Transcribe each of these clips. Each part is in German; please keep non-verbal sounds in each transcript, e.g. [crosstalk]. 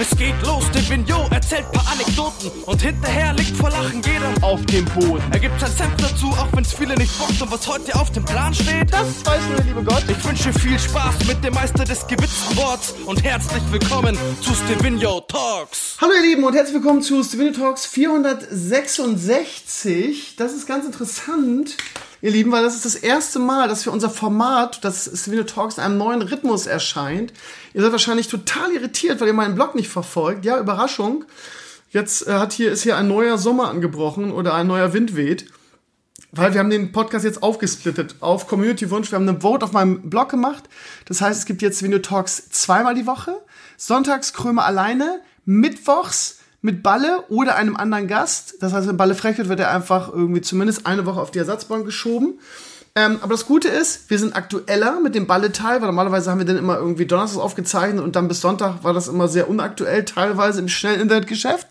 Es geht los, der Vignot erzählt paar Anekdoten und hinterher liegt vor Lachen jeder auf dem Boden. Er gibt sein Senf dazu, auch wenn's viele nicht bockt und was heute auf dem Plan steht, das weiß nur der liebe Gott. Ich wünsche viel Spaß mit dem Meister des gewitzten Worts und herzlich willkommen zu Stevino Talks. Hallo ihr Lieben und herzlich willkommen zu Stevino Talks 466. Das ist ganz interessant, ihr Lieben, weil das ist das erste Mal, dass wir unser Format, das Stevino Talks in einem neuen Rhythmus erscheint. Ihr seid wahrscheinlich total irritiert, weil ihr meinen Blog nicht verfolgt. Ja, Überraschung. Jetzt äh, hat hier, ist hier ein neuer Sommer angebrochen oder ein neuer Wind weht. Weil wir haben den Podcast jetzt aufgesplittet auf Community-Wunsch. Wir haben eine Vote auf meinem Blog gemacht. Das heißt, es gibt jetzt Video Talks zweimal die Woche. Sonntags Krömer alleine, mittwochs mit Balle oder einem anderen Gast. Das heißt, wenn Balle frech wird, wird er einfach irgendwie zumindest eine Woche auf die Ersatzbank geschoben. Ähm, aber das Gute ist, wir sind aktueller mit dem Balleteil, weil normalerweise haben wir dann immer irgendwie Donnerstag aufgezeichnet und dann bis Sonntag war das immer sehr unaktuell, teilweise im schnellen Internetgeschäft.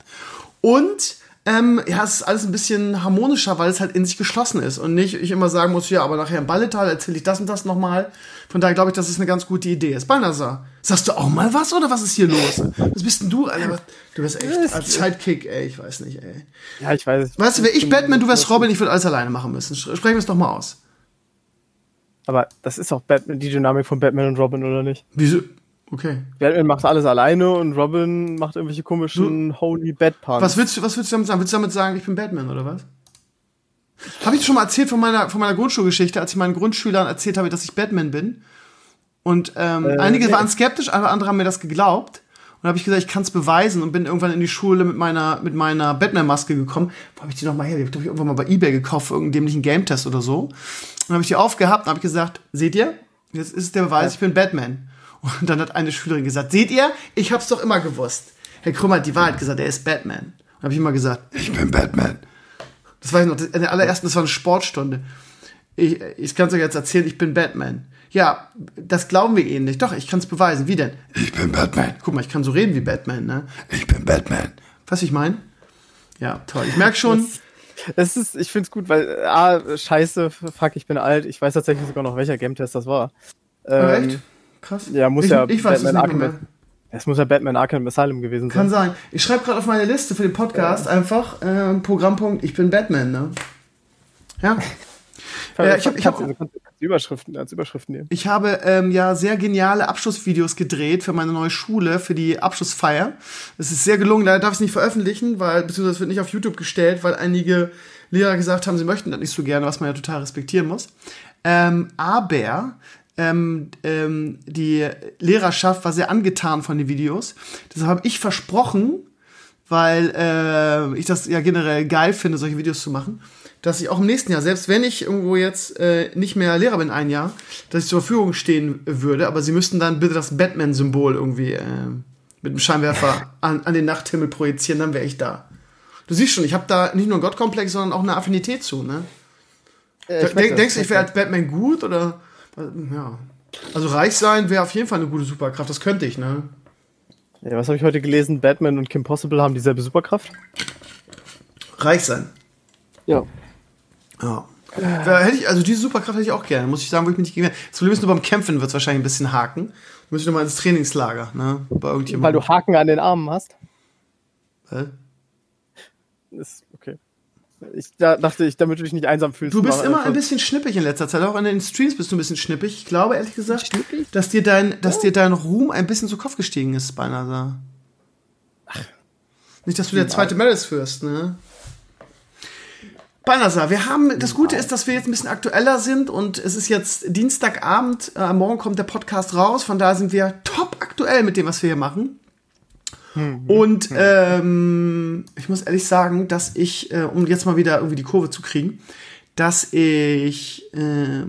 Und ähm, ja, es ist alles ein bisschen harmonischer, weil es halt in sich geschlossen ist und nicht ich immer sagen muss, ja, aber nachher im Balletal erzähle ich das und das nochmal. Von daher glaube ich, dass es eine ganz gute Idee ist. Balnasar, sagst du auch mal was oder was ist hier los? Was bist denn du, Alter? Du bist echt als Sidekick, ey, ich weiß nicht, ey. Ja, ich weiß. Weißt du, wäre ich Batman, du wärst Robin, ich würde alles alleine machen müssen. Sprechen wir es doch mal aus. Aber das ist auch Batman, die Dynamik von Batman und Robin, oder nicht? Wieso? Okay. Batman macht alles alleine und Robin macht irgendwelche komischen du, Holy Bad Puns. Was willst du, was willst du damit sagen? Willst du damit sagen, ich bin Batman oder was? Habe ich schon mal erzählt von meiner, von meiner Grundschulgeschichte, als ich meinen Grundschülern erzählt habe, dass ich Batman bin? Und ähm, äh, einige nee. waren skeptisch, aber andere haben mir das geglaubt. Und habe ich gesagt, ich kann es beweisen und bin irgendwann in die Schule mit meiner, mit meiner Batman-Maske gekommen. Wo habe ich die nochmal her? Die habe ich irgendwann mal bei Ebay gekauft für irgendeinen dämlichen Game-Test oder so. Und habe ich die aufgehabt und habe gesagt, seht ihr? Jetzt ist der Beweis, ich bin Batman. Und dann hat eine Schülerin gesagt, seht ihr? Ich hab's doch immer gewusst. Herr Krümmer hat die Wahrheit gesagt, er ist Batman. Und habe ich immer gesagt, ich bin Batman. Das weiß ich noch, in der allerersten, das war eine Sportstunde. Ich, ich kann es euch jetzt erzählen, ich bin Batman. Ja, das glauben wir Ihnen nicht. Doch, ich kann es beweisen. Wie denn? Ich bin Batman. Guck mal, ich kann so reden wie Batman, ne? Ich bin Batman. Was ich meine? Ja, toll. Ich merke schon. Das, das ist, ich find's gut, weil, ah, scheiße, fuck, ich bin alt. Ich weiß tatsächlich sogar noch, welcher Game-Test das war. Ähm, echt? Krass. Ja, muss ich, ja ich weiß Batman Arkham. Es muss ja Batman Arkham Asylum gewesen sein. Kann sein. Ich schreibe gerade auf meine Liste für den Podcast ja. einfach äh, Programmpunkt, ich bin Batman, ne? Ja. äh, ich habe ich hab, Überschriften als Überschriften nehmen. Ich habe ähm, ja sehr geniale Abschlussvideos gedreht für meine neue Schule, für die Abschlussfeier. Es ist sehr gelungen, leider darf ich es nicht veröffentlichen, weil, beziehungsweise es wird nicht auf YouTube gestellt, weil einige Lehrer gesagt haben, sie möchten das nicht so gerne, was man ja total respektieren muss. Ähm, aber ähm, ähm, die Lehrerschaft war sehr angetan von den Videos. Deshalb habe ich versprochen, weil äh, ich das ja generell geil finde, solche Videos zu machen, dass ich auch im nächsten Jahr, selbst wenn ich irgendwo jetzt äh, nicht mehr Lehrer bin ein Jahr, dass ich zur Verfügung stehen würde, aber sie müssten dann bitte das Batman-Symbol irgendwie äh, mit dem Scheinwerfer [laughs] an, an den Nachthimmel projizieren, dann wäre ich da. Du siehst schon, ich habe da nicht nur einen Gottkomplex, sondern auch eine Affinität zu, ne? Äh, Denk, denkst du, ich wäre als Batman gut oder ja. Also reich sein wäre auf jeden Fall eine gute Superkraft. Das könnte ich, ne? Ja, was habe ich heute gelesen? Batman und Kim Possible haben dieselbe Superkraft? Reich sein. Ja. Ja. Da hätte ich, also diese Superkraft hätte ich auch gerne, muss ich sagen, wo ich mich nicht gegen. Das Problem ist nur beim Kämpfen wird es wahrscheinlich ein bisschen haken. Muss ich nochmal ins Trainingslager, ne? Bei Weil du Haken an den Armen hast? Hä? Okay. Ich da, dachte ich, damit du dich nicht einsam fühlst. Du bist immer ein bisschen schnippig in letzter Zeit. Auch in den Streams bist du ein bisschen schnippig. Ich glaube, ehrlich gesagt, schnippig? dass dir dein, dass dir dein Ruhm ein bisschen zu Kopf gestiegen ist, beinahe. Nicht, dass du der zweite Melis führst, ne? Balnasar, wir haben, das Gute ist, dass wir jetzt ein bisschen aktueller sind und es ist jetzt Dienstagabend, äh, morgen kommt der Podcast raus, von daher sind wir top aktuell mit dem, was wir hier machen. Mhm. Und ähm, ich muss ehrlich sagen, dass ich, äh, um jetzt mal wieder irgendwie die Kurve zu kriegen, dass ich äh,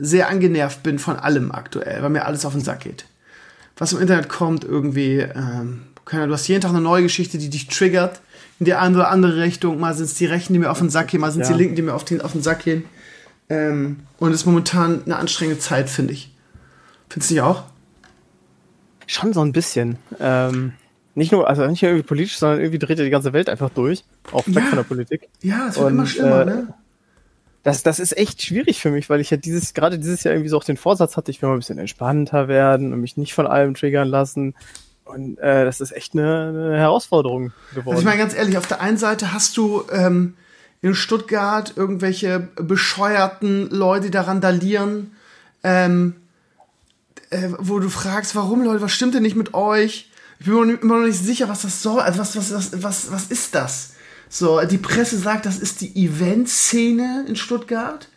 sehr angenervt bin von allem aktuell, weil mir alles auf den Sack geht. Was im Internet kommt, irgendwie, ähm, du hast jeden Tag eine neue Geschichte, die dich triggert, in die eine oder andere Richtung. Mal sind es die Rechten, die mir auf den Sack gehen, mal sind es ja. die Linken, die mir auf den, auf den Sack gehen. Ähm, und es ist momentan eine anstrengende Zeit, finde ich. Findest du nicht auch? Schon so ein bisschen. Ähm, nicht nur, also nicht nur irgendwie politisch, sondern irgendwie dreht ja die ganze Welt einfach durch. Auch weg ja. von der Politik. Ja, es wird und, immer schlimmer, äh, ne? Das, das ist echt schwierig für mich, weil ich ja dieses, gerade dieses Jahr irgendwie so auch den Vorsatz hatte, ich will mal ein bisschen entspannter werden und mich nicht von allem triggern lassen. Und äh, das ist echt eine, eine Herausforderung geworden. Also ich meine ganz ehrlich, auf der einen Seite hast du ähm, in Stuttgart irgendwelche bescheuerten Leute, die da randalieren, ähm, äh, wo du fragst, warum Leute, was stimmt denn nicht mit euch? Ich bin mir immer noch nicht sicher, was das soll. Also was, was, was, was, was ist das? So, die Presse sagt, das ist die Eventszene in Stuttgart.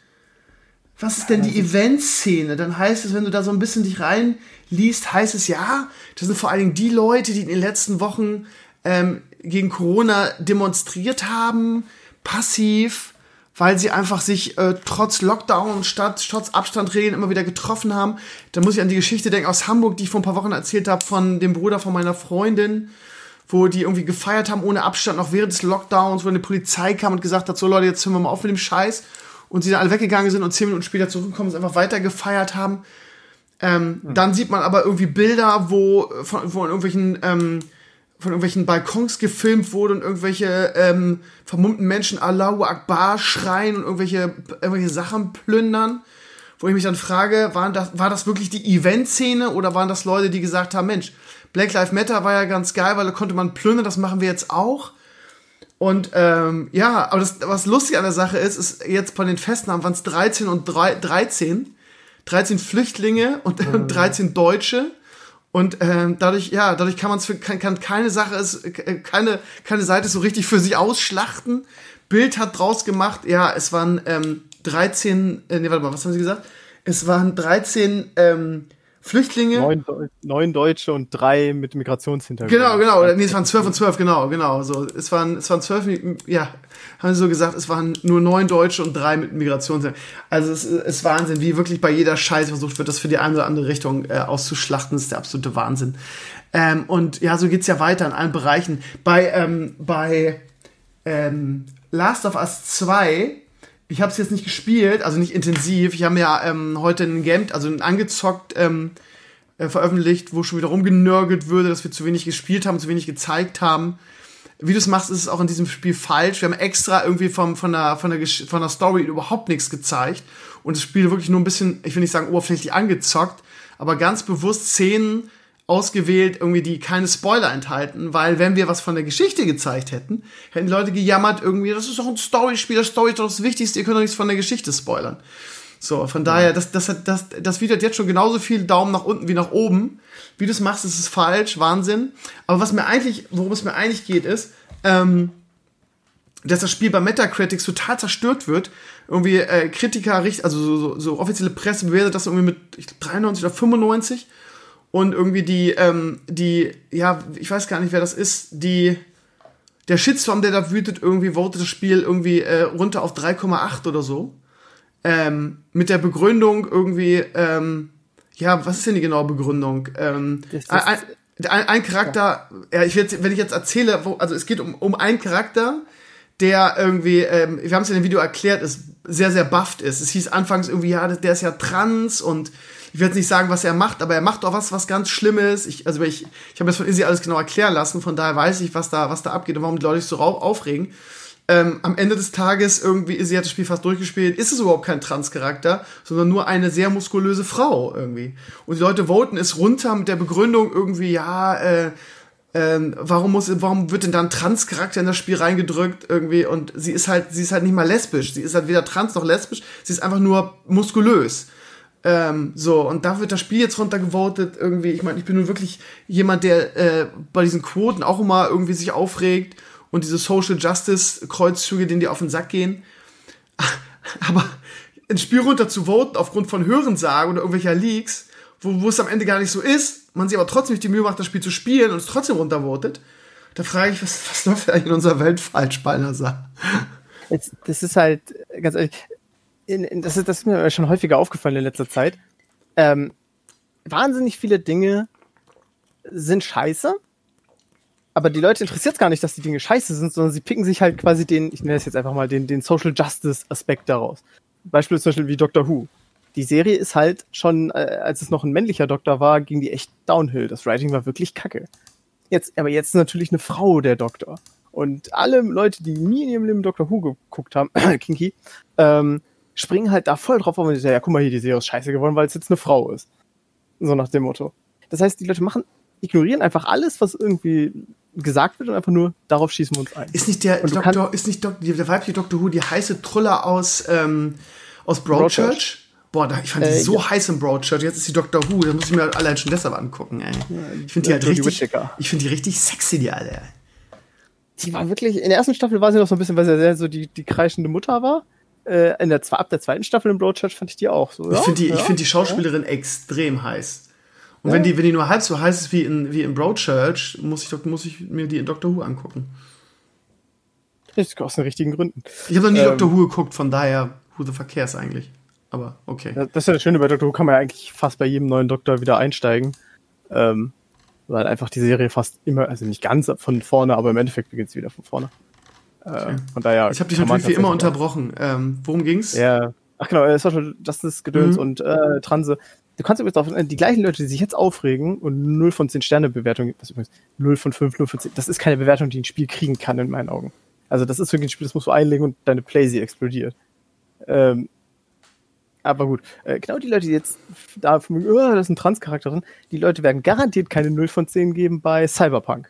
Was ist denn die Eventszene? Dann heißt es, wenn du da so ein bisschen dich reinliest, heißt es ja, das sind vor allen Dingen die Leute, die in den letzten Wochen ähm, gegen Corona demonstriert haben, passiv, weil sie einfach sich äh, trotz Lockdown statt trotz Abstandregeln immer wieder getroffen haben. Da muss ich an die Geschichte denken aus Hamburg, die ich vor ein paar Wochen erzählt habe von dem Bruder von meiner Freundin, wo die irgendwie gefeiert haben ohne Abstand, noch während des Lockdowns, wo eine Polizei kam und gesagt hat, so Leute, jetzt hören wir mal auf mit dem Scheiß. Und sie dann alle weggegangen sind und zehn Minuten später zurückgekommen und einfach weiter gefeiert haben. Ähm, mhm. Dann sieht man aber irgendwie Bilder, wo von, von irgendwelchen ähm, von irgendwelchen Balkons gefilmt wurde und irgendwelche ähm, vermummten Menschen Allahu Akbar schreien und irgendwelche, irgendwelche Sachen plündern. Wo ich mich dann frage, waren das, war das wirklich die Event-Szene oder waren das Leute, die gesagt haben, Mensch, Black Lives Matter war ja ganz geil, weil da konnte man plündern, das machen wir jetzt auch. Und ähm, ja, aber das, was lustig an der Sache ist, ist jetzt bei den Festnahmen waren es 13 und 3, 13. 13 Flüchtlinge und, [laughs] mhm. 13 Deutsche. Und ähm, dadurch, ja, dadurch kann man es kann, kann keine Sache ist, äh, keine, keine Seite so richtig für sich ausschlachten. Bild hat draus gemacht, ja, es waren ähm, 13, äh, nee, warte mal, was haben sie gesagt? Es waren 13 ähm, Flüchtlinge. Neun, neun, Deutsche und drei mit Migrationshintergrund. Genau, genau. Nee, es waren zwölf und zwölf, genau, genau. So, es waren, es waren zwölf, ja, haben sie so gesagt, es waren nur neun Deutsche und drei mit Migrationshintergrund. Also es ist Wahnsinn, wie wirklich bei jeder Scheiße versucht wird, das für die eine oder andere Richtung äh, auszuschlachten. Das ist der absolute Wahnsinn. Ähm, und ja, so geht's ja weiter in allen Bereichen. Bei, ähm, bei ähm, Last of Us 2 ich habe es jetzt nicht gespielt, also nicht intensiv. Ich habe ja ähm, heute ein Game, also ein angezockt ähm, äh, veröffentlicht, wo schon wieder rumgenörgelt würde, dass wir zu wenig gespielt haben, zu wenig gezeigt haben. Wie du es machst, ist es auch in diesem Spiel falsch. Wir haben extra irgendwie vom, von, der, von, der, von der Story überhaupt nichts gezeigt und das Spiel wirklich nur ein bisschen, ich will nicht sagen oberflächlich angezockt, aber ganz bewusst Szenen ausgewählt, irgendwie, die keine Spoiler enthalten, weil wenn wir was von der Geschichte gezeigt hätten, hätten Leute gejammert, irgendwie, das ist doch ein Storyspiel, das Story ist doch das Wichtigste, ihr könnt doch nichts von der Geschichte spoilern. So, von daher, das, das, das, das Video hat jetzt schon genauso viel Daumen nach unten wie nach oben. Wie du es machst, ist es falsch, Wahnsinn. Aber was mir eigentlich, worum es mir eigentlich geht, ist, ähm, dass das Spiel bei Metacritics total zerstört wird. Irgendwie äh, Kritiker, also so, so, so offizielle Presse bewertet das irgendwie mit ich glaub, 93 oder 95 und irgendwie die, ähm, die, ja, ich weiß gar nicht, wer das ist, die, der Shitstorm, der da wütet, irgendwie votet das Spiel irgendwie äh, runter auf 3,8 oder so. Ähm, mit der Begründung irgendwie, ähm, ja, was ist denn die genaue Begründung? Ähm, ein, ein, ein, Charakter, ja, ich will wenn ich jetzt erzähle, wo, also es geht um, um einen Charakter, der irgendwie, ähm, wir haben es in dem Video erklärt, ist sehr, sehr bufft ist. Es hieß anfangs irgendwie, ja, der ist ja trans und ich will jetzt nicht sagen, was er macht, aber er macht auch was, was ganz Schlimmes. Ich, also ich, ich habe jetzt von Izzy alles genau erklären lassen, von daher weiß ich, was da, was da abgeht und warum die Leute sich so aufregen. Ähm, am Ende des Tages irgendwie, Izzy hat das Spiel fast durchgespielt, ist es überhaupt kein Trans-Charakter, sondern nur eine sehr muskulöse Frau irgendwie. Und die Leute voten es runter mit der Begründung irgendwie, ja, äh, ähm, warum muss, warum wird denn da ein Trans-Charakter in das Spiel reingedrückt irgendwie und sie ist halt, sie ist halt nicht mal lesbisch, sie ist halt weder trans noch lesbisch, sie ist einfach nur muskulös. Ähm, so, und da wird das Spiel jetzt runtergevotet irgendwie. Ich meine, ich bin nun wirklich jemand, der äh, bei diesen Quoten auch immer irgendwie sich aufregt und diese Social Justice Kreuzzüge, denen die auf den Sack gehen. [laughs] Aber ein Spiel runter zu voten aufgrund von Hörensagen oder irgendwelcher Leaks, wo, wo es am Ende gar nicht so ist, man sich aber trotzdem nicht die Mühe macht, das Spiel zu spielen und es trotzdem runtervotet, da frage ich, was, was läuft eigentlich in unserer Welt falsch, Balnasar? Das ist halt, ganz ehrlich, in, in, das, ist, das ist mir schon häufiger aufgefallen in letzter Zeit. Ähm, wahnsinnig viele Dinge sind scheiße, aber die Leute interessiert es gar nicht, dass die Dinge scheiße sind, sondern sie picken sich halt quasi den, ich nenne es jetzt einfach mal, den, den Social Justice Aspekt daraus. Beispiel zum Beispiel wie Doctor Who. Die Serie ist halt schon, äh, als es noch ein männlicher Doktor war, ging die echt downhill. Das Writing war wirklich kacke. Jetzt, aber jetzt ist natürlich eine Frau der Doktor. Und alle Leute, die nie in ihrem Leben Doctor Who geguckt haben, [clears throat] Kinky, ähm, springen halt da voll drauf auf und sagen, ja, guck mal hier, die Serie ist scheiße geworden, weil es jetzt eine Frau ist. So nach dem Motto. Das heißt, die Leute machen ignorieren einfach alles, was irgendwie gesagt wird und einfach nur darauf schießen wir uns ein. Ist nicht der Doktor, ist nicht Dok der weibliche Doctor Who die heiße Truller aus, ähm, aus Broadchurch? Broadchurch. Boah, da, ich fand die äh, so ja. heiß im Broadchurch. Jetzt ist die Doctor Who. Da muss ich mir halt allein schon deshalb angucken, ey. Ich finde die halt richtig, ich finde die richtig sexy, die alle. Die war wirklich, in der ersten Staffel war sie noch so ein bisschen, weil sie sehr so die, die kreischende Mutter war. Äh, in der, ab der zweiten Staffel im Broadchurch fand ich die auch so. Ich ja, finde die, ja, ich find die Schauspielerin extrem heiß. Und ja. wenn, die, wenn die nur halb so heiß ist wie in, wie in Broadchurch, muss ich, muss ich mir die in Doctor Who angucken. Aus den richtigen Gründen. Ich habe noch nie ähm, Doctor Who geguckt, von daher, who the fuck cares eigentlich? Aber okay. Das ist ja das Schöne bei Doctor Who, kann man ja eigentlich fast bei jedem neuen Doktor wieder einsteigen. Ähm, weil einfach die Serie fast immer, also nicht ganz von vorne, aber im Endeffekt beginnt sie wieder von vorne. Äh, okay. von daher. Ich habe dich natürlich wie immer unterbrochen. Ähm, worum ging's? Ja. Ach genau, äh, Social Justice Gedöns mhm. und äh, Transe du kannst übrigens auch die gleichen Leute, die sich jetzt aufregen und 0 von 10 Sterne Bewertung, was übrigens 0 von 5, 0 von 10, das ist keine Bewertung, die ein Spiel kriegen kann in meinen Augen. Also das ist wirklich ein Spiel, das musst du einlegen und deine Playsee explodiert. Ähm, aber gut, äh, genau die Leute, die jetzt da von oh, das ist ein Trans-Charakter drin, die Leute werden garantiert keine 0 von 10 geben bei Cyberpunk.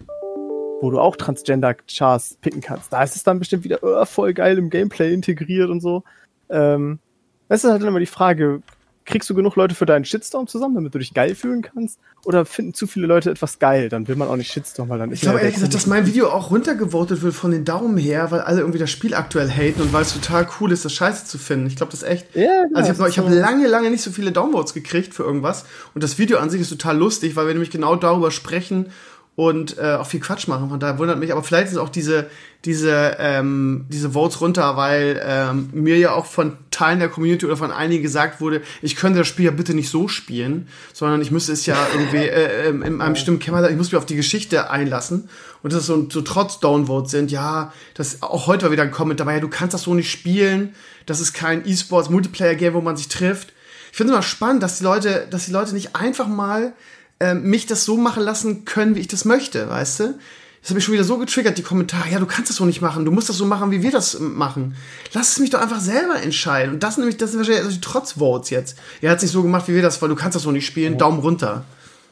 Wo du auch Transgender-Chars picken kannst. Da ist es dann bestimmt wieder oh, voll geil im Gameplay integriert und so. Ähm, das ist halt dann immer die Frage, kriegst du genug Leute für deinen Shitstorm zusammen, damit du dich geil fühlen kannst? Oder finden zu viele Leute etwas geil? Dann will man auch nicht Shitstorm, weil dann Ich glaube ehrlich gesagt, dass mein Video auch runtergevotet wird von den Daumen her, weil alle irgendwie das Spiel aktuell haten und weil es total cool ist, das Scheiße zu finden. Ich glaube das echt. Ja, genau, also ich habe ich hab lange, lange nicht so viele Downvotes gekriegt für irgendwas. Und das Video an sich ist total lustig, weil wir nämlich genau darüber sprechen und äh, auch viel Quatsch machen. Von daher wundert mich. Aber vielleicht ist auch diese, diese, ähm, diese Votes runter, weil ähm, mir ja auch von Teilen der Community oder von einigen gesagt wurde, ich könnte das Spiel ja bitte nicht so spielen, sondern ich müsste es ja irgendwie äh, ähm, in einem bestimmten Kämmer, ich muss mich auf die Geschichte einlassen. Und das ist so, so trotz Downvotes sind, ja, das auch heute war wieder ein Comment dabei, ja, du kannst das so nicht spielen, das ist kein E-Sports-Multiplayer-Game, wo man sich trifft. Ich finde es immer spannend, dass die Leute, dass die Leute nicht einfach mal äh, mich das so machen lassen können, wie ich das möchte, weißt du? Das hat mich schon wieder so getriggert, die Kommentare. Ja, du kannst das so nicht machen. Du musst das so machen, wie wir das machen. Lass es mich doch einfach selber entscheiden. Und das sind nämlich, das sind wahrscheinlich also die Trotzvotes jetzt. Er hat es nicht so gemacht, wie wir das, weil du kannst das so nicht spielen. Daumen runter.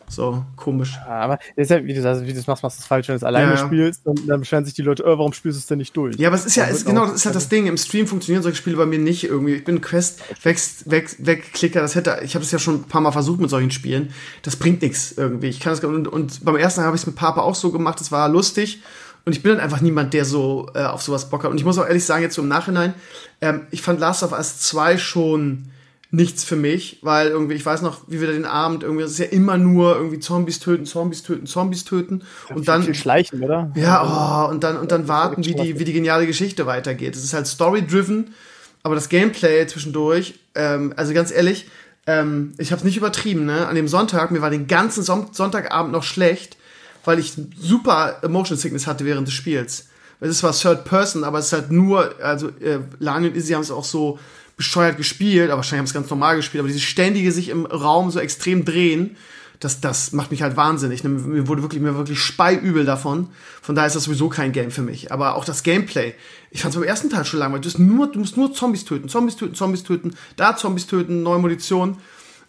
So, komisch. Ja, aber ist ja, wie du, also, wie du es machst, machst du es falsch. Wenn du es alleine ja. spielst, dann, dann, beschweren sich die Leute, oh, warum spielst du es denn nicht durch? Ja, aber es ist ja, ist, genau, das ist halt das Ding. Im Stream funktionieren solche Spiele bei mir nicht irgendwie. Ich bin Quest weg, weg, Wegklicker, das hätte, ich habe es ja schon ein paar Mal versucht mit solchen Spielen. Das bringt nichts irgendwie. Ich kann das, und, und beim ersten habe ich es mit Papa auch so gemacht, das war lustig. Und ich bin dann einfach niemand, der so äh, auf sowas Bock hat. Und ich muss auch ehrlich sagen, jetzt so im Nachhinein, ähm, ich fand Last of Us 2 schon nichts für mich, weil irgendwie, ich weiß noch, wie wir den Abend irgendwie, das ist ja immer nur irgendwie Zombies töten, Zombies töten, Zombies töten ja, und dann viel schleichen, oder? Ja, oh, und dann und dann warten, wie die wie die geniale Geschichte weitergeht. Es ist halt story driven, aber das Gameplay zwischendurch, ähm, also ganz ehrlich, ähm, ich habe es nicht übertrieben, ne? An dem Sonntag, mir war den ganzen Son Sonntagabend noch schlecht, weil ich super Emotion Sickness hatte während des Spiels. Es ist zwar Third Person, aber es ist halt nur, also äh, Lani und Izzy haben es auch so bescheuert gespielt, aber wahrscheinlich haben es ganz normal gespielt, aber dieses ständige sich im Raum so extrem drehen, das, das macht mich halt wahnsinnig. Mir wurde wirklich, mir wirklich speiübel davon. Von daher ist das sowieso kein Game für mich. Aber auch das Gameplay. Ich fand es beim ersten Teil schon langweilig. Du, nur, du musst nur Zombies töten, Zombies töten, Zombies töten, da Zombies töten, neue Munition.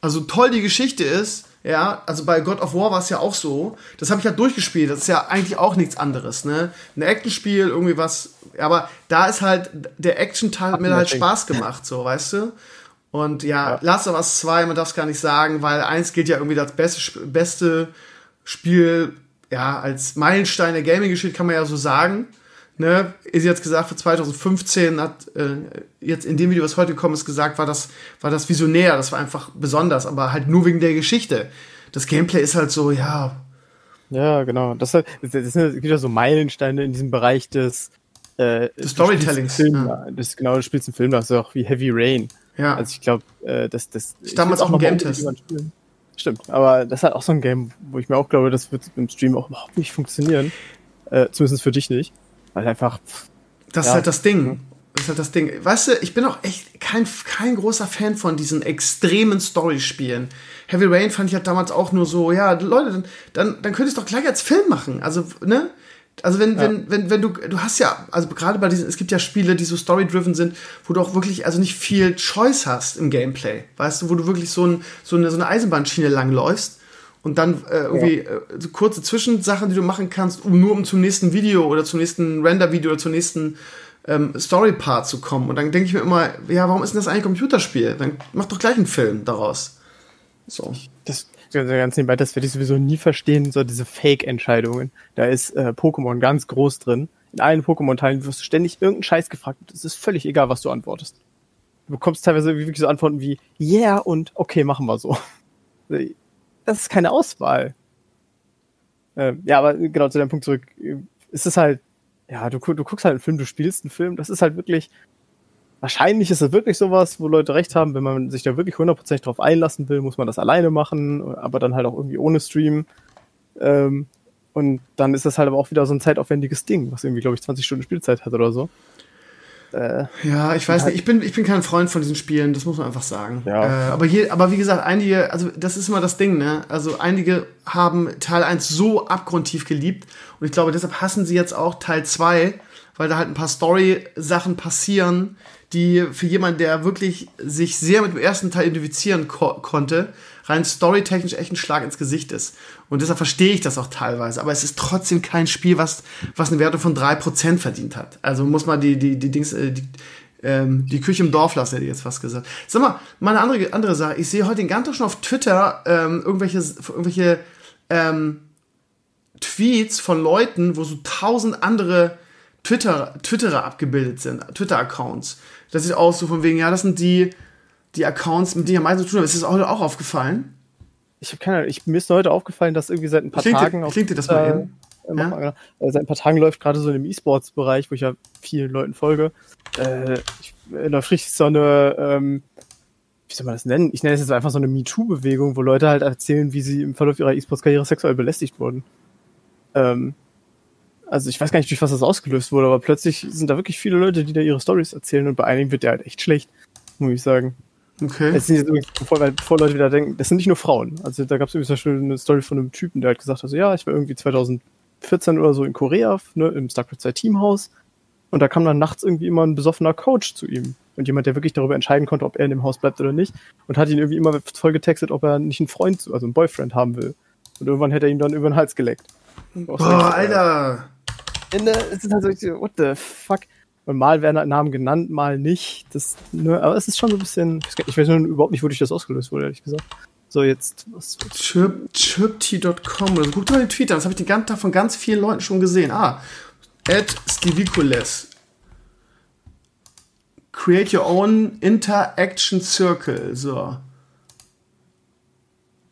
Also toll die Geschichte ist, ja, also bei God of War war es ja auch so. Das habe ich halt durchgespielt. Das ist ja eigentlich auch nichts anderes, ne? Ein Actionspiel, irgendwie was. Aber da ist halt der Action-Teil hat mir halt Spaß gemacht, so, weißt du? Und ja, ja. Last of Us 2, man darf es gar nicht sagen, weil eins gilt ja irgendwie das beste, beste Spiel, ja, als Meilenstein der Gaming-Geschichte, kann man ja so sagen ne, ist jetzt gesagt, für 2015 hat äh, jetzt in dem Video, was heute gekommen ist, gesagt, war das, war das visionär, das war einfach besonders, aber halt nur wegen der Geschichte. Das Gameplay ist halt so, ja. Ja, genau. Das, das, das sind wieder so Meilensteine in diesem Bereich des, äh, des Storytellings. Film, ja. das, genau, du spielst einen Film, das ist auch wie Heavy Rain. Ja. Also ich glaube, äh, das, das. Ich damals auch ein Game-Test. Stimmt, aber das ist halt auch so ein Game, wo ich mir auch glaube, das wird im Stream auch überhaupt nicht funktionieren. Äh, zumindest für dich nicht. Weil einfach. Das ja. ist halt das Ding. Das ist halt das Ding. Weißt du, ich bin auch echt kein, kein großer Fan von diesen extremen Story-Spielen. Heavy Rain fand ich halt damals auch nur so, ja, Leute, dann, dann, dann könntest du doch gleich als Film machen. Also, ne? Also wenn, ja. wenn, wenn, wenn du, du hast ja, also gerade bei diesen, es gibt ja Spiele, die so story-driven sind, wo du auch wirklich, also nicht viel Choice hast im Gameplay, weißt du, wo du wirklich so, ein, so, eine, so eine Eisenbahnschiene langläufst und dann äh, irgendwie ja. äh, kurze Zwischensachen, die du machen kannst, um nur um zum nächsten Video oder zum nächsten Render-Video oder zum nächsten ähm, Story-Part zu kommen. Und dann denke ich mir immer, ja, warum ist denn das eigentlich ein Computerspiel? Dann mach doch gleich einen Film daraus. So. Das, ganz nebenbei, das werde ich sowieso nie verstehen, so diese Fake-Entscheidungen. Da ist äh, Pokémon ganz groß drin. In allen Pokémon-Teilen wirst du ständig irgendeinen Scheiß gefragt. Es ist völlig egal, was du antwortest. Du bekommst teilweise wirklich so Antworten wie Yeah und okay, machen wir so. [laughs] Das ist keine Auswahl. Äh, ja, aber genau zu deinem Punkt zurück. Es ist halt, ja, du, du guckst halt einen Film, du spielst einen Film. Das ist halt wirklich, wahrscheinlich ist es wirklich sowas, wo Leute recht haben, wenn man sich da wirklich hundertprozentig drauf einlassen will, muss man das alleine machen, aber dann halt auch irgendwie ohne Stream. Ähm, und dann ist das halt aber auch wieder so ein zeitaufwendiges Ding, was irgendwie, glaube ich, 20 Stunden Spielzeit hat oder so. Äh, ja, ich weiß nicht, ich bin, ich bin kein Freund von diesen Spielen, das muss man einfach sagen. Ja. Äh, aber hier, aber wie gesagt, einige, also das ist immer das Ding, ne? Also einige haben Teil 1 so abgrundtief geliebt und ich glaube, deshalb hassen sie jetzt auch Teil 2, weil da halt ein paar Story-Sachen passieren, die für jemanden, der wirklich sich sehr mit dem ersten Teil identifizieren ko konnte, rein storytechnisch echt ein Schlag ins Gesicht ist. Und deshalb verstehe ich das auch teilweise. Aber es ist trotzdem kein Spiel, was, was eine Wertung von drei Prozent verdient hat. Also muss man die, die, die Dings, äh, die, ähm, die Küche im Dorf lassen, hätte ich jetzt fast gesagt. Sag mal, mal eine andere, andere Sache. Ich sehe heute den ganzen Tag schon auf Twitter ähm, irgendwelche, irgendwelche ähm, Tweets von Leuten, wo so tausend andere Twitter, Twitterer abgebildet sind, Twitter-Accounts. Das ist auch so von wegen, ja, das sind die, die Accounts, mit denen ich am meisten zu tun habe. Ist das heute auch aufgefallen? Ich habe keine Ahnung, ich, mir ist heute aufgefallen, dass irgendwie seit ein paar klingt Tagen. Dir, klingt dir das mal hin? Äh, ja? mal, äh, seit ein paar Tagen läuft gerade so im E-Sports-Bereich, wo ich ja vielen Leuten folge, äh, ich, äh, läuft richtig so eine, ähm, wie soll man das nennen? Ich nenne es jetzt einfach so eine MeToo-Bewegung, wo Leute halt erzählen, wie sie im Verlauf ihrer E-Sports-Karriere sexuell belästigt wurden. Ähm, also ich weiß gar nicht, durch was das ausgelöst wurde, aber plötzlich sind da wirklich viele Leute, die da ihre Stories erzählen und bei einigen wird der halt echt schlecht, muss ich sagen. Okay. Es sind jetzt übrigens, bevor, bevor, Leute wieder denken, das sind nicht nur Frauen. Also da gab es irgendwie zum Beispiel eine Story von einem Typen, der halt gesagt hat, also, ja, ich war irgendwie 2014 oder so in Korea, ne, im StarCraft 2 Teamhaus. Und da kam dann nachts irgendwie immer ein besoffener Coach zu ihm. Und jemand, der wirklich darüber entscheiden konnte, ob er in dem Haus bleibt oder nicht. Und hat ihn irgendwie immer voll getextet, ob er nicht einen Freund, also einen Boyfriend haben will. Und irgendwann hätte er ihm dann über den Hals geleckt. Boah, Alter! Ende ist es halt so, what the fuck? Und mal werden halt Namen genannt, mal nicht. Das, ne, aber es ist schon so ein bisschen, ich weiß nur überhaupt nicht, wodurch das ausgelöst wurde, ehrlich gesagt. So, jetzt, was? Chirpty.com. Also, guck mal den an. Das habe ich den ganzen Tag von ganz vielen Leuten schon gesehen. Ah, at Stevicules. Create your own interaction circle. So.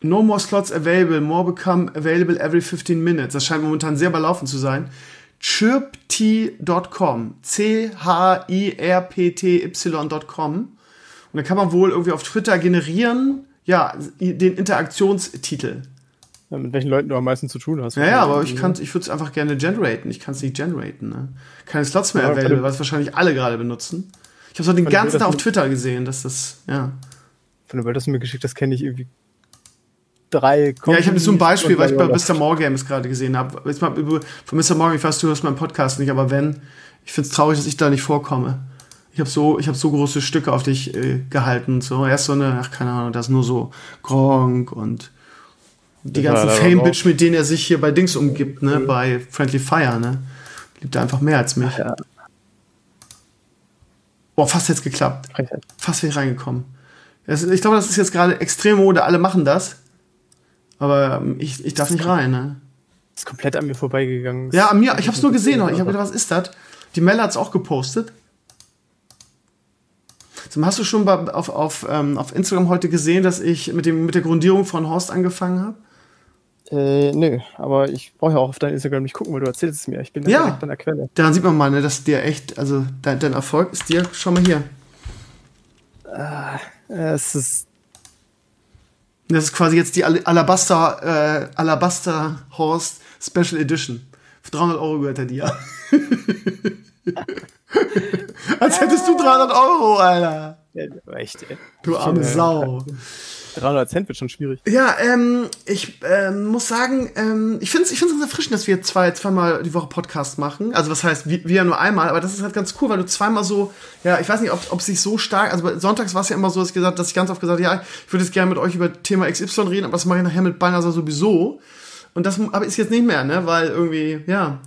No more slots available, more become available every 15 minutes. Das scheint momentan sehr belaufen zu sein chirpt.com. C-H-I-R-P-T-Y.com. Und dann kann man wohl irgendwie auf Twitter generieren, ja, den Interaktionstitel. Ja, mit welchen Leuten du am meisten zu tun hast. Ja, ja, aber ich, kann, ich würde es einfach gerne generaten. Ich kann es nicht generaten. Ne? Keine Slots mehr ja, available, was wahrscheinlich alle gerade benutzen. Ich habe es den ganzen Tag auf Twitter gesehen, dass das, ja. Von der Welt, das du mir geschickt hast, kenne ich irgendwie drei Ja, ich habe so ein Beispiel, weil ich bei Mr. Morgames gerade gesehen habe. Jetzt mal von Mr. Morgan, ich weiß, du hörst meinen Podcast nicht, aber wenn, ich finde es traurig, dass ich da nicht vorkomme. Ich habe so, ich habe so große Stücke auf dich äh, gehalten. So erst so eine, ach keine Ahnung, das ist nur so Gronk und die ganzen Fame-Bitch, mit denen er sich hier bei Dings umgibt, ne, mhm. bei Friendly Fire, ne. Liebt er einfach mehr als mich. Ja. Boah, fast jetzt geklappt. Fast wäre ich reingekommen. ich glaube, das ist jetzt gerade extrem Mode, alle machen das. Aber ähm, ich, ich darf nicht rein, ne? Ist komplett an mir vorbeigegangen. Ja, an mir, ich hab's nur gesehen. Ich habe gedacht, was ist das? Die Melle hat's auch gepostet. hast du schon auf, auf, ähm, auf Instagram heute gesehen, dass ich mit, dem, mit der Grundierung von Horst angefangen habe? Äh, nö, aber ich brauche ja auch auf dein Instagram nicht gucken, weil du erzählst es mir. Ich bin ja direkt an der Quelle. Daran sieht man mal, ne, dass dir echt, also dein, dein Erfolg ist dir, schau mal hier. Ah, es ist das ist quasi jetzt die Alabaster, äh, Alabaster Horst Special Edition. Für 300 Euro gehört er dir. [laughs] Als hättest du 300 Euro, Alter. Ja, echt, ey. Du arme Sau. 300 Cent wird schon schwierig. Ja, ähm, ich ähm, muss sagen, ähm, ich finde es ich find's ganz erfrischend, dass wir zwei, zweimal die Woche Podcast machen. Also was heißt, wir, wir ja nur einmal, aber das ist halt ganz cool, weil du zweimal so, ja, ich weiß nicht, ob, ob sich so stark, also sonntags war es ja immer so, dass ich, gesagt, dass ich ganz oft gesagt habe, ja, ich würde jetzt gerne mit euch über Thema XY reden, aber das mache ich nachher mit Balnasar sowieso. Und das aber ist jetzt nicht mehr, ne? Weil irgendwie, ja.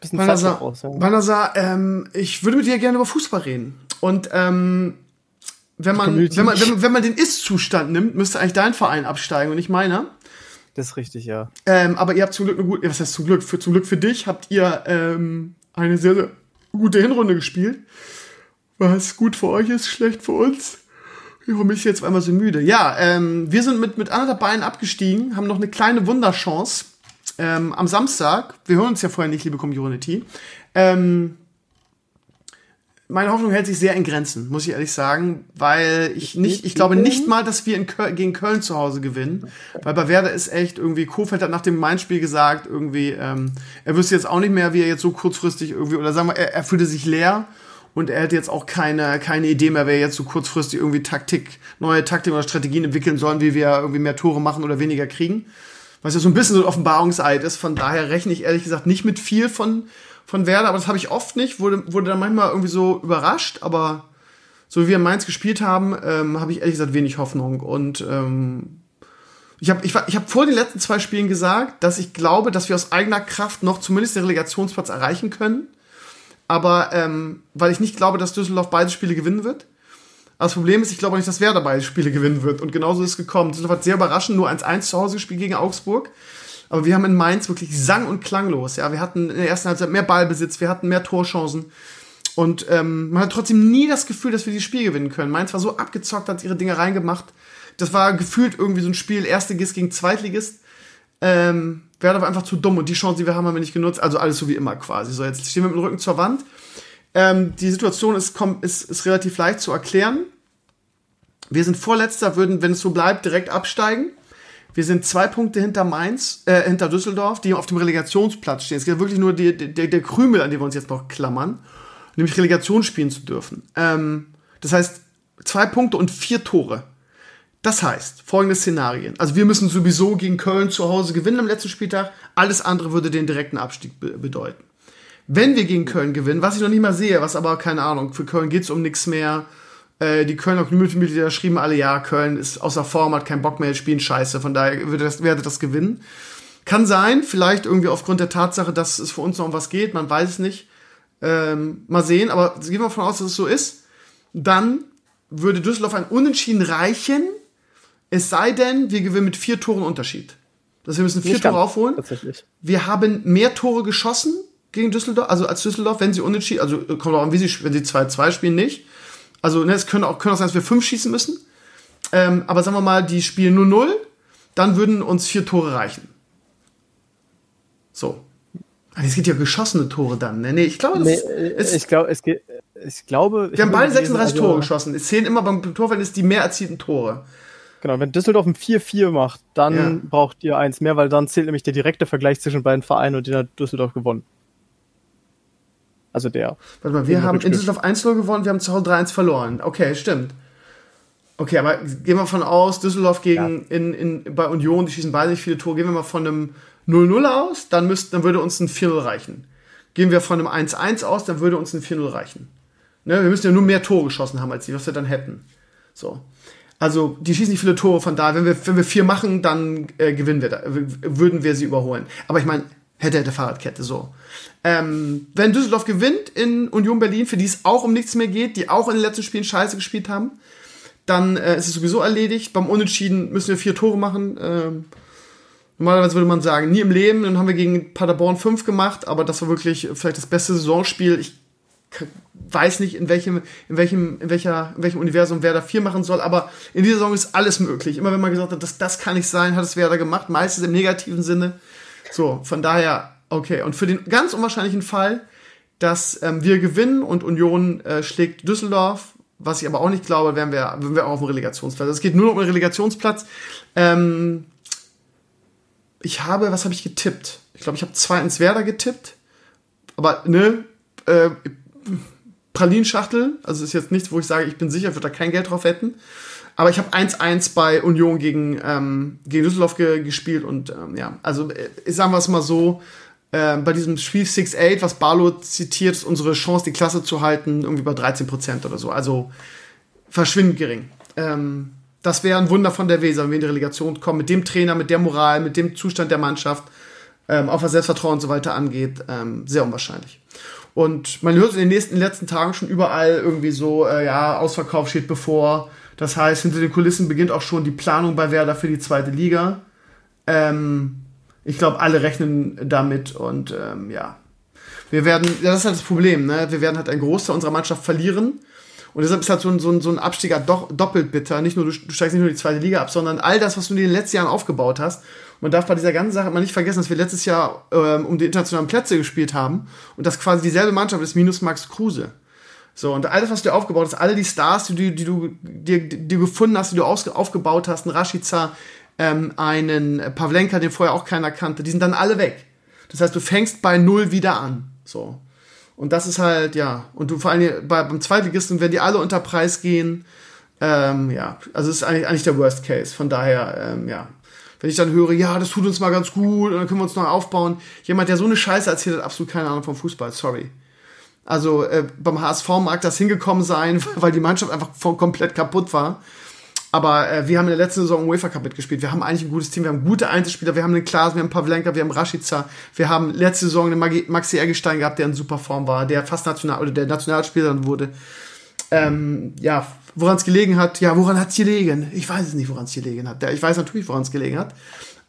Bisschen Balnasar, raus, ja. Balnasar ähm, ich würde mit dir gerne über Fußball reden. Und ähm, wenn man, wenn man, wenn man, wenn man den Ist-Zustand nimmt, müsste eigentlich dein Verein absteigen und nicht meiner. Das ist richtig, ja. Ähm, aber ihr habt zum Glück eine gute, was heißt zum Glück? Für, zum Glück für dich habt ihr ähm, eine sehr, sehr gute Hinrunde gespielt. Was gut für euch ist, schlecht für uns. Ich bin mich jetzt einmal so müde. Ja, ähm, wir sind mit, mit anderthalb Beinen abgestiegen, haben noch eine kleine Wunderchance. Ähm, am Samstag, wir hören uns ja vorher nicht, liebe Community, ähm, meine Hoffnung hält sich sehr in Grenzen, muss ich ehrlich sagen, weil ich nicht, ich glaube nicht mal, dass wir in Köln, gegen Köln zu Hause gewinnen, weil bei Werder ist echt irgendwie, Kofeld hat nach dem Main-Spiel gesagt, irgendwie, ähm, er wüsste jetzt auch nicht mehr, wie er jetzt so kurzfristig irgendwie, oder sagen wir, er, er fühlte sich leer und er hätte jetzt auch keine, keine Idee mehr, wer jetzt so kurzfristig irgendwie Taktik, neue Taktik oder Strategien entwickeln sollen, wie wir irgendwie mehr Tore machen oder weniger kriegen. Was ja so ein bisschen so ein Offenbarungseid ist, von daher rechne ich ehrlich gesagt nicht mit viel von, von Werder, aber das habe ich oft nicht, wurde, wurde dann manchmal irgendwie so überrascht, aber so wie wir in Mainz gespielt haben, ähm, habe ich ehrlich gesagt wenig Hoffnung. Und ähm, ich habe ich, ich hab vor den letzten zwei Spielen gesagt, dass ich glaube, dass wir aus eigener Kraft noch zumindest den Relegationsplatz erreichen können. Aber ähm, weil ich nicht glaube, dass Düsseldorf beide Spiele gewinnen wird. Aber das Problem ist, ich glaube nicht, dass Werder beide Spiele gewinnen wird. Und genauso ist es gekommen. Düsseldorf hat sehr überraschend nur 1-1 zu Hause gespielt gegen Augsburg. Aber wir haben in Mainz wirklich sang- und klanglos. Ja, wir hatten in der ersten Halbzeit mehr Ballbesitz, wir hatten mehr Torchancen. Und ähm, man hat trotzdem nie das Gefühl, dass wir dieses Spiel gewinnen können. Mainz war so abgezockt, hat ihre Dinge reingemacht. Das war gefühlt irgendwie so ein Spiel, Erstligist gegen Zweitligist. Ähm, wäre aber einfach zu dumm und die Chance, die wir haben, haben wir nicht genutzt. Also alles so wie immer quasi. So, jetzt stehen wir mit dem Rücken zur Wand. Ähm, die Situation ist, ist, ist relativ leicht zu erklären. Wir sind Vorletzter, würden, wenn es so bleibt, direkt absteigen. Wir sind zwei Punkte hinter Mainz, äh, hinter Düsseldorf, die auf dem Relegationsplatz stehen. Es geht wirklich nur die, die, der Krümel, an dem wir uns jetzt noch klammern, nämlich Relegation spielen zu dürfen. Ähm, das heißt, zwei Punkte und vier Tore. Das heißt, folgende Szenarien. Also wir müssen sowieso gegen Köln zu Hause gewinnen am letzten Spieltag. Alles andere würde den direkten Abstieg be bedeuten. Wenn wir gegen Köln gewinnen, was ich noch nicht mal sehe, was aber keine Ahnung, für Köln geht es um nichts mehr, äh, die Kölner Community-Mitglieder schrieben alle, ja, Köln ist außer Form, hat keinen Bock mehr, spielen scheiße, von daher würde das, werde das gewinnen. Kann sein, vielleicht irgendwie aufgrund der Tatsache, dass es für uns noch um was geht, man weiß es nicht. Ähm, mal sehen, aber gehen wir davon aus, dass es so ist. Dann würde Düsseldorf ein Unentschieden reichen, es sei denn, wir gewinnen mit vier Toren Unterschied. Das heißt, wir müssen vier Nicht Tore aufholen. Tatsächlich. Wir haben mehr Tore geschossen gegen Düsseldorf, also als Düsseldorf, wenn sie unentschieden, also kommt auch an, wie sie, wenn sie 2-2 spielen, nicht. Also ne, es können auch, können auch sein, dass wir fünf schießen müssen. Ähm, aber sagen wir mal, die spielen nur null, dann würden uns vier Tore reichen. So. Es geht ja geschossene Tore dann. Ne? Nee, ich glaube, das nee, ist, ich glaube, es geht. Ich glaube. Wir haben beide 36 also, Tore geschossen. Es zählen immer beim Torverhältnis die mehr erzielten Tore. Genau, wenn Düsseldorf ein 4-4 macht, dann ja. braucht ihr eins mehr, weil dann zählt nämlich der direkte Vergleich zwischen beiden Vereinen und den hat Düsseldorf gewonnen. Also der. Warte mal, wir haben in Düsseldorf 1-0 gewonnen, wir haben zu Hause 3-1 verloren. Okay, stimmt. Okay, aber gehen wir von aus, Düsseldorf gegen ja. in, in, bei Union, die schießen beide nicht viele Tore, gehen wir mal von einem 0-0 aus, dann, müsst, dann würde uns ein 4-0 reichen. Gehen wir von einem 1-1 aus, dann würde uns ein 4-0 reichen. Ne, wir müssen ja nur mehr Tore geschossen haben, als die, was wir dann hätten. So. Also, die schießen nicht viele Tore, von da, wenn wir, wenn wir vier machen, dann äh, gewinnen wir da, würden wir sie überholen. Aber ich meine, hätte, hätte Fahrradkette, so. Ähm, wenn Düsseldorf gewinnt in Union Berlin, für die es auch um nichts mehr geht, die auch in den letzten Spielen scheiße gespielt haben, dann äh, ist es sowieso erledigt. Beim Unentschieden müssen wir vier Tore machen. Ähm, normalerweise würde man sagen, nie im Leben. Dann haben wir gegen Paderborn fünf gemacht, aber das war wirklich vielleicht das beste Saisonspiel. Ich weiß nicht, in welchem, in welchem, in welcher, in welchem Universum Werder vier machen soll, aber in dieser Saison ist alles möglich. Immer wenn man gesagt hat, das, das kann nicht sein, hat es Werder gemacht, meistens im negativen Sinne. So, von daher Okay, und für den ganz unwahrscheinlichen Fall, dass ähm, wir gewinnen und Union äh, schlägt Düsseldorf, was ich aber auch nicht glaube, wären wir, wären wir auch auf dem Relegationsplatz. Es geht nur um den Relegationsplatz. Ähm, ich habe, was habe ich getippt? Ich glaube, ich habe zwei ins Werder getippt. Aber, ne, äh, Pralinschachtel, also ist jetzt nichts, wo ich sage, ich bin sicher, ich würde da kein Geld drauf wetten. Aber ich habe 1-1 bei Union gegen, ähm, gegen Düsseldorf ge gespielt und ähm, ja, also äh, sagen wir es mal so, äh, bei diesem Spiel 6-8, was Barlow zitiert, ist unsere Chance, die Klasse zu halten, irgendwie bei 13% oder so. Also verschwindend gering. Ähm, das wäre ein Wunder von der Weser, wenn wir in die Relegation kommen, mit dem Trainer, mit der Moral, mit dem Zustand der Mannschaft, ähm, auch was Selbstvertrauen und so weiter angeht, ähm, sehr unwahrscheinlich. Und man hört in den nächsten letzten Tagen schon überall irgendwie so, äh, ja, Ausverkauf steht bevor. Das heißt, hinter den Kulissen beginnt auch schon die Planung bei Werder für die zweite Liga. Ähm, ich glaube, alle rechnen damit und ähm, ja. Wir werden, ja, das ist halt das Problem, ne? Wir werden halt einen Großteil unserer Mannschaft verlieren. Und deshalb ist halt so ein, so ein, so ein Abstieg halt doch doppelt bitter. Nicht nur, du, du steigst nicht nur die zweite Liga ab, sondern all das, was du in den letzten Jahren aufgebaut hast. Man darf bei dieser ganzen Sache mal nicht vergessen, dass wir letztes Jahr ähm, um die internationalen Plätze gespielt haben und das quasi dieselbe Mannschaft ist minus Max Kruse. So, und alles, was du aufgebaut hast, alle die Stars, die, die, die du dir die, die gefunden hast, die du aufgebaut hast, ein Rashica, ähm, einen Pavlenka, den vorher auch keiner kannte, die sind dann alle weg. Das heißt, du fängst bei Null wieder an. So. Und das ist halt, ja, und du vor allem bei, beim Zweitligisten werden die alle unter Preis gehen. Ähm, ja, also es ist eigentlich, eigentlich der Worst Case. Von daher, ähm, ja. Wenn ich dann höre, ja, das tut uns mal ganz gut und dann können wir uns noch aufbauen. Jemand, der so eine Scheiße erzählt, hat absolut keine Ahnung vom Fußball, sorry. Also äh, beim HSV mag das hingekommen sein, [laughs] weil die Mannschaft einfach komplett kaputt war. Aber äh, wir haben in der letzten Saison UEFA Cup mitgespielt. Wir haben eigentlich ein gutes Team. Wir haben gute Einzelspieler. Wir haben einen Klaas, wir haben Pavlenka, wir haben Rashica. Wir haben letzte Saison einen Maxi Eggestein gehabt, der in super Form war, der fast national oder der Nationalspieler dann wurde. Ähm, ja, woran es gelegen hat. Ja, woran hat es gelegen? Ich weiß es nicht, woran es gelegen hat. Ich weiß natürlich, woran es gelegen hat.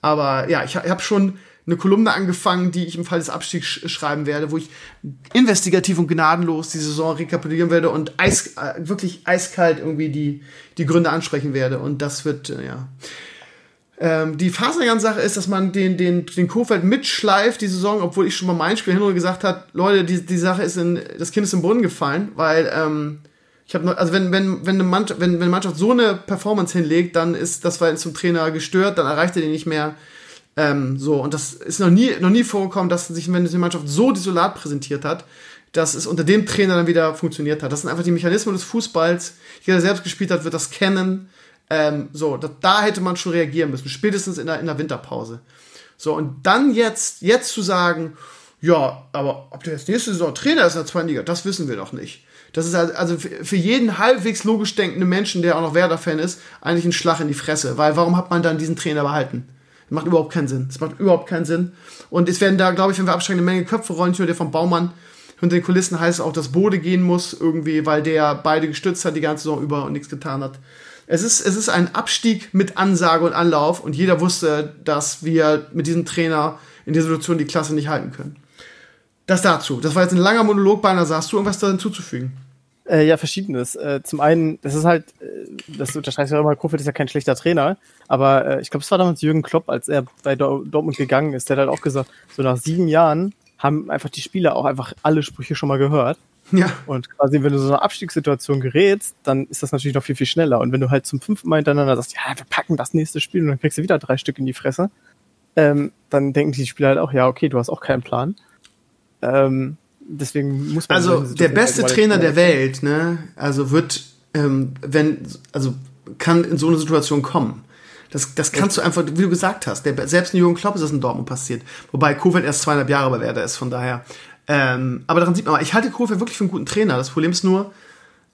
Aber ja, ich, ich habe schon eine Kolumne angefangen, die ich im Fall des Abstiegs schreiben werde, wo ich investigativ und gnadenlos die Saison rekapitulieren werde und eis, äh, wirklich eiskalt irgendwie die, die Gründe ansprechen werde. Und das wird, äh, ja. Ähm, die Faserngan-Sache ist, dass man den, den, den Kofeld mitschleift, die Saison, obwohl ich schon mal mein Spiel Hinrunde gesagt hat, Leute, die, die Sache ist in, das Kind ist im Brunnen gefallen, weil, ähm, ich habe also wenn wenn wenn eine Mannschaft wenn, wenn eine Mannschaft so eine Performance hinlegt, dann ist das weil zum Trainer gestört, dann erreicht er den nicht mehr. Ähm, so, und das ist noch nie, noch nie vorgekommen, dass sich, wenn die Mannschaft so desolat präsentiert hat, dass es unter dem Trainer dann wieder funktioniert hat. Das sind einfach die Mechanismen des Fußballs. Jeder, der selbst gespielt hat, wird das kennen. Ähm, so, da, da, hätte man schon reagieren müssen, spätestens in der, in der Winterpause. So, und dann jetzt, jetzt zu sagen, ja, aber ob der jetzt nächste Saison Trainer ist in der zweiten Liga, das wissen wir doch nicht. Das ist also für jeden halbwegs logisch denkenden Menschen, der auch noch Werder-Fan ist, eigentlich ein Schlag in die Fresse. Weil warum hat man dann diesen Trainer behalten? Das macht überhaupt keinen Sinn. Das macht überhaupt keinen Sinn. Und es werden da, glaube ich, wenn wir absteigen, eine Menge Köpfe rollen. Nicht nur der vom Baumann. Hinter den Kulissen heißt es auch, dass Bode gehen muss, irgendwie, weil der beide gestützt hat die ganze Saison über und nichts getan hat. Es ist, es ist ein Abstieg mit Ansage und Anlauf und jeder wusste, dass wir mit diesem Trainer in der Situation die Klasse nicht halten können. Das dazu. Das war jetzt ein langer Monolog, beinahe sagst du irgendwas da hinzuzufügen. Äh, ja, verschiedenes. Äh, zum einen, das ist halt, äh, das unterstreicht ja immer, Kofeld ist ja kein schlechter Trainer, aber äh, ich glaube, es war damals Jürgen Klopp, als er bei Dortmund gegangen ist, der hat halt auch gesagt, so nach sieben Jahren haben einfach die Spieler auch einfach alle Sprüche schon mal gehört. Ja. Und quasi, wenn du so eine Abstiegssituation gerätst, dann ist das natürlich noch viel, viel schneller. Und wenn du halt zum fünften Mal hintereinander sagst, ja, wir packen das nächste Spiel und dann kriegst du wieder drei Stück in die Fresse, ähm, dann denken die Spieler halt auch, ja, okay, du hast auch keinen Plan. Ähm, deswegen muss man. Also der beste Trainer der Welt, ne? Also wird, ähm, wenn, also kann in so eine Situation kommen. Das, das kannst du einfach, wie du gesagt hast, der, selbst ein Jürgen Klopp ist das in Dortmund passiert. Wobei Kofeld erst zweieinhalb Jahre bei Werder ist, von daher. Ähm, aber daran sieht man, ich halte Kofeld wirklich für einen guten Trainer. Das Problem ist nur,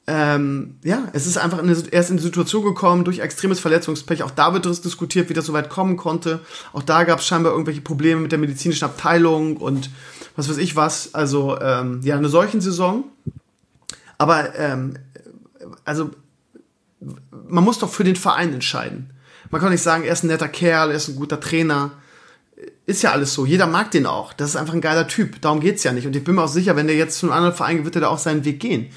ähm, ja, es ist einfach eine, er ist in eine Situation gekommen durch extremes Verletzungspech. Auch da wird es diskutiert, wie das so weit kommen konnte. Auch da gab es scheinbar irgendwelche Probleme mit der medizinischen Abteilung und was weiß ich was. Also ähm, ja, eine solchen Saison. Aber ähm, also man muss doch für den Verein entscheiden. Man kann nicht sagen, er ist ein netter Kerl, er ist ein guter Trainer. Ist ja alles so. Jeder mag den auch. Das ist einfach ein geiler Typ. Darum geht's ja nicht. Und ich bin mir auch sicher, wenn der jetzt zu einem anderen Verein geht, wird er da auch seinen Weg gehen.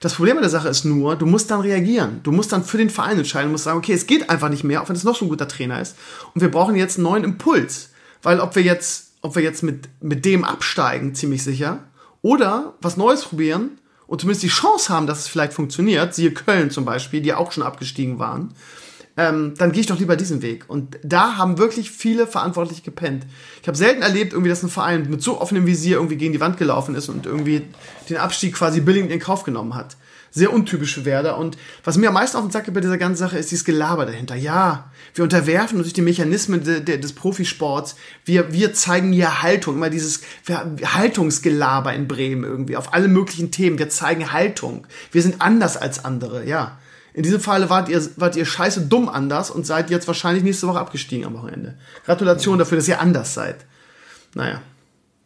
Das Problem an der Sache ist nur, du musst dann reagieren. Du musst dann für den Verein entscheiden. Du musst sagen, okay, es geht einfach nicht mehr, auch wenn es noch so ein guter Trainer ist. Und wir brauchen jetzt einen neuen Impuls. Weil ob wir jetzt ob wir jetzt mit, mit dem absteigen, ziemlich sicher, oder was Neues probieren und zumindest die Chance haben, dass es vielleicht funktioniert, siehe Köln zum Beispiel, die auch schon abgestiegen waren, ähm, dann gehe ich doch lieber diesen Weg. Und da haben wirklich viele verantwortlich gepennt. Ich habe selten erlebt, irgendwie, dass ein Verein mit so offenem Visier irgendwie gegen die Wand gelaufen ist und irgendwie den Abstieg quasi billigend in Kauf genommen hat. Sehr untypisch für Werder. Und was mir am meisten auf den Sack geht bei dieser ganzen Sache, ist dieses Gelaber dahinter. Ja, wir unterwerfen uns durch die Mechanismen de, de, des Profisports. Wir, wir zeigen hier Haltung. Immer dieses Haltungsgelaber in Bremen irgendwie. Auf alle möglichen Themen. Wir zeigen Haltung. Wir sind anders als andere, ja. In diesem Fall wart ihr, wart ihr scheiße dumm anders und seid jetzt wahrscheinlich nächste Woche abgestiegen am Wochenende. Gratulation dafür, dass ihr anders seid. Naja.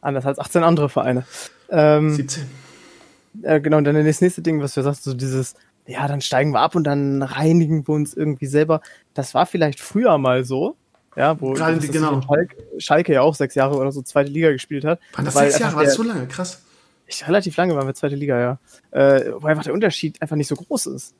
Anders als 18 andere Vereine. Ähm, 17. Äh, genau, und dann das nächste Ding, was du sagst, so dieses, ja, dann steigen wir ab und dann reinigen wir uns irgendwie selber. Das war vielleicht früher mal so. Ja, wo Gerade genau. Schalke, Schalke, ja auch sechs Jahre oder so zweite Liga gespielt hat. Waren das sechs Jahre? War das so lange? Krass. Ich, relativ lange waren wir zweite Liga, ja. Äh, wo einfach der Unterschied einfach nicht so groß ist.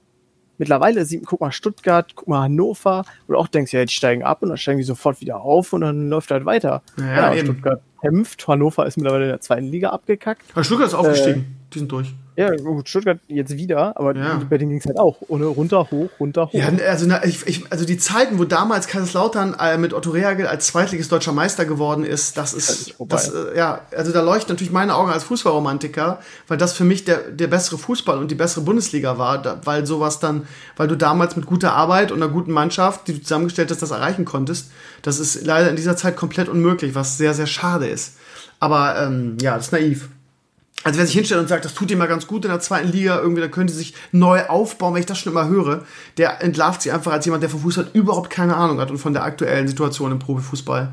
Mittlerweile sieht, guck mal Stuttgart, guck mal Hannover, wo du auch denkst, ja, die steigen ab und dann steigen die sofort wieder auf und dann läuft halt weiter. Ja, ja Stuttgart kämpft, Hannover ist mittlerweile in der zweiten Liga abgekackt. Aber Stuttgart ist aufgestiegen, äh, die sind durch. Ja, gut, Stuttgart jetzt wieder, aber ja. bei denen ging es halt auch. Ohne runter, hoch, runter, hoch. Ja, also, na, ich, ich, also die Zeiten, wo damals Kaiserslautern äh, mit Otto Rehagel als zweitliges deutscher Meister geworden ist, das ist, das, äh, ja, also da leuchten natürlich meine Augen als Fußballromantiker, weil das für mich der, der bessere Fußball und die bessere Bundesliga war, da, weil sowas dann, weil du damals mit guter Arbeit und einer guten Mannschaft, die du zusammengestellt hast, das erreichen konntest. Das ist leider in dieser Zeit komplett unmöglich, was sehr, sehr schade ist. Aber ähm, ja, das ist naiv. Also wer sich hinstellt und sagt, das tut ihm mal ganz gut in der zweiten Liga, irgendwie, da könnte sich neu aufbauen, wenn ich das schon immer höre, der entlarvt sich einfach als jemand, der von Fußball überhaupt keine Ahnung hat und von der aktuellen Situation im Profifußball.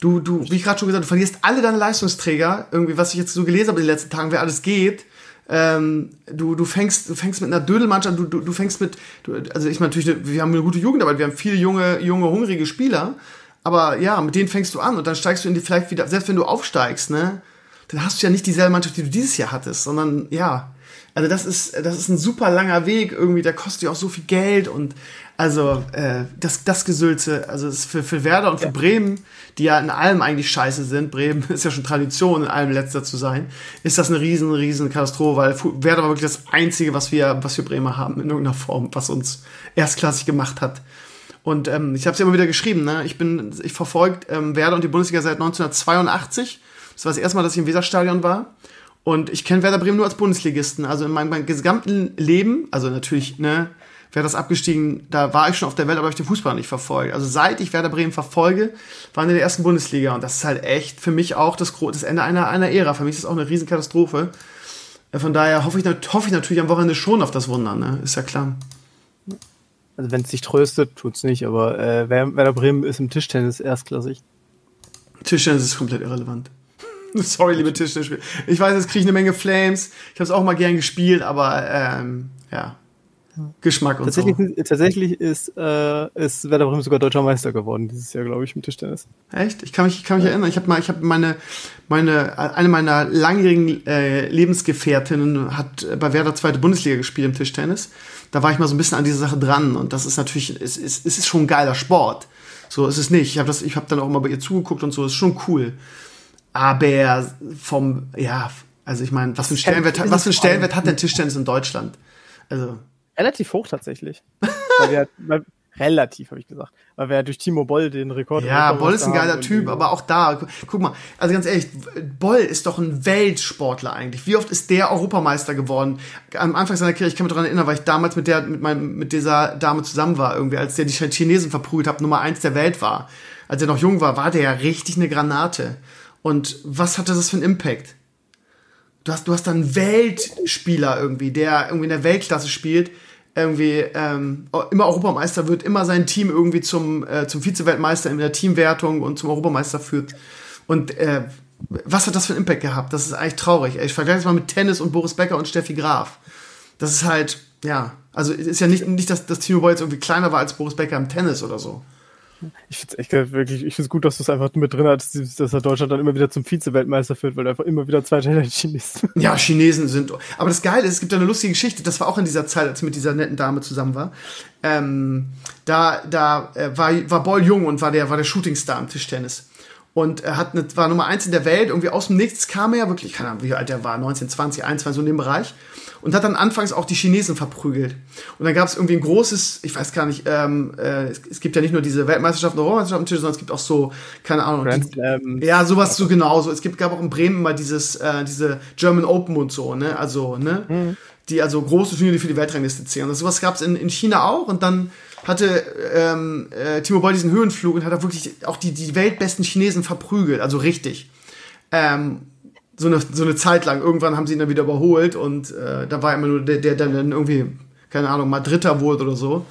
Du, du, wie ich gerade schon gesagt, du verlierst alle deine Leistungsträger, irgendwie, was ich jetzt so gelesen habe in den letzten Tagen, wer alles geht. Ähm, du, du fängst, du fängst mit einer Dödelmannschaft, du, du, du fängst mit, du, also ich meine natürlich, wir haben eine gute Jugendarbeit, wir haben viele junge, junge, hungrige Spieler, aber ja, mit denen fängst du an und dann steigst du in die vielleicht wieder, selbst wenn du aufsteigst, ne, dann hast du ja nicht dieselbe Mannschaft, die du dieses Jahr hattest, sondern ja, also das ist, das ist ein super langer Weg irgendwie, der kostet ja auch so viel Geld und also äh, das, das Gesülze, also ist für, für Werder und für ja. Bremen, die ja in allem eigentlich scheiße sind, Bremen [laughs] ist ja schon Tradition, in allem letzter zu sein, ist das eine riesen, riesen Katastrophe, weil Werder war wirklich das Einzige, was wir, was wir Bremer haben in irgendeiner Form, was uns erstklassig gemacht hat. Und ähm, ich habe es ja immer wieder geschrieben, ne? ich bin, ich verfolgt ähm, Werder und die Bundesliga seit 1982 das war das erste Mal, dass ich im Weserstadion war. Und ich kenne Werder Bremen nur als Bundesligisten. Also in meinem, meinem gesamten Leben, also natürlich, ne, wäre das abgestiegen, da war ich schon auf der Welt, aber ich den Fußball nicht verfolgt. Also seit ich Werder Bremen verfolge, waren in der ersten Bundesliga. Und das ist halt echt für mich auch das, das Ende einer, einer Ära. Für mich ist das auch eine Riesenkatastrophe. Äh, von daher hoffe ich, hoffe ich natürlich am Wochenende schon auf das Wunder, ne? Ist ja klar. Also wenn es sich tröstet, tut's nicht, aber äh, Werder Bremen ist im Tischtennis erstklassig. Tischtennis ist komplett irrelevant. [laughs] Sorry, liebe Tischtennisspieler. Ich weiß, jetzt kriege ich eine Menge Flames. Ich habe es auch mal gern gespielt, aber ähm, ja. Geschmack und tatsächlich, so. Tatsächlich ist, äh, ist Werder Bremen sogar deutscher Meister geworden dieses Jahr, glaube ich, im Tischtennis. Echt? Ich kann mich, ich kann mich ja. erinnern. Ich habe mal, ich habe meine, meine, eine meiner langjährigen äh, Lebensgefährtinnen hat bei Werder zweite Bundesliga gespielt im Tischtennis. Da war ich mal so ein bisschen an dieser Sache dran und das ist natürlich, es ist, es ist schon ein geiler Sport. So ist es nicht. Ich habe das, ich habe dann auch mal bei ihr zugeguckt und so. Ist schon cool aber vom, ja, also ich meine, was für ein Stellenwert, was für ein Stellenwert hat denn Tischtennis in Deutschland? Also. Relativ hoch tatsächlich. weil wir, [laughs] weil, relativ, habe ich gesagt. Weil wir ja durch Timo Boll den Rekord Ja, Boll ist ein geiler Typ, aber auch da, guck mal, also ganz ehrlich, Boll ist doch ein Weltsportler eigentlich. Wie oft ist der Europameister geworden? Am Anfang seiner Karriere, ich kann mich daran erinnern, weil ich damals mit der, mit meinem, mit dieser Dame zusammen war, irgendwie, als der die Chinesen verprügelt hat, Nummer eins der Welt war. Als er noch jung war, war der ja richtig eine Granate. Und was hatte das für einen Impact? Du hast, du hast dann einen Weltspieler irgendwie, der irgendwie in der Weltklasse spielt, irgendwie ähm, immer Europameister wird, immer sein Team irgendwie zum, äh, zum Vize-Weltmeister in der Teamwertung und zum Europameister führt. Und äh, was hat das für einen Impact gehabt? Das ist eigentlich traurig. Ich vergleiche es mal mit Tennis und Boris Becker und Steffi Graf. Das ist halt, ja, also ist ja nicht, nicht dass das Timo Boy jetzt irgendwie kleiner war als Boris Becker im Tennis oder so. Ich finde es echt wirklich, ich finde es gut, dass du es einfach mit drin hast, dass er Deutschland dann immer wieder zum Vize-Weltmeister führt, weil er einfach immer wieder zwei Teile Chinesen. Ja, Chinesen sind. Aber das Geile ist, es gibt eine lustige Geschichte, das war auch in dieser Zeit, als ich mit dieser netten Dame zusammen war. Ähm, da da äh, war, war Boll jung und war der, war der Shootingstar im Tischtennis. Und er hat eine, war Nummer eins in der Welt, irgendwie aus dem Nichts kam er, wirklich, keine Ahnung, wie alt er war, 19, 20, 21, so in dem Bereich und hat dann anfangs auch die Chinesen verprügelt. Und dann gab es irgendwie ein großes, ich weiß gar nicht, ähm, äh, es, es, gibt ja nicht nur diese Weltmeisterschaften und Europameisterschaften, sondern es gibt auch so, keine Ahnung. Die, ja, sowas so genau. So. Es gibt, gab auch in Bremen mal dieses, äh, diese German Open und so, ne? Also, ne? Mhm. die also große Turniere, die für die Weltrangliste zählen. Und sowas gab es in, in China auch und dann hatte ähm, äh, Timo Boll diesen Höhenflug und hat auch wirklich auch die, die weltbesten Chinesen verprügelt, also richtig. Ähm, so eine, so eine Zeit lang. Irgendwann haben sie ihn dann wieder überholt und äh, da war immer nur der, der dann irgendwie, keine Ahnung, mal Dritter wurde oder so.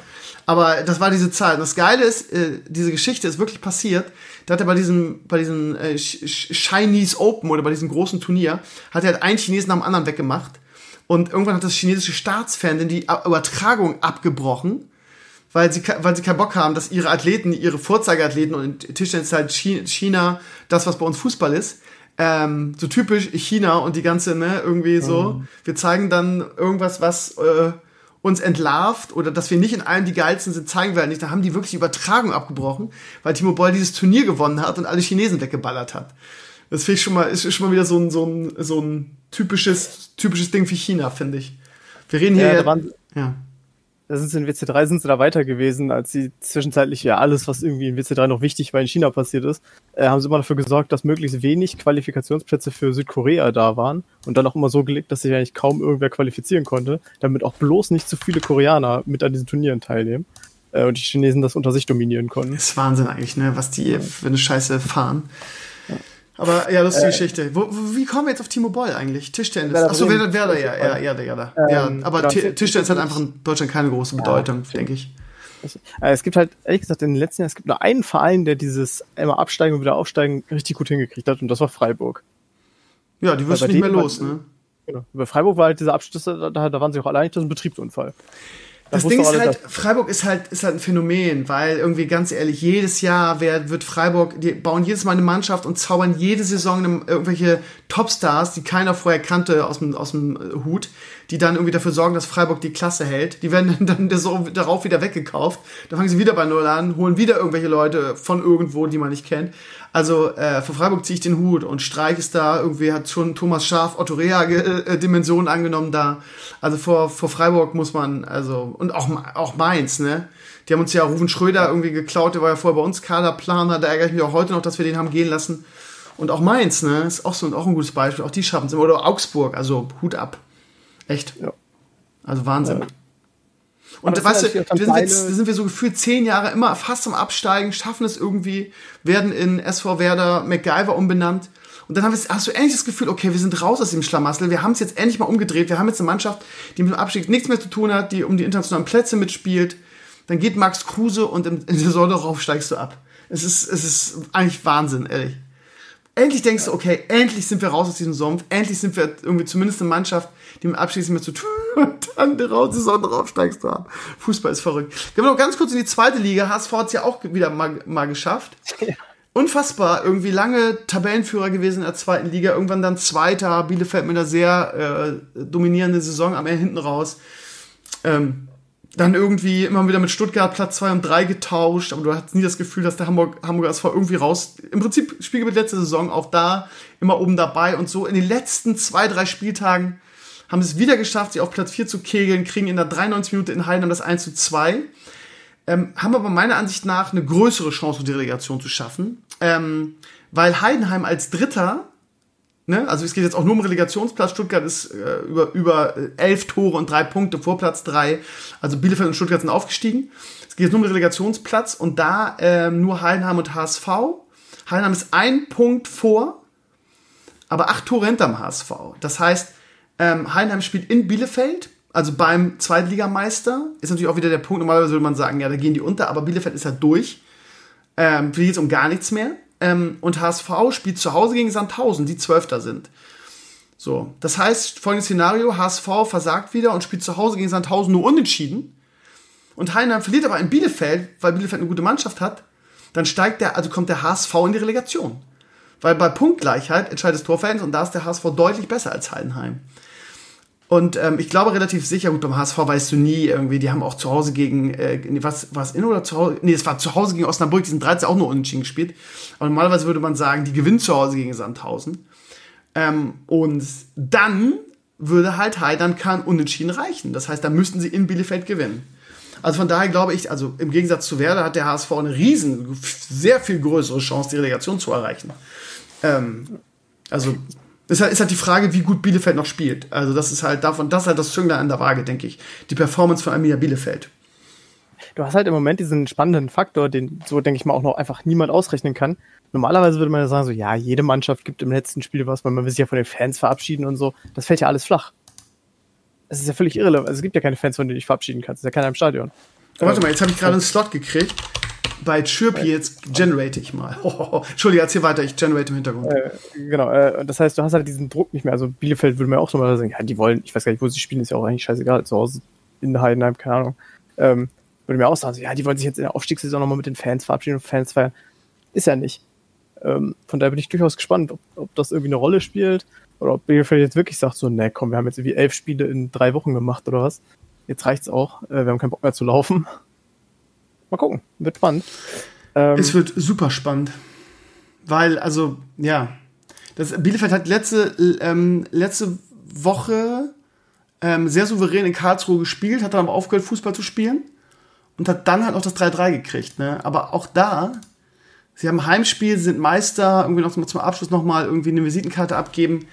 Aber das war diese Zeit. Und das Geile ist, äh, diese Geschichte ist wirklich passiert. Da hat er bei diesem, bei diesem äh, Chinese Open oder bei diesem großen Turnier, hat er halt einen Chinesen dem anderen weggemacht. Und irgendwann hat das chinesische Staatsfernsehen die Übertragung abgebrochen weil sie, weil sie keinen Bock haben, dass ihre Athleten, ihre Vorzeigeathleten und Tischtennis halt China, das, was bei uns Fußball ist, ähm, so typisch China und die ganze, ne, irgendwie so. Mhm. Wir zeigen dann irgendwas, was äh, uns entlarvt oder dass wir nicht in allem die geilsten sind, zeigen wir halt nicht. Da haben die wirklich die Übertragung abgebrochen, weil Timo Boll dieses Turnier gewonnen hat und alle Chinesen weggeballert hat. Das finde ich schon mal, ist schon mal wieder so ein, so ein, so ein typisches, typisches Ding für China, finde ich. Wir reden hier. Ja, ja da sind sie in WC3 sind sie da weiter gewesen, als sie zwischenzeitlich ja alles, was irgendwie in WC3 noch wichtig war, in China passiert ist, äh, haben sie immer dafür gesorgt, dass möglichst wenig Qualifikationsplätze für Südkorea da waren und dann auch immer so gelegt, dass sich eigentlich kaum irgendwer qualifizieren konnte, damit auch bloß nicht zu viele Koreaner mit an diesen Turnieren teilnehmen äh, und die Chinesen das unter sich dominieren konnten. Das ist Wahnsinn eigentlich, ne, was die für eine Scheiße fahren. Aber ja, lustige äh, Geschichte. Wo, wo, wie kommen wir jetzt auf Timo Boll eigentlich? Tischtennis. Achso, Werder, Werder, ja, ja, ja, ja, ja. Ähm, aber genau, Tischtennis hat einfach in Deutschland keine große Bedeutung, ja, denke ich. Äh, es gibt halt, ehrlich gesagt, in den letzten Jahren, es gibt nur einen Verein, der dieses immer absteigen und wieder aufsteigen richtig gut hingekriegt hat, und das war Freiburg. Ja, die wirst du nicht mehr los, ne? Genau. Bei Freiburg war halt dieser Abschluss, da, da waren sie auch allein, das ist ein Betriebsunfall. Das Ding ist halt, Freiburg ist halt, ist halt ein Phänomen, weil irgendwie ganz ehrlich, jedes Jahr wird, wird Freiburg, die bauen jedes Mal eine Mannschaft und zaubern jede Saison irgendwelche Topstars, die keiner vorher kannte aus dem, aus dem äh, Hut, die dann irgendwie dafür sorgen, dass Freiburg die Klasse hält. Die werden [laughs] dann darauf wieder weggekauft. Dann fangen sie wieder bei Null an, holen wieder irgendwelche Leute von irgendwo, die man nicht kennt. Also äh, für Freiburg ziehe ich den Hut und Streich ist da, irgendwie hat schon Thomas Schaf Otto Rea äh, Dimensionen angenommen da. Also vor, vor Freiburg muss man, also, und auch, auch Mainz, ne? Die haben uns ja Rufen Schröder irgendwie geklaut, der war ja vorher bei uns Kaderplaner, da ärgere ich mich auch heute noch, dass wir den haben gehen lassen. Und auch Mainz, ne? Ist auch so auch ein gutes Beispiel. Auch die schaffen es immer. Oder Augsburg, also Hut ab. Echt. Ja. Also Wahnsinn. Ja. Und weißt du, wir sind, jetzt, sind wir so gefühlt zehn Jahre immer fast am Absteigen, schaffen es irgendwie, werden in SV Werder MacGyver umbenannt. Und dann hast du endlich das Gefühl, okay, wir sind raus aus dem Schlamassel, wir haben es jetzt endlich mal umgedreht, wir haben jetzt eine Mannschaft, die mit dem Abstieg nichts mehr zu tun hat, die um die internationalen Plätze mitspielt. Dann geht Max Kruse und in der Säule darauf steigst du ab. Es ist, es ist eigentlich Wahnsinn, ehrlich. Endlich denkst du, okay, endlich sind wir raus aus diesem Sumpf, endlich sind wir irgendwie zumindest eine Mannschaft, die mit Abschließen mehr zu tun und [laughs] dann die raus, die Sonne draufsteigst du ab. Fußball ist verrückt. Gehen wir noch ganz kurz in die zweite Liga. HSV hat es ja auch wieder mal, mal geschafft. Ja. Unfassbar, irgendwie lange Tabellenführer gewesen in der zweiten Liga, irgendwann dann Zweiter, Bielefeld mit einer sehr äh, dominierenden Saison am Ende hinten raus. Ähm, dann irgendwie immer wieder mit Stuttgart Platz 2 und 3 getauscht, aber du hattest nie das Gefühl, dass der Hamburg, Hamburger SV irgendwie raus, im Prinzip Spielgebiet letzte Saison auch da, immer oben dabei und so in den letzten zwei, drei Spieltagen haben sie es wieder geschafft, sie auf Platz 4 zu kegeln, kriegen in der 93 Minute in Heidenheim das 1 zu 2, ähm, haben aber meiner Ansicht nach eine größere Chance, die Relegation zu schaffen, ähm, weil Heidenheim als Dritter Ne? Also es geht jetzt auch nur um Relegationsplatz. Stuttgart ist äh, über, über äh, elf Tore und drei Punkte vor Platz drei. Also Bielefeld und Stuttgart sind aufgestiegen. Es geht jetzt nur um Relegationsplatz und da ähm, nur Heidenheim und HSV. Heidenheim ist ein Punkt vor, aber acht Tore hinterm HSV. Das heißt, ähm, Heidenheim spielt in Bielefeld, also beim Zweitligameister. Ist natürlich auch wieder der Punkt, normalerweise würde man sagen, ja, da gehen die unter, aber Bielefeld ist halt durch. Ähm, für die jetzt um gar nichts mehr. Ähm, und HSV spielt zu Hause gegen Sandhausen, die Zwölfter sind. So, das heißt, folgendes Szenario, HSV versagt wieder und spielt zu Hause gegen Sandhausen nur unentschieden. Und Heidenheim verliert aber in Bielefeld, weil Bielefeld eine gute Mannschaft hat. Dann steigt der, also kommt der HSV in die Relegation. Weil bei Punktgleichheit entscheidet das Torverhältnis und da ist der HSV deutlich besser als Heidenheim. Und ähm, ich glaube relativ sicher, gut, beim HSV weißt du nie irgendwie, die haben auch zu Hause gegen, äh, was, was in oder zu Hause? Nee, es war zu Hause gegen Osnabrück, die sind 13 auch nur unentschieden gespielt. Aber normalerweise würde man sagen, die gewinnen zu Hause gegen Sandhausen. Ähm, und dann würde halt Heidan kann unentschieden reichen. Das heißt, da müssten sie in Bielefeld gewinnen. Also von daher glaube ich, also im Gegensatz zu Werder hat der HSV eine riesen, sehr viel größere Chance, die Relegation zu erreichen. Ähm, also Deshalb ist halt die Frage, wie gut Bielefeld noch spielt. Also das ist halt davon, das ist halt das Zünglein an der Waage, denke ich. Die Performance von Arminia Bielefeld. Du hast halt im Moment diesen spannenden Faktor, den so, denke ich mal, auch noch einfach niemand ausrechnen kann. Normalerweise würde man ja sagen, so, ja, jede Mannschaft gibt im letzten Spiel was, weil man will sich ja von den Fans verabschieden und so. Das fällt ja alles flach. Es ist ja völlig irrelevant. Also es gibt ja keine Fans, von denen du dich verabschieden kannst. Es ist ja keiner im Stadion. Oh, warte mal, jetzt habe ich gerade einen Slot gekriegt. Bei Chirpy jetzt generate ich mal. [laughs] Oh, oh. Entschuldige, erzähl weiter, ich generate im Hintergrund. Äh, genau, äh, das heißt, du hast halt diesen Druck nicht mehr. Also Bielefeld würde mir auch so mal sagen, ja, die wollen, ich weiß gar nicht, wo sie spielen, ist ja auch eigentlich scheißegal, zu Hause in Heidenheim, keine Ahnung. Ähm, würde mir auch sagen, ja, die wollen sich jetzt in der Aufstiegssaison nochmal mit den Fans verabschieden und Fans feiern. Ist ja nicht. Ähm, von daher bin ich durchaus gespannt, ob, ob das irgendwie eine Rolle spielt oder ob Bielefeld jetzt wirklich sagt, so, ne, komm, wir haben jetzt irgendwie elf Spiele in drei Wochen gemacht oder was. Jetzt reicht's auch. Äh, wir haben keinen Bock mehr zu laufen. Mal gucken. Wird spannend. Ähm, es wird super spannend. Weil, also, ja. Das, Bielefeld hat letzte, ähm, letzte Woche ähm, sehr souverän in Karlsruhe gespielt, hat dann aber aufgehört, Fußball zu spielen und hat dann halt auch das 3-3 gekriegt. Ne? Aber auch da, sie haben Heimspiel, sind Meister, irgendwie noch zum Abschluss nochmal irgendwie eine Visitenkarte abgeben.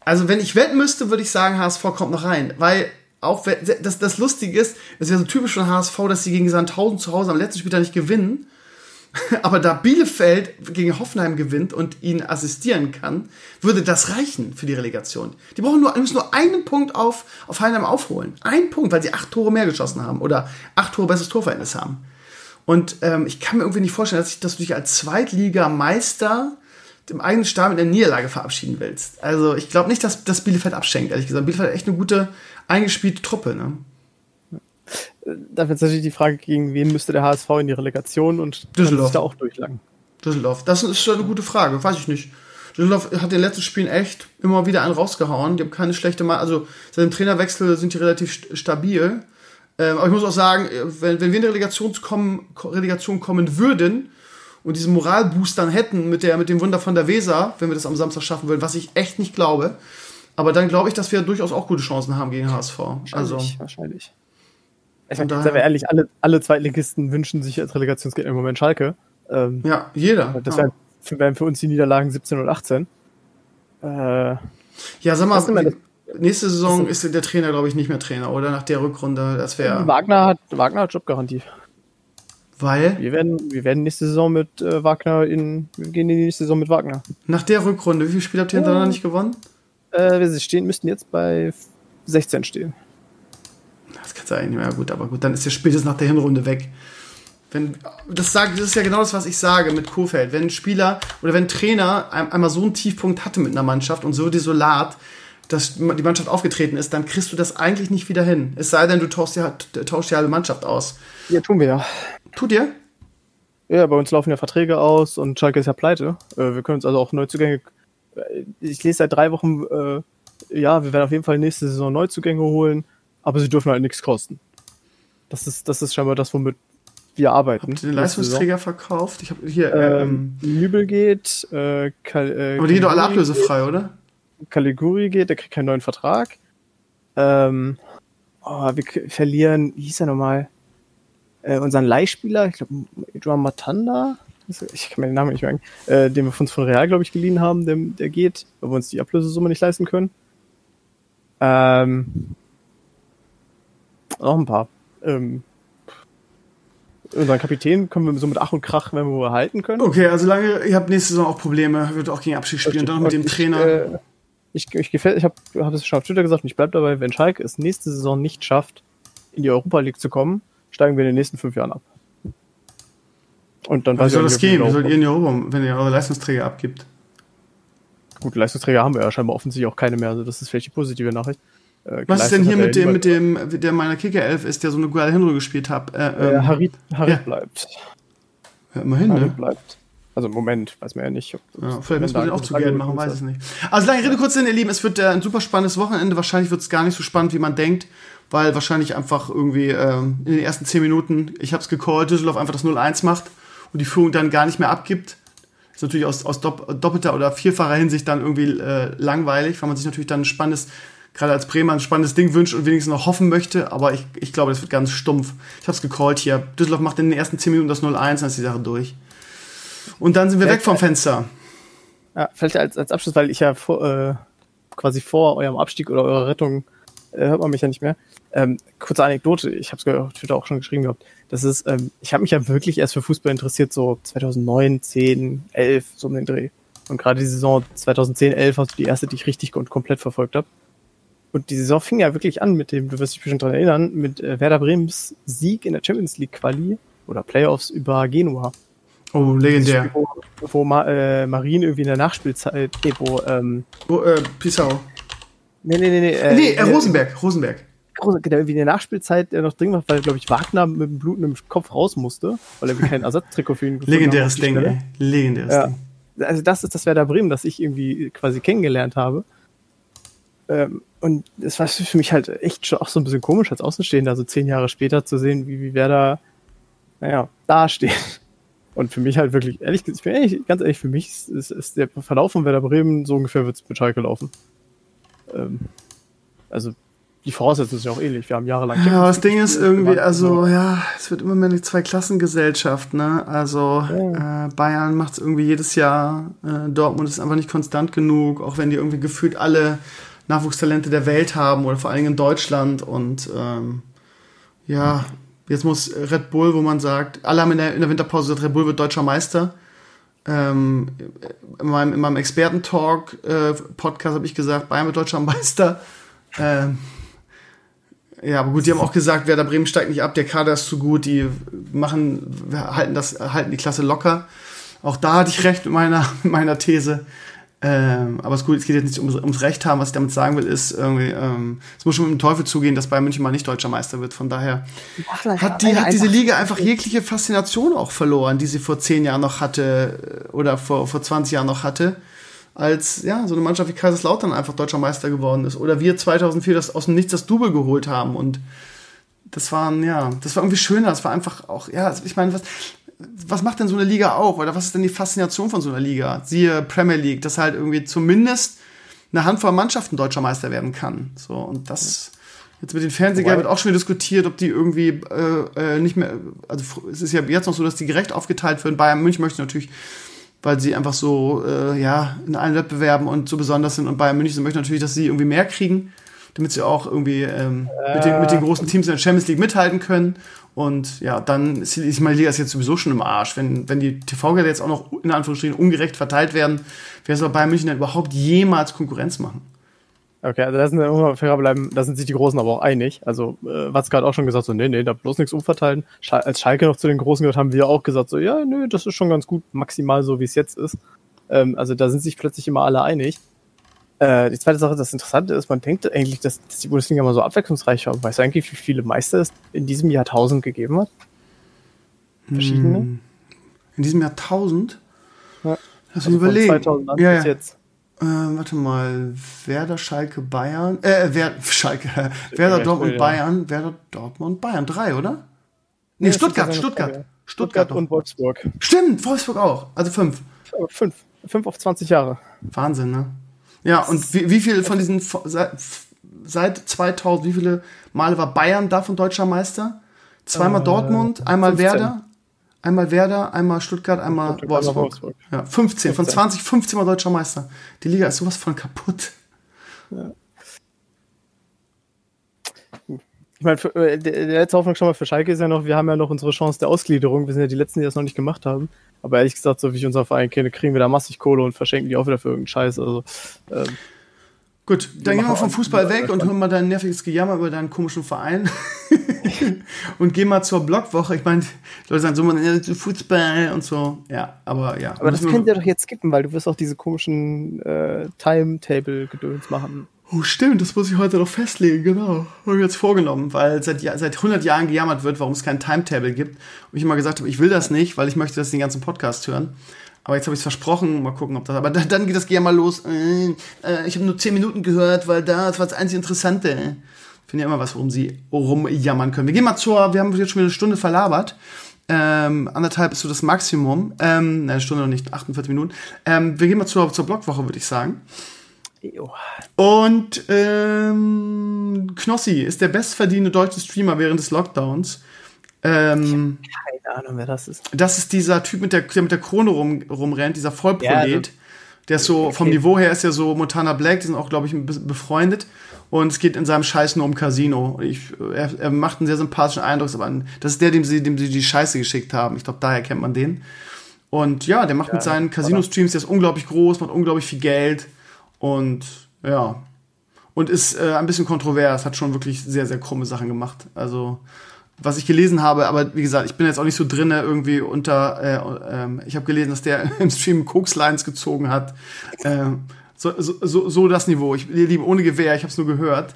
Also wenn ich wetten müsste, würde ich sagen, HSV kommt noch rein. Weil auch das, das Lustige ist, es wäre so typisch von HSV, dass sie gegen Sandhausen zu Hause am letzten Spieltag nicht gewinnen [laughs] Aber da Bielefeld gegen Hoffenheim gewinnt und ihn assistieren kann, würde das reichen für die Relegation. Die brauchen nur, müssen nur einen Punkt auf, auf Heidenheim aufholen. Ein Punkt, weil sie acht Tore mehr geschossen haben oder acht Tore besseres Torverhältnis haben. Und ähm, ich kann mir irgendwie nicht vorstellen, dass, ich, dass du dich als Zweitligameister im eigenen Start mit einer Niederlage verabschieden willst. Also ich glaube nicht, dass das Bielefeld abschenkt, ehrlich gesagt. Bielefeld hat echt eine gute, eingespielte Truppe. Ne? da wird natürlich die Frage, gegen wen müsste der HSV in die Relegation und Düsseldorf. da auch durchlangen. Düsseldorf. Das ist schon eine gute Frage, weiß ich nicht. Düsseldorf hat in den letzten Spielen echt immer wieder einen rausgehauen. Die haben keine schlechte Mal, also seit dem Trainerwechsel sind die relativ stabil. Ähm, aber ich muss auch sagen, wenn, wenn wir in die Relegation kommen, Relegation kommen würden und diesen Moralboost dann hätten mit, der, mit dem Wunder von der Weser, wenn wir das am Samstag schaffen würden, was ich echt nicht glaube. Aber dann glaube ich, dass wir durchaus auch gute Chancen haben gegen HSV. Wahrscheinlich, also, wahrscheinlich. Ich meine, seien wir ehrlich, alle, alle Zweitligisten wünschen sich als Relegationsgegner im Moment Schalke. Ähm, ja, jeder. Das ja. wären für, uns die Niederlagen 17 und 18. Äh, ja, sag mal, nächste Saison ist der Trainer, glaube ich, nicht mehr Trainer, oder? Nach der Rückrunde, das wäre. Wagner hat, Wagner hat Jobgarantie. Weil? Wir werden, wir werden nächste Saison mit äh, Wagner in, wir gehen in die nächste Saison mit Wagner. Nach der Rückrunde, wie viele Spiele habt ihr hintereinander nicht gewonnen? Äh, wir stehen, müssten jetzt bei 16 stehen das eigentlich nicht mehr. Gut, aber gut, dann ist der spätestens nach der Hinrunde weg. Wenn, das, sag, das ist ja genau das, was ich sage mit Kofeld. Wenn ein Spieler oder wenn ein Trainer einmal so einen Tiefpunkt hatte mit einer Mannschaft und so desolat, dass die Mannschaft aufgetreten ist, dann kriegst du das eigentlich nicht wieder hin. Es sei denn, du tauschst ja, tauschst die halbe Mannschaft aus. Ja, tun wir ja. Tut ihr? Ja, bei uns laufen ja Verträge aus und Schalke ist ja pleite. Äh, wir können uns also auch Neuzugänge. Äh, ich lese seit drei Wochen, äh, ja, wir werden auf jeden Fall nächste Saison Neuzugänge holen aber sie dürfen halt nichts kosten. Das ist, das ist scheinbar das, womit wir arbeiten. Habt ihr den Leistungsträger verkauft? Ich habe hier ähm, ähm, Nübel geht. Äh, Kal äh, aber die gehen doch alle ablösefrei, geht. oder? Caliguri geht, der kriegt keinen neuen Vertrag. Ähm, oh, wir verlieren, wie hieß er nochmal? Äh, unseren Leihspieler, ich glaube, Joan Matanda. Ich kann mir den Namen nicht merken. Äh, den wir uns von Real, glaube ich, geliehen haben, der, der geht, weil wir uns die Ablösesumme nicht leisten können. Ähm, noch ein paar. Ähm, unseren Kapitän können wir so mit Ach und Krach, wenn wir halten können. Okay, also lange, ihr habt nächste Saison auch Probleme, wird auch gegen Abschied spielen, dann mit dem ich, Trainer. Äh, ich, ich, gefällt, ich habe hab es schon auf Twitter gesagt und ich bleibe dabei, wenn Schalke es nächste Saison nicht schafft, in die Europa League zu kommen, steigen wir in den nächsten fünf Jahren ab. Und dann Wie soll das gehen? Wie sollt ihr in die Europa, wenn ihr eure Leistungsträger abgibt? Gut, Leistungsträger haben wir ja scheinbar offensichtlich auch keine mehr, also das ist vielleicht die positive Nachricht. Äh, Was ist denn hier mit dem, mit dem, der meiner Kicker-Elf ist, der so eine geile Hinrunde gespielt hat? Äh, ähm, äh, Harit, Harit ja. bleibt. Ja, immerhin, Harit ne? bleibt. Also im Moment, weiß man ja nicht. ja, vielleicht müssen wir den auch zu Geld machen, weiß es nicht. Also lange Rede kurz hin, ihr Lieben, es wird äh, ein super spannendes Wochenende. Wahrscheinlich wird es gar nicht so spannend, wie man denkt, weil wahrscheinlich einfach irgendwie ähm, in den ersten 10 Minuten, ich habe es gecallt, Düsseldorf einfach das 0-1 macht und die Führung dann gar nicht mehr abgibt. Ist natürlich aus, aus doppelter oder vierfacher Hinsicht dann irgendwie äh, langweilig, weil man sich natürlich dann ein spannendes gerade als Bremer ein spannendes Ding wünscht und wenigstens noch hoffen möchte, aber ich, ich glaube, das wird ganz stumpf. Ich habe es gecallt hier. Düsseldorf macht in den ersten 10 Minuten das 0-1, dann ist die Sache durch. Und dann sind wir weg vom Fenster. Ja, vielleicht als, als Abschluss, weil ich ja vor, äh, quasi vor eurem Abstieg oder eurer Rettung äh, hört man mich ja nicht mehr. Ähm, kurze Anekdote, ich habe es auf Twitter auch schon geschrieben gehabt. Das ist, ähm, ich habe mich ja wirklich erst für Fußball interessiert, so 2009, 10, 11, so um den Dreh. Und gerade die Saison 2010, 11 war so die erste, die ich richtig und komplett verfolgt habe. Und die Saison fing ja wirklich an mit dem, du wirst dich bestimmt daran erinnern, mit äh, Werder Bremens Sieg in der Champions League Quali oder Playoffs über Genua. Oh, legendär. Wo, wo Ma äh, Marin irgendwie in der Nachspielzeit, nee, wo, ähm, oh, äh, Pisau. Nee, nee, nee, nee. Äh, nee, äh, Rosenberg, Rosenberg. Der irgendwie in der Nachspielzeit noch drin war, weil, glaube ich, Wagner mit dem Blut im Kopf raus musste, weil er kein [laughs] Ersatztrikot für ihn Legendäres Ding, ey. Legendäres ja. Ding. Also das ist das Werder Bremen, das ich irgendwie quasi kennengelernt habe. Ähm, und es war für mich halt echt schon auch so ein bisschen komisch, als Außenstehender, so zehn Jahre später zu sehen, wie, wie Werder, naja, dasteht. [laughs] Und für mich halt wirklich, ehrlich gesagt, ich bin ehrlich, ganz ehrlich, für mich ist, ist, ist der Verlauf von Werder Bremen so ungefähr wird es mit Schalke laufen. Ähm, also die Voraussetzungen sind ja auch ähnlich. Wir haben jahrelang. Ja, das Ding ist irgendwie, also ja, es wird immer mehr eine Zweiklassengesellschaft, ne? Also ja. äh, Bayern macht es irgendwie jedes Jahr, äh, Dortmund ist einfach nicht konstant genug, auch wenn die irgendwie gefühlt alle Nachwuchstalente der Welt haben oder vor allen Dingen in Deutschland und ähm, ja, jetzt muss Red Bull, wo man sagt, alle haben in der, in der Winterpause gesagt, Red Bull wird deutscher Meister. Ähm, in meinem, in meinem Experten-Talk-Podcast äh, habe ich gesagt, Bayern wird deutscher Meister. Ähm, ja, aber gut, die haben auch gesagt, Werder Bremen steigt nicht ab, der Kader ist zu gut, die machen, halten das, halten die Klasse locker. Auch da hatte ich recht mit meiner, [laughs] mit meiner These. Ähm, aber es ist gut, es geht jetzt nicht ums, ums Recht haben. Was ich damit sagen will, ist irgendwie, ähm, es muss schon mit dem Teufel zugehen, dass Bayern München mal nicht deutscher Meister wird. Von daher hat, die, hat diese Liga einfach jegliche Faszination auch verloren, die sie vor zehn Jahren noch hatte äh, oder vor, vor 20 Jahren noch hatte. Als ja, so eine Mannschaft wie Kaiserslautern einfach deutscher Meister geworden ist. Oder wir 2004 das aus dem Nichts das Double geholt haben. Und das waren, ja, das war irgendwie schöner. Das war einfach auch, ja, ich meine, was, was macht denn so eine Liga auch? Oder was ist denn die Faszination von so einer Liga? Siehe Premier League, dass halt irgendwie zumindest eine Handvoll Mannschaften deutscher Meister werden kann. So, und das. Jetzt mit den Fernsehgeldern wird auch schon diskutiert, ob die irgendwie äh, äh, nicht mehr, also es ist ja jetzt noch so, dass die gerecht aufgeteilt werden. Bayern München möchte natürlich, weil sie einfach so, äh, ja, in allen Wettbewerben und so besonders sind und Bayern München möchte natürlich, dass sie irgendwie mehr kriegen, damit sie auch irgendwie ähm, äh. mit, den, mit den großen Teams in der Champions League mithalten können. Und ja, dann ist die, meine Liga ist jetzt sowieso schon im Arsch. Wenn, wenn die TV-Gelder jetzt auch noch in Anführungsstrichen ungerecht verteilt werden, wer soll Bayern München denn überhaupt jemals Konkurrenz machen? Okay, also da sind wir fairer bleiben, da sind sich die Großen aber auch einig. Also, äh, was gerade auch schon gesagt, so, nee, nee, da bloß nichts umverteilen. Sch als Schalke noch zu den Großen gehört, haben wir auch gesagt, so, ja, nö, das ist schon ganz gut, maximal so, wie es jetzt ist. Ähm, also da sind sich plötzlich immer alle einig. Äh, die zweite Sache, das Interessante ist, man denkt eigentlich, dass, dass die Bundesliga mal so abwechslungsreich war. Weißt du eigentlich, wie viele Meister es in diesem Jahrtausend gegeben hat? Verschiedene? Hm. In diesem Jahrtausend? Ja. Lass also überlegen. 2000 ja, ja. jetzt. Äh, warte mal, Werder, Schalke, Bayern, äh, [laughs] Werder, Schalke, Werder, Dortmund, ja. Bayern, Werder, Dortmund, Bayern, drei, oder? Nee, ja, Stuttgart, Stuttgart, Stuttgart, Stuttgart und Wolfsburg. Stimmt, Wolfsburg auch, also fünf. Fünf, fünf auf 20 Jahre. Wahnsinn, ne? Ja, und wie, wie viel von diesen, seit, seit 2000, wie viele Male war Bayern davon deutscher Meister? Zweimal äh, Dortmund, einmal 15. Werder, einmal Werder, einmal Stuttgart, einmal Stuttgart, Wolfsburg. Wolfsburg. Ja, 15, 15, von 20, 15 Mal deutscher Meister. Die Liga ist sowas von kaputt. Ja. Ich meine, äh, der letzte Hoffnung schon mal für Schalke ist ja noch, wir haben ja noch unsere Chance der Ausgliederung. Wir sind ja die Letzten, die das noch nicht gemacht haben. Aber ehrlich gesagt, so wie ich unser Verein kenne, kriegen wir da massig Kohle und verschenken die auch wieder für irgendeinen Scheiß. Also, ähm, Gut, dann gehen wir vom Fußball weg und hören mal dein nerviges Gejammer über deinen komischen Verein. [laughs] und gehen mal zur Blogwoche. Ich meine, Leute sagen so, man Fußball und so. Ja, aber ja. Aber das könnt ihr doch jetzt skippen, weil du wirst auch diese komischen äh, Timetable-Gedöns machen. Oh, stimmt, das muss ich heute noch festlegen, genau. Habe ich jetzt vorgenommen, weil seit, seit 100 Jahren gejammert wird, warum es kein Timetable gibt. Und ich immer gesagt habe, ich will das nicht, weil ich möchte das den ganzen Podcast hören. Aber jetzt habe ich es versprochen, mal gucken, ob das. Aber dann, dann geht das Gejammer los. Äh, äh, ich habe nur 10 Minuten gehört, weil da, das war das einzige Interessante. Ich finde ja immer was, worum sie rumjammern können. Wir gehen mal zur, wir haben jetzt schon wieder eine Stunde verlabert. Ähm, anderthalb ist so das Maximum. Ähm, eine Stunde noch nicht, 48 Minuten. Ähm, wir gehen mal zur, zur Blogwoche, würde ich sagen. Und ähm, Knossi ist der bestverdienende deutsche Streamer während des Lockdowns. Ähm, keine Ahnung, wer das ist. Das ist dieser Typ, mit der, der mit der Krone rum, rumrennt, dieser Vollprolet. Ja, also Der ist so, vom Niveau her ist ja so Montana Black, die sind auch, glaube ich, befreundet. Und es geht in seinem Scheiß nur um Casino. Ich, er, er macht einen sehr sympathischen Eindruck, aber das ist der, dem sie, dem sie die Scheiße geschickt haben. Ich glaube, daher kennt man den. Und ja, der macht ja, mit seinen Casino-Streams, der ist unglaublich groß, macht unglaublich viel Geld. Und ja. Und ist äh, ein bisschen kontrovers, hat schon wirklich sehr, sehr krumme Sachen gemacht. Also, was ich gelesen habe, aber wie gesagt, ich bin jetzt auch nicht so drin irgendwie unter, äh, äh, ich habe gelesen, dass der [laughs] im Stream Koks-Lines gezogen hat. Äh, so, so, so das Niveau. Ich liebe ohne Gewehr, ich habe es nur gehört.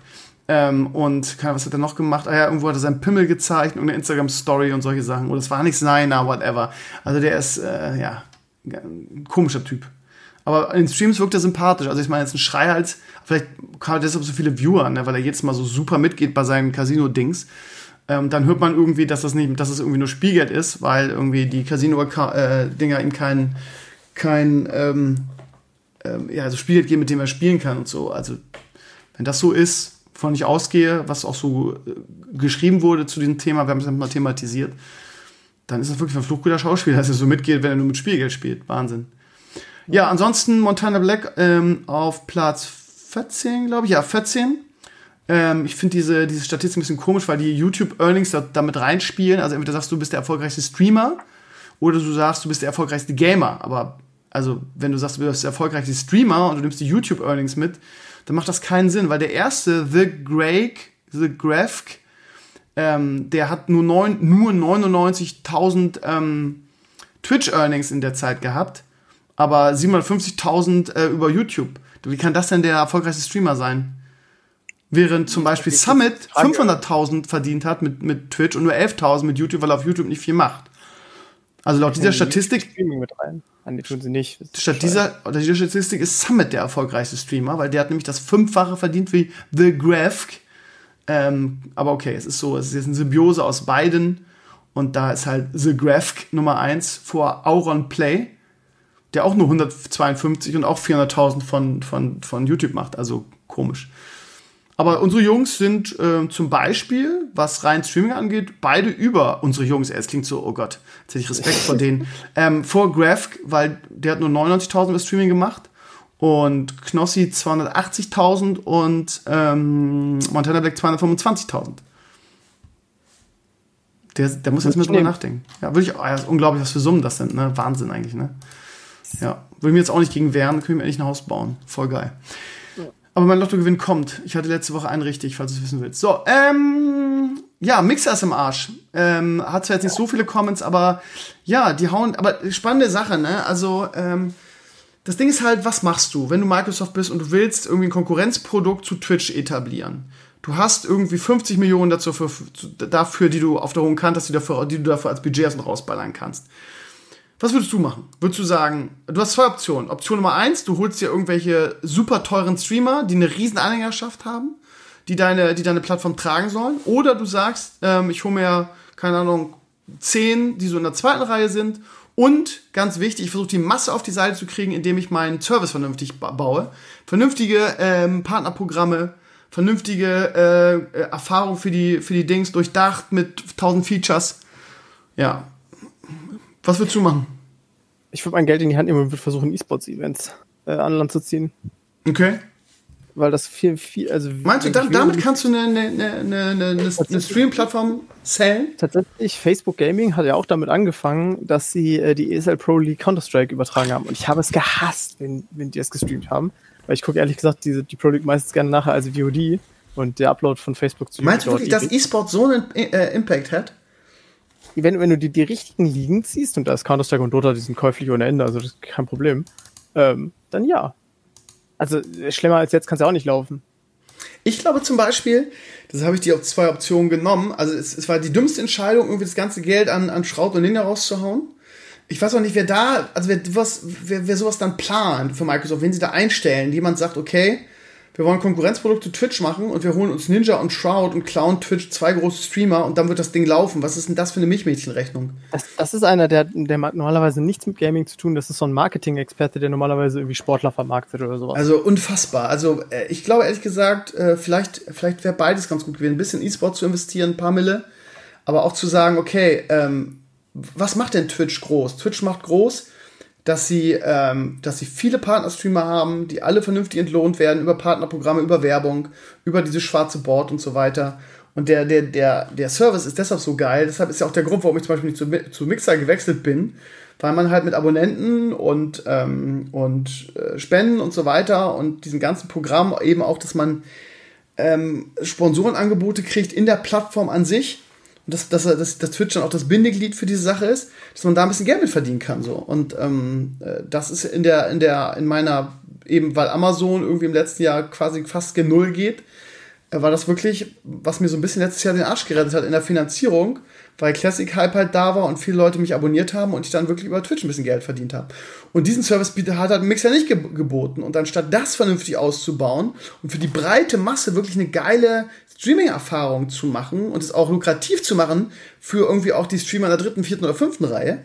Ähm, und keine, was hat er noch gemacht? Ah ja, irgendwo hat er seinen Pimmel gezeigt und eine Instagram-Story und solche Sachen. Oder es war nichts seiner, whatever. Also der ist, äh, ja, ein komischer Typ. Aber in Streams wirkt er sympathisch. Also ich meine, jetzt ein Schreihals, vielleicht kam er deshalb so viele Viewer, ne, weil er jedes Mal so super mitgeht bei seinen Casino-Dings. Ähm, dann hört man irgendwie, dass das nicht, dass es das irgendwie nur Spielgeld ist, weil irgendwie die Casino-Dinger äh, ihm kein, kein ähm, ähm, ja, also Spielgeld geben, mit dem er spielen kann und so. Also, wenn das so ist, wovon ich ausgehe, was auch so äh, geschrieben wurde zu diesem Thema, wir haben es mal thematisiert, dann ist das wirklich ein fluchguter Schauspieler, dass er so mitgeht, wenn er nur mit Spielgeld spielt. Wahnsinn. Ja, ansonsten Montana Black ähm, auf Platz 14, glaube ich. Ja, 14. Ähm, ich finde diese, diese Statistik ein bisschen komisch, weil die YouTube-Earnings da, damit reinspielen. Also entweder sagst du, du bist der erfolgreichste Streamer oder du sagst, du bist der erfolgreichste Gamer. Aber also wenn du sagst, du bist der erfolgreichste Streamer und du nimmst die YouTube-Earnings mit, dann macht das keinen Sinn, weil der erste, The Greg, The Grafk, ähm, der hat nur, nur 99.000 ähm, Twitch-Earnings in der Zeit gehabt, aber 750.000 äh, über YouTube. Wie kann das denn der erfolgreichste Streamer sein? Während zum Beispiel Summit 500.000 verdient hat mit, mit Twitch und nur 11.000 mit YouTube, weil er auf YouTube nicht viel macht. Also laut dieser Statistik. Mit rein. Die tun sie nicht. Statt dieser, oder dieser Statistik ist Summit der erfolgreichste Streamer, weil der hat nämlich das Fünffache verdient wie The Grafk. Ähm, aber okay, es ist so, es ist jetzt eine Symbiose aus beiden. Und da ist halt The Graphic Nummer 1 vor Auron Play, der auch nur 152 und auch 400.000 von, von, von YouTube macht. Also komisch. Aber unsere Jungs sind äh, zum Beispiel, was rein Streaming angeht, beide über unsere Jungs. Es klingt so, oh Gott, jetzt hätte ich Respekt vor denen. [laughs] Ähm, vor Graph, weil der hat nur 99.000 über Streaming gemacht. Und Knossi 280.000 und ähm, Montana Black 225.000. Der, der muss jetzt mal drüber nachdenken. Ja, würde ich, oh, ja, unglaublich, was für Summen das sind, ne? Wahnsinn eigentlich, ne? Ja, würde mir jetzt auch nicht gegen wehren, können wir endlich ein Haus bauen. Voll geil. Aber mein Lottogewinn kommt. Ich hatte letzte Woche einen richtig, falls du es wissen willst. So, ähm, ja, Mixer ist im Arsch. Ähm, hat zwar jetzt nicht so viele Comments, aber ja, die hauen, aber spannende Sache, ne? Also, ähm, das Ding ist halt, was machst du, wenn du Microsoft bist und du willst irgendwie ein Konkurrenzprodukt zu Twitch etablieren? Du hast irgendwie 50 Millionen dazu für, dafür, die du auf der hohen Kante hast, die, dafür, die du dafür als Budget rausballern kannst. Was würdest du machen? Würdest du sagen, du hast zwei Optionen. Option Nummer eins, du holst dir irgendwelche super teuren Streamer, die eine riesen Anhängerschaft haben, die deine, die deine Plattform tragen sollen. Oder du sagst, ähm, ich hole mir, keine Ahnung, zehn, die so in der zweiten Reihe sind. Und ganz wichtig, ich versuche die Masse auf die Seite zu kriegen, indem ich meinen Service vernünftig baue. Vernünftige ähm, Partnerprogramme, vernünftige äh, Erfahrung für die, für die Dings, durchdacht mit tausend Features. Ja, was würdest du machen? Ich würde mein Geld in die Hand nehmen und würde versuchen, E-Sports-Events äh, an Land zu ziehen. Okay. Weil das viel, viel, also. Meinst du, dann, damit kannst du eine, eine, eine, eine, eine Stream-Plattform sellen? Tatsächlich, Facebook Gaming hat ja auch damit angefangen, dass sie äh, die ESL Pro League Counter-Strike übertragen haben. Und ich habe es gehasst, wenn, wenn die es gestreamt haben. Weil ich gucke ehrlich gesagt diese, die Pro League meistens gerne nachher als VOD. Und der Upload von Facebook zu Meinst du wirklich, dass E-Sport so einen äh, Impact hat? Wenn, wenn du die, die richtigen Ligen ziehst, und da ist Counter-Strike und Dota, die sind käuflich ohne Ende, also das ist kein Problem, ähm, dann ja. Also schlimmer als jetzt kann es ja auch nicht laufen. Ich glaube zum Beispiel, das habe ich auf zwei Optionen genommen. Also es, es, war die dümmste Entscheidung, irgendwie das ganze Geld an, an Schraut und Ninja rauszuhauen. Ich weiß auch nicht, wer da, also wer, was, wer, wer sowas dann plant für Microsoft, wenn sie da einstellen, jemand sagt, okay, wir wollen Konkurrenzprodukt zu Twitch machen und wir holen uns Ninja und Shroud und klauen Twitch zwei große Streamer und dann wird das Ding laufen. Was ist denn das für eine Milchmädchenrechnung? Das, das ist einer, der, der hat normalerweise nichts mit Gaming zu tun. Das ist so ein Marketing-Experte, der normalerweise irgendwie Sportler vermarktet oder sowas. Also unfassbar. Also äh, ich glaube ehrlich gesagt, äh, vielleicht, vielleicht wäre beides ganz gut gewesen. Ein bisschen E-Sport zu investieren, ein paar Mille, aber auch zu sagen, okay, ähm, was macht denn Twitch groß? Twitch macht groß, dass sie, ähm, dass sie viele Partnerstreamer haben, die alle vernünftig entlohnt werden über Partnerprogramme, über Werbung, über dieses schwarze Board und so weiter. Und der, der, der, der Service ist deshalb so geil. Deshalb ist ja auch der Grund, warum ich zum Beispiel nicht zu, zu Mixer gewechselt bin, weil man halt mit Abonnenten und, ähm, und äh, Spenden und so weiter und diesem ganzen Programm eben auch, dass man ähm, Sponsorenangebote kriegt in der Plattform an sich. Und dass, dass, dass, dass Twitch dann auch das Bindeglied für diese Sache ist, dass man da ein bisschen Geld mit verdienen kann. So. Und ähm, äh, das ist in der, in der, in meiner, eben weil Amazon irgendwie im letzten Jahr quasi fast gen Null geht, war das wirklich, was mir so ein bisschen letztes Jahr den Arsch gerettet hat in der Finanzierung, weil Classic Hype halt da war und viele Leute mich abonniert haben und ich dann wirklich über Twitch ein bisschen Geld verdient habe. Und diesen Service hat halt Mixer nicht ge geboten. Und anstatt das vernünftig auszubauen und für die breite Masse wirklich eine geile Streaming-Erfahrung zu machen und es auch lukrativ zu machen für irgendwie auch die Streamer in der dritten, vierten oder fünften Reihe,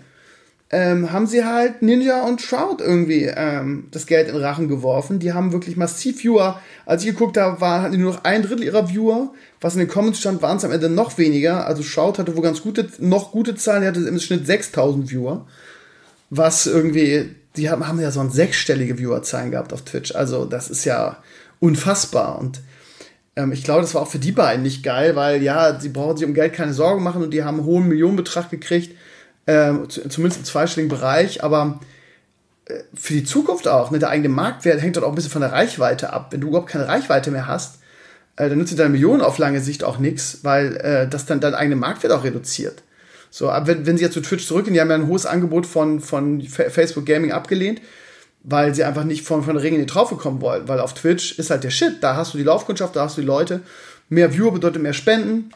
ähm, haben sie halt Ninja und Shroud irgendwie ähm, das Geld in Rachen geworfen. Die haben wirklich massiv Viewer. Als ich geguckt habe, war, hatten die nur noch ein Drittel ihrer Viewer. Was in den Comments stand, waren es am Ende noch weniger. Also Shroud hatte wohl ganz gute, noch gute Zahlen. Die hatte im Schnitt 6000 Viewer. Was irgendwie, die haben, haben ja so ein sechsstellige Viewerzahlen gehabt auf Twitch. Also das ist ja unfassbar. Und ähm, ich glaube, das war auch für die beiden nicht geil, weil ja, sie brauchen sich um Geld keine Sorgen machen und die haben einen hohen Millionenbetrag gekriegt ähm, zumindest im zweistelligen Bereich, aber äh, für die Zukunft auch, ne, der eigene Marktwert hängt dort auch ein bisschen von der Reichweite ab. Wenn du überhaupt keine Reichweite mehr hast, äh, dann nützt dir deine Millionen auf lange Sicht auch nichts, weil äh, das dann dein eigener Marktwert auch reduziert. So, aber wenn, wenn sie jetzt zu Twitch zurückgehen, die haben ja ein hohes Angebot von, von Facebook Gaming abgelehnt, weil sie einfach nicht von, von der Ringe in die Traufe kommen wollen, weil auf Twitch ist halt der Shit, da hast du die Laufkundschaft, da hast du die Leute, mehr Viewer bedeutet mehr Spenden,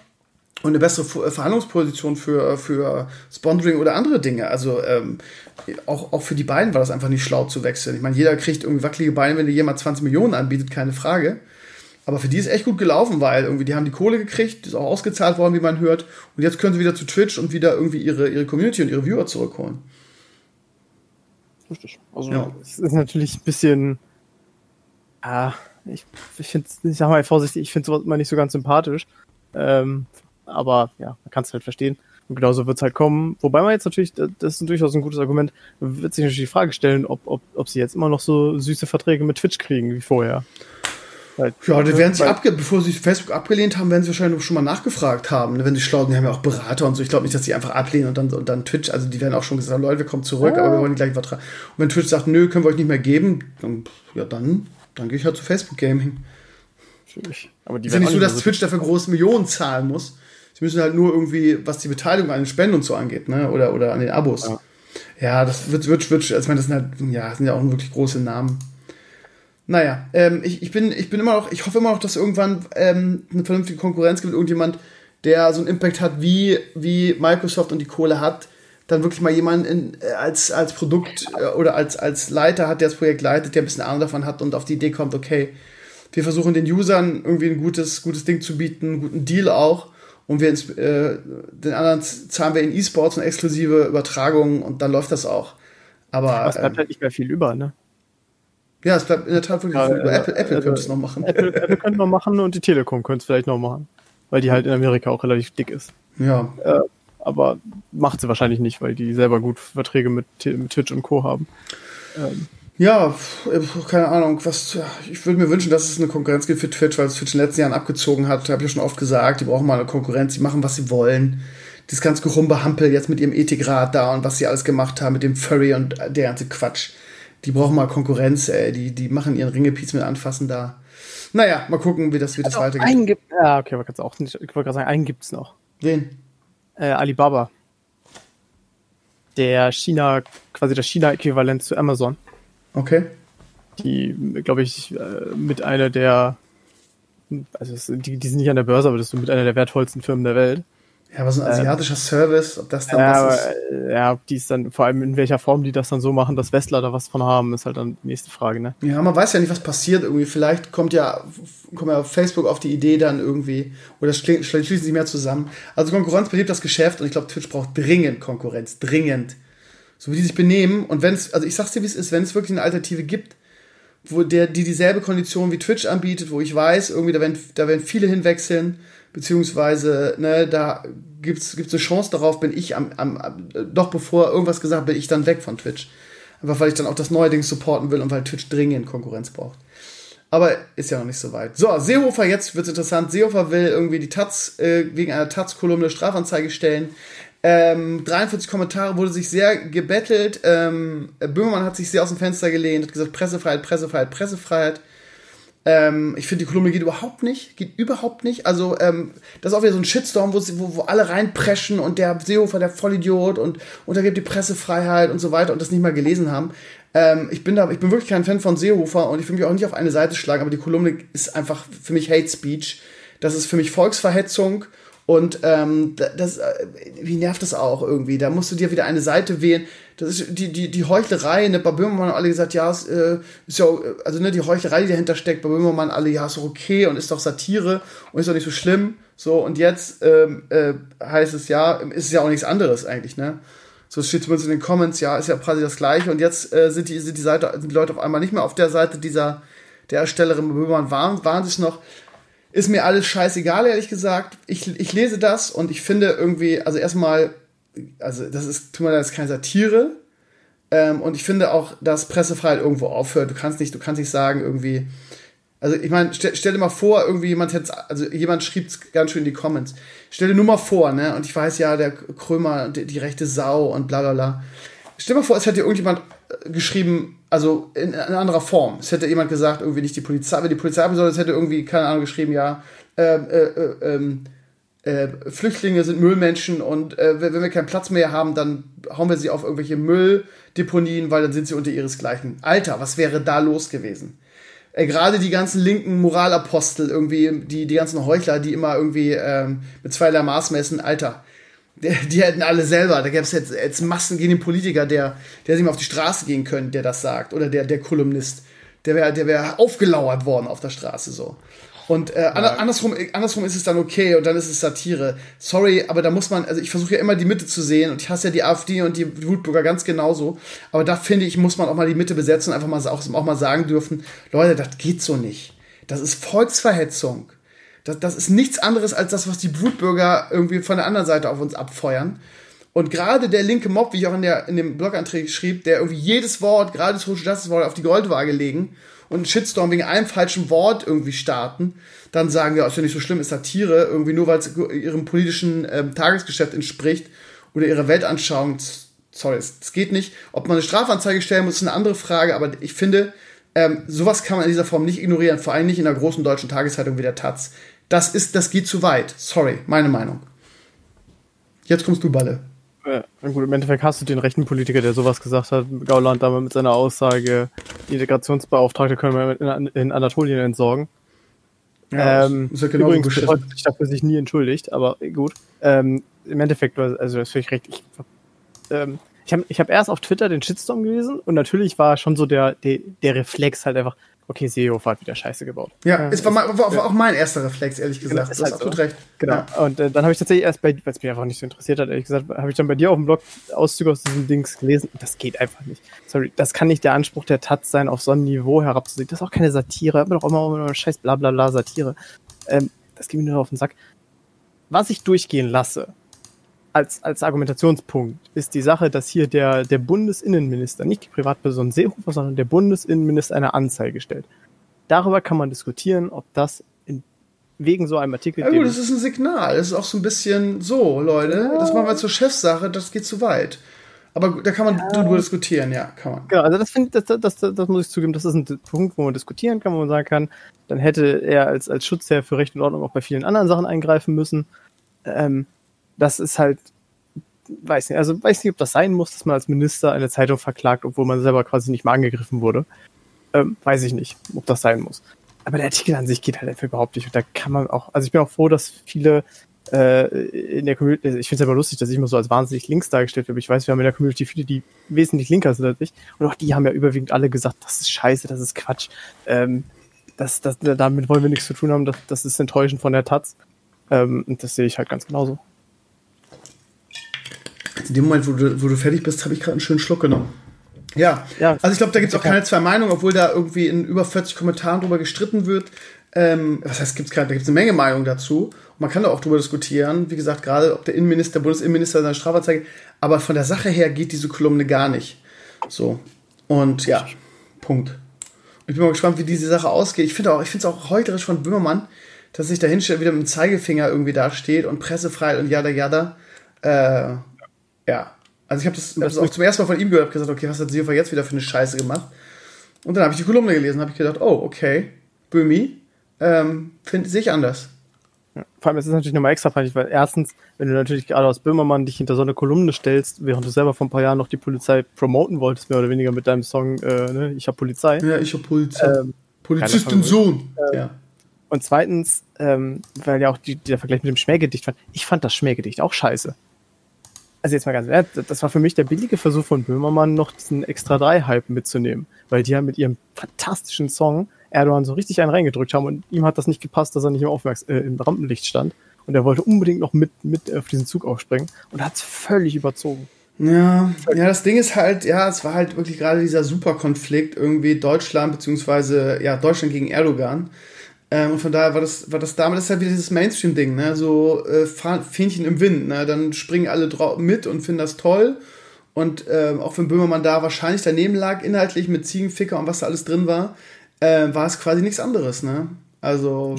und eine bessere äh, Verhandlungsposition für, für Sponsoring oder andere Dinge. Also ähm, auch, auch für die beiden war das einfach nicht schlau zu wechseln. Ich meine, jeder kriegt irgendwie wackelige Beine, wenn dir jemand 20 Millionen anbietet, keine Frage. Aber für die ist echt gut gelaufen, weil irgendwie die haben die Kohle gekriegt, die ist auch ausgezahlt worden, wie man hört. Und jetzt können sie wieder zu Twitch und wieder irgendwie ihre, ihre Community und ihre Viewer zurückholen. Richtig. Also ja. es ist natürlich ein bisschen. Ah, ich, ich finde ich sag mal vorsichtig, ich finde sowas immer nicht so ganz sympathisch. Ähm, aber ja, man kann es halt verstehen. Und genauso wird es halt kommen. Wobei man jetzt natürlich, das ist durchaus ein gutes Argument, wird sich natürlich die Frage stellen, ob, ob, ob sie jetzt immer noch so süße Verträge mit Twitch kriegen wie vorher. Weil, ja, die werden sie abge bevor sie Facebook abgelehnt haben, werden sie wahrscheinlich schon mal nachgefragt haben. Ne? Wenn sie schlau sind, die haben ja auch Berater und so. Ich glaube nicht, dass sie einfach ablehnen und dann, und dann Twitch, also die werden auch schon gesagt, Leute, wir kommen zurück, ja. aber wir wollen die gleichen Vertrag. Und wenn Twitch sagt, nö, können wir euch nicht mehr geben, dann, ja, dann, dann gehe ich halt zu Facebook Gaming. Natürlich. Aber die ist ja nicht so, dass Twitch dafür große Millionen zahlen muss. Sie müssen halt nur irgendwie, was die Beteiligung an den Spenden und so angeht, ne? Oder, oder an den Abos. Ja, ja das wird, wird, wird, also ich meine, das sind halt, ja, das sind ja auch wirklich große Namen. Naja, ähm, ich, ich, bin, ich bin immer noch, ich hoffe immer noch, dass irgendwann ähm, eine vernünftige Konkurrenz gibt, irgendjemand, der so einen Impact hat, wie, wie Microsoft und die Kohle hat, dann wirklich mal jemanden in, äh, als, als Produkt äh, oder als, als Leiter hat, der das Projekt leitet, der ein bisschen Ahnung davon hat und auf die Idee kommt, okay, wir versuchen den Usern irgendwie ein gutes, gutes Ding zu bieten, einen guten Deal auch und wir ins, äh, den anderen zahlen wir in E-Sports und exklusive Übertragungen und dann läuft das auch. Aber es bleibt ähm, halt nicht mehr viel über, ne? Ja, es bleibt in der Tat wirklich ja, viel über. Apple, Apple also, könnte es noch machen. Apple, Apple könnte noch machen und die Telekom könnte es vielleicht noch machen, weil die halt in Amerika auch relativ dick ist. Ja. Äh, aber macht sie wahrscheinlich nicht, weil die selber gut Verträge mit, mit Twitch und Co. haben. Ähm, ja, keine Ahnung, was, ich würde mir wünschen, dass es eine Konkurrenz gibt für Twitch, weil es Twitch in den letzten Jahren abgezogen hat. Habe ich ja schon oft gesagt, die brauchen mal eine Konkurrenz, die machen, was sie wollen. Dieses ganze Gerumbehampel jetzt mit ihrem Ethikrat da und was sie alles gemacht haben mit dem Furry und der ganze Quatsch. Die brauchen mal Konkurrenz, ey. Die, die machen ihren Ringepiez mit anfassen da. Naja, mal gucken, wie das, wie das also weitergeht. Einen gibt, ja, okay, auch nicht, ich wollte gerade sagen, einen gibt's noch. Wen? Äh, Alibaba. Der China, quasi das China-Äquivalent zu Amazon. Okay. Die, glaube ich, äh, mit einer der, also die, die sind nicht an der Börse, aber das ist mit einer der wertvollsten Firmen der Welt. Ja, aber so ein ähm, asiatischer ähm, Service, ob das dann ja, was ist. Äh, ja, ob die es dann, vor allem in welcher Form die das dann so machen, dass Westler da was von haben, ist halt dann die nächste Frage, ne? Ja, man weiß ja nicht, was passiert irgendwie. Vielleicht kommt ja, kommt ja Facebook auf die Idee dann irgendwie, oder schließen sie mehr zusammen. Also Konkurrenz belebt das Geschäft und ich glaube, Twitch braucht dringend Konkurrenz, dringend so wie die sich benehmen. Und wenn es, also ich sag's dir, wie es ist, wenn es wirklich eine Alternative gibt, wo der, die dieselbe Kondition wie Twitch anbietet, wo ich weiß, irgendwie, da werden, da werden viele hinwechseln, beziehungsweise, ne, da gibt's, gibt's eine Chance darauf, bin ich am, am, doch bevor irgendwas gesagt bin ich dann weg von Twitch. Einfach weil ich dann auch das neue Ding supporten will und weil Twitch dringend Konkurrenz braucht. Aber ist ja noch nicht so weit. So, Seehofer, jetzt wird's interessant. Seehofer will irgendwie die Taz, äh, wegen einer Taz-Kolumne Strafanzeige stellen. Ähm, 43 Kommentare wurde sich sehr gebettelt. Ähm, Böhmermann hat sich sehr aus dem Fenster gelehnt, hat gesagt, Pressefreiheit, Pressefreiheit, Pressefreiheit. Ähm, ich finde, die Kolumne geht überhaupt nicht. Geht überhaupt nicht. Also, ähm, das ist auch wieder so ein Shitstorm, wo, wo, alle reinpreschen und der Seehofer, der Vollidiot und untergibt die Pressefreiheit und so weiter und das nicht mal gelesen haben. Ähm, ich bin da, ich bin wirklich kein Fan von Seehofer und ich will mich auch nicht auf eine Seite schlagen, aber die Kolumne ist einfach für mich Hate Speech. Das ist für mich Volksverhetzung und ähm, das, äh, wie nervt das auch irgendwie? Da musst du dir wieder eine Seite wählen. Das ist die, die, die Heuchlerei. Ne? Bei Böhmermann haben alle gesagt, ja, es, äh, ist ja, also ne, die Heuchlerei, die dahinter steckt, bei Böhmermann alle, ja, ist doch okay und ist doch Satire und ist doch nicht so schlimm. So, und jetzt ähm, äh, heißt es ja, ist es ja auch nichts anderes eigentlich, ne? So steht zumindest in den Comments, ja, ist ja quasi das Gleiche. Und jetzt äh, sind, die, sind die Seite, sind die Leute auf einmal nicht mehr auf der Seite dieser, der Erstellerin Böhmermann waren, waren sich noch. Ist mir alles scheißegal, ehrlich gesagt. Ich, ich lese das und ich finde irgendwie, also erstmal, also das ist, tut mir leid, das ist keine Satire. Ähm, und ich finde auch, dass Pressefreiheit irgendwo aufhört. Du kannst nicht, du kannst nicht sagen, irgendwie, also ich meine, stell, stell, dir mal vor, irgendwie jemand hätte, also jemand schrieb es ganz schön in die Comments. Stell dir nur mal vor, ne? Und ich weiß ja, der Krömer, die, die rechte Sau und bla bla bla. Stell dir mal vor, es hätte irgendjemand geschrieben, also in, in anderer Form. Es hätte jemand gesagt, irgendwie nicht die Polizei, wenn die Polizei haben soll, es hätte irgendwie, keine Ahnung, geschrieben, ja, äh, äh, ähm, äh, Flüchtlinge sind Müllmenschen und äh, wenn wir keinen Platz mehr haben, dann hauen wir sie auf irgendwelche Mülldeponien, weil dann sind sie unter ihresgleichen. Alter, was wäre da los gewesen? äh, gerade die ganzen linken Moralapostel, irgendwie, die, die ganzen Heuchler, die immer irgendwie ähm, mit zweierlei Maß messen, Alter, die, hätten alle selber, da gäbe es jetzt, jetzt Massen gegen den Politiker, der, der sich mal auf die Straße gehen könnte, der das sagt, oder der, der Kolumnist, der wäre der wär aufgelauert worden auf der Straße so. Und äh, ja. andersrum, andersrum ist es dann okay und dann ist es Satire. Sorry, aber da muss man, also ich versuche ja immer die Mitte zu sehen und ich hasse ja die AfD und die Wutbürger ganz genauso. Aber da finde ich, muss man auch mal die Mitte besetzen und einfach mal auch, auch mal sagen dürfen, Leute, das geht so nicht. Das ist Volksverhetzung. Das, das ist nichts anderes als das, was die Blutbürger irgendwie von der anderen Seite auf uns abfeuern. Und gerade der linke Mob, wie ich auch in, der, in dem Blogantrag schrieb, der irgendwie jedes Wort, gerade Social Justice Wort, auf die Goldwaage legen und einen Shitstorm wegen einem falschen Wort irgendwie starten, dann sagen, ja, ist ja nicht so schlimm, ist Satire, irgendwie nur weil es ihrem politischen ähm, Tagesgeschäft entspricht oder ihrer Weltanschauung. Sorry, es geht nicht. Ob man eine Strafanzeige stellen muss, ist eine andere Frage, aber ich finde, ähm, sowas kann man in dieser Form nicht ignorieren, vor allem nicht in einer großen deutschen Tageszeitung wie der Taz. Das ist, das geht zu weit. Sorry, meine Meinung. Jetzt kommst du, Balle. Ja, gut, im Endeffekt hast du den rechten Politiker, der sowas gesagt hat, Gauland damals mit seiner Aussage, die Integrationsbeauftragte können wir in, Anatolien entsorgen. Ja, ähm, ist ja genau übrigens hat sich dafür sich nie entschuldigt, aber gut. Ähm, Im Endeffekt, also das finde ich recht. Ich, ähm, ich habe ich hab erst auf Twitter den Shitstorm gelesen und natürlich war schon so der, der, der Reflex halt einfach, okay, Seehofer hat wieder Scheiße gebaut. Ja, es war, war, war, auch mein erster Reflex, ehrlich gesagt. Genau, du hast halt absolut so. recht. Genau. Ja. Und äh, dann habe ich tatsächlich erst bei, weil es mich einfach nicht so interessiert hat, ehrlich gesagt, habe ich dann bei dir auf dem Blog Auszüge aus diesem Dings gelesen. Das geht einfach nicht. Sorry, das kann nicht der Anspruch der Taz sein, auf so ein Niveau herabzusehen. Das ist auch keine Satire. Aber doch immer immer scheiß Blablabla Satire. Ähm, das geht mir nur auf den Sack. Was ich durchgehen lasse, als, als Argumentationspunkt ist die Sache, dass hier der, der Bundesinnenminister, nicht die Privatperson Seehofer, sondern der Bundesinnenminister eine Anzeige stellt. Darüber kann man diskutieren, ob das in, wegen so einem Artikel. Ja, gut, das ist ein Signal. Das ist auch so ein bisschen so, Leute, das machen wir zur Chefsache, das geht zu weit. Aber da kann man ja. drüber diskutieren, ja, kann man. Genau, also das, find, das, das, das, das muss ich zugeben, das ist ein Punkt, wo man diskutieren kann, wo man sagen kann, dann hätte er als, als Schutzherr für Recht und Ordnung auch bei vielen anderen Sachen eingreifen müssen. Ähm, das ist halt, weiß nicht, also weiß nicht, ob das sein muss, dass man als Minister eine Zeitung verklagt, obwohl man selber quasi nicht mal angegriffen wurde. Ähm, weiß ich nicht, ob das sein muss. Aber der Artikel an sich geht halt einfach überhaupt nicht. Und da kann man auch, also ich bin auch froh, dass viele äh, in der Community, also ich finde es aber lustig, dass ich immer so als wahnsinnig links dargestellt werde. Ich weiß, wir haben in der Community viele, die wesentlich linker sind als ich. Und auch die haben ja überwiegend alle gesagt, das ist scheiße, das ist Quatsch. Ähm, das, das, damit wollen wir nichts zu tun haben, das, das ist enttäuschend von der Taz. Ähm, und das sehe ich halt ganz genauso in dem Moment, wo du, wo du fertig bist, habe ich gerade einen schönen Schluck genommen. Ja, ja also ich glaube, da gibt es auch keine zwei Meinungen, obwohl da irgendwie in über 40 Kommentaren drüber gestritten wird. Ähm, was heißt, gibt's gerade, da gibt es eine Menge Meinungen dazu. Und man kann da auch drüber diskutieren. Wie gesagt, gerade ob der Innenminister, der Bundesinnenminister seine Strafanzeige. Aber von der Sache her geht diese Kolumne gar nicht. So. Und ja, Punkt. Ich bin mal gespannt, wie diese Sache ausgeht. Ich finde auch, ich finde es auch heuterisch von Böhmermann, dass sich da hinstellt, wieder mit dem Zeigefinger irgendwie dasteht und Pressefreiheit und jada jada. Äh, ja. Also ich habe das, hab das auch zum ersten Mal von ihm gehört, habe gesagt, okay, was hat Seehofer jetzt wieder für eine Scheiße gemacht? Und dann habe ich die Kolumne gelesen, habe ich gedacht, oh, okay, Böhmi, ähm, finde ich anders. Ja, vor allem ist es natürlich nochmal extra peinlich, weil erstens, wenn du natürlich gerade aus Böhmermann dich hinter so eine Kolumne stellst, während du selber vor ein paar Jahren noch die Polizei promoten wolltest, mehr oder weniger mit deinem Song, äh, ne, ich hab Polizei. Ja, ich hab Polizei. Ähm, Polizistin Sohn. Ähm, ja. Und zweitens, ähm, weil ja auch die, der Vergleich mit dem Schmähgedicht fand, ich fand das Schmähgedicht auch scheiße. Also jetzt mal ganz ehrlich, das war für mich der billige Versuch von Böhmermann, noch diesen Extra 3-Hype mitzunehmen. Weil die ja mit ihrem fantastischen Song Erdogan so richtig einen reingedrückt haben und ihm hat das nicht gepasst, dass er nicht im, Aufmerks äh, im Rampenlicht stand. Und er wollte unbedingt noch mit, mit auf diesen Zug aufspringen und hat es völlig überzogen. Ja, ja, das Ding ist halt, ja, es war halt wirklich gerade dieser Superkonflikt irgendwie Deutschland beziehungsweise ja Deutschland gegen Erdogan. Ähm, und von daher war das, war das damals das halt wieder dieses Mainstream-Ding, ne? So äh, Fähnchen im Wind, ne? Dann springen alle mit und finden das toll. Und ähm, auch wenn Böhmermann da wahrscheinlich daneben lag, inhaltlich mit Ziegenficker und was da alles drin war, äh, war es quasi nichts anderes, ne? Also,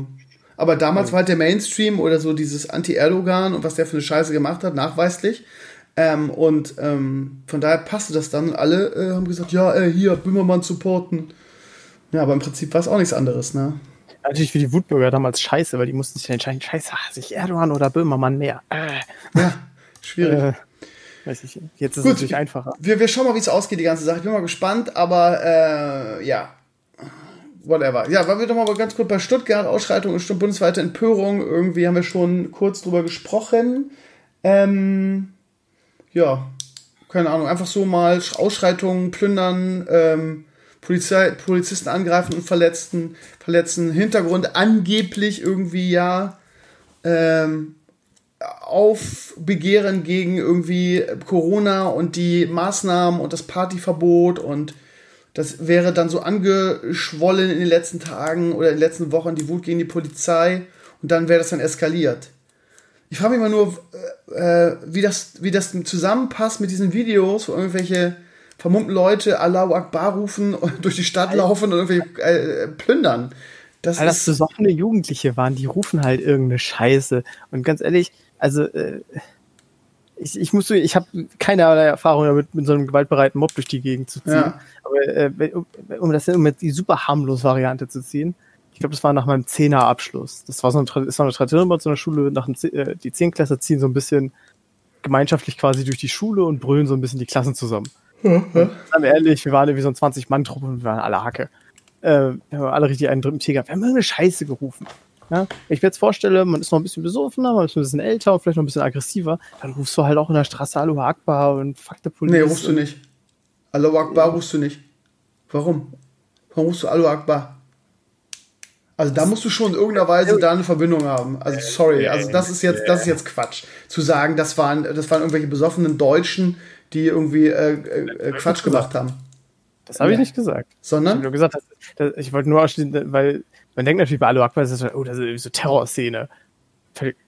aber damals war halt der Mainstream oder so dieses Anti-Erdogan und was der für eine Scheiße gemacht hat, nachweislich. Ähm, und ähm, von daher passte das dann und alle äh, haben gesagt, ja, äh, hier, Böhmermann supporten. Ja, aber im Prinzip war es auch nichts anderes, ne? Natürlich für die Wutbürger damals scheiße, weil die mussten sich entscheiden, scheiße, hasse ich Erdogan oder Böhmermann mehr. Äh. Ja, schwierig. Äh, weiß ich, jetzt ist Gut, es natürlich einfacher. Wir, wir schauen mal, wie es ausgeht, die ganze Sache. Ich bin mal gespannt, aber äh, ja, whatever. Ja, waren wir doch mal ganz kurz bei Stuttgart, Ausschreitung und bundesweite Empörung. Irgendwie haben wir schon kurz drüber gesprochen. Ähm, ja, keine Ahnung, einfach so mal Ausschreitungen, plündern, ähm, Polizei, Polizisten angreifen und verletzen, verletzen. Hintergrund angeblich irgendwie ja ähm, Aufbegehren gegen irgendwie Corona und die Maßnahmen und das Partyverbot und das wäre dann so angeschwollen in den letzten Tagen oder in den letzten Wochen, die Wut gegen die Polizei und dann wäre das dann eskaliert. Ich frage mich mal nur, äh, wie, das, wie das zusammenpasst mit diesen Videos, wo irgendwelche vermummten Leute Allahu Akbar rufen und [laughs] durch die Stadt laufen und irgendwelche äh, plündern. Das Weil das besoffene Jugendliche waren, die rufen halt irgendeine Scheiße. Und ganz ehrlich, also äh, ich, ich muss ich habe keinerlei Erfahrung damit, mit so einem gewaltbereiten Mob durch die Gegend zu ziehen. Ja. Aber äh, um, um das um die super harmlos Variante zu ziehen, ich glaube, das war nach meinem Zehner-Abschluss. Das war so eine, das war eine Tradition bei so einer Schule, nach dem, äh, die Zehnklässler ziehen so ein bisschen gemeinschaftlich quasi durch die Schule und brüllen so ein bisschen die Klassen zusammen. Seien ehrlich, wir waren irgendwie so ein 20-Mann-Truppe und wir waren alle Hacke. Äh, wir haben alle richtig einen dritten Tiger. Wir haben irgendeine Scheiße gerufen. Ja? Wenn ich mir jetzt vorstelle, man ist noch ein bisschen besoffener, man ist ein bisschen älter und vielleicht noch ein bisschen aggressiver, dann rufst du halt auch in der Straße Aloha Akbar und fuck der Polizei. Nee, rufst du nicht. Aloha Akbar ja. rufst du nicht. Warum? Warum rufst du Aloha Akbar? Also da musst du schon in irgendeiner Weise da eine Verbindung haben. Also sorry, also das ist jetzt, das ist jetzt Quatsch. Zu sagen, das waren, das waren irgendwelche besoffenen Deutschen, die irgendwie äh, äh, Quatsch gemacht haben. Das habe ich nicht gesagt. Sondern? Ich habe nur gesagt, dass, dass, ich wollte nur ausstehen, weil man denkt natürlich bei Alu Akbar, das ist, oh, das ist irgendwie so Terrorszene.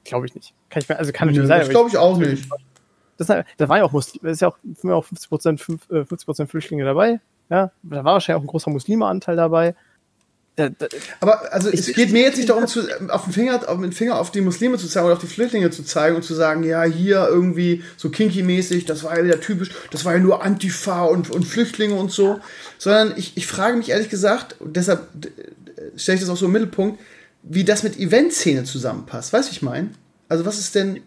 Glaube ich nicht. Kann ich mir, also kann natürlich sein. Das glaube ich auch nicht. Das, da war ja auch Muslim, ist ja auch, auch 50 Prozent 50 Flüchtlinge dabei. Ja, da war wahrscheinlich auch ein großer Muslimeanteil dabei. Aber also es geht mir jetzt nicht darum, zu, [laughs] auf den Finger, auf den Finger auf die Muslime zu zeigen oder auf die Flüchtlinge zu zeigen und zu sagen, ja, hier irgendwie so kinky-mäßig, das war ja wieder typisch, das war ja nur Antifa und, und Flüchtlinge und so. Sondern ich, ich frage mich ehrlich gesagt, und deshalb stelle ich das auch so im Mittelpunkt, wie das mit Eventszene zusammenpasst. Weißt du, ich meine? Also was ist denn,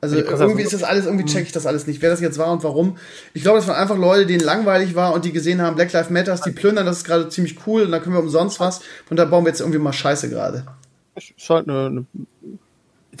also irgendwie ist das alles, irgendwie check ich das alles nicht, wer das jetzt war und warum. Ich glaube, das waren einfach Leute, denen langweilig war und die gesehen haben, Black Lives Matters, die plündern, das ist gerade ziemlich cool und dann können wir umsonst was und da bauen wir jetzt irgendwie mal Scheiße gerade. Ist halt eine, eine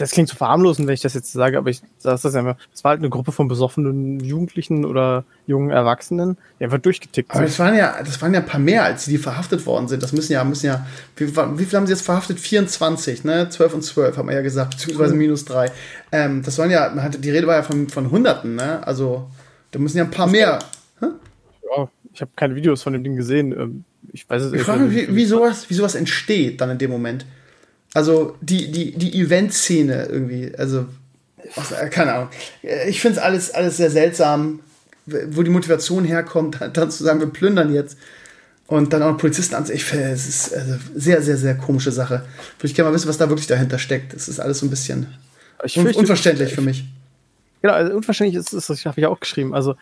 das klingt zu verharmlosen, wenn ich das jetzt sage, aber ich sage das einfach. Es war halt eine Gruppe von besoffenen Jugendlichen oder jungen Erwachsenen, die einfach durchgetickt sind. Aber das waren ja, das waren ja ein paar mehr, als die, die verhaftet worden sind. Das müssen ja, müssen ja, wie, wie viel haben sie jetzt verhaftet? 24, ne? 12 und 12, haben wir ja gesagt, beziehungsweise minus 3. Ähm, das waren ja, die Rede war ja von, von Hunderten, ne? Also, da müssen ja ein paar mehr. Ja, ich habe keine Videos von dem Ding gesehen. Ähm, ich weiß es nicht. Ich frage mich, wie, wie, sowas, wie sowas entsteht dann in dem Moment. Also die, die, die Event-Szene irgendwie, also äh, keine Ahnung. Ich finde es alles, alles sehr seltsam. wo die Motivation herkommt, [laughs] dann zu sagen, wir plündern jetzt. Und dann auch Polizisten an sich. Es ist also sehr, sehr, sehr komische Sache. Würde ich gerne mal wissen, was da wirklich dahinter steckt. Es ist alles so ein bisschen un unverständlich für mich. Genau, also unverständlich ist es, das habe ich auch geschrieben. Also,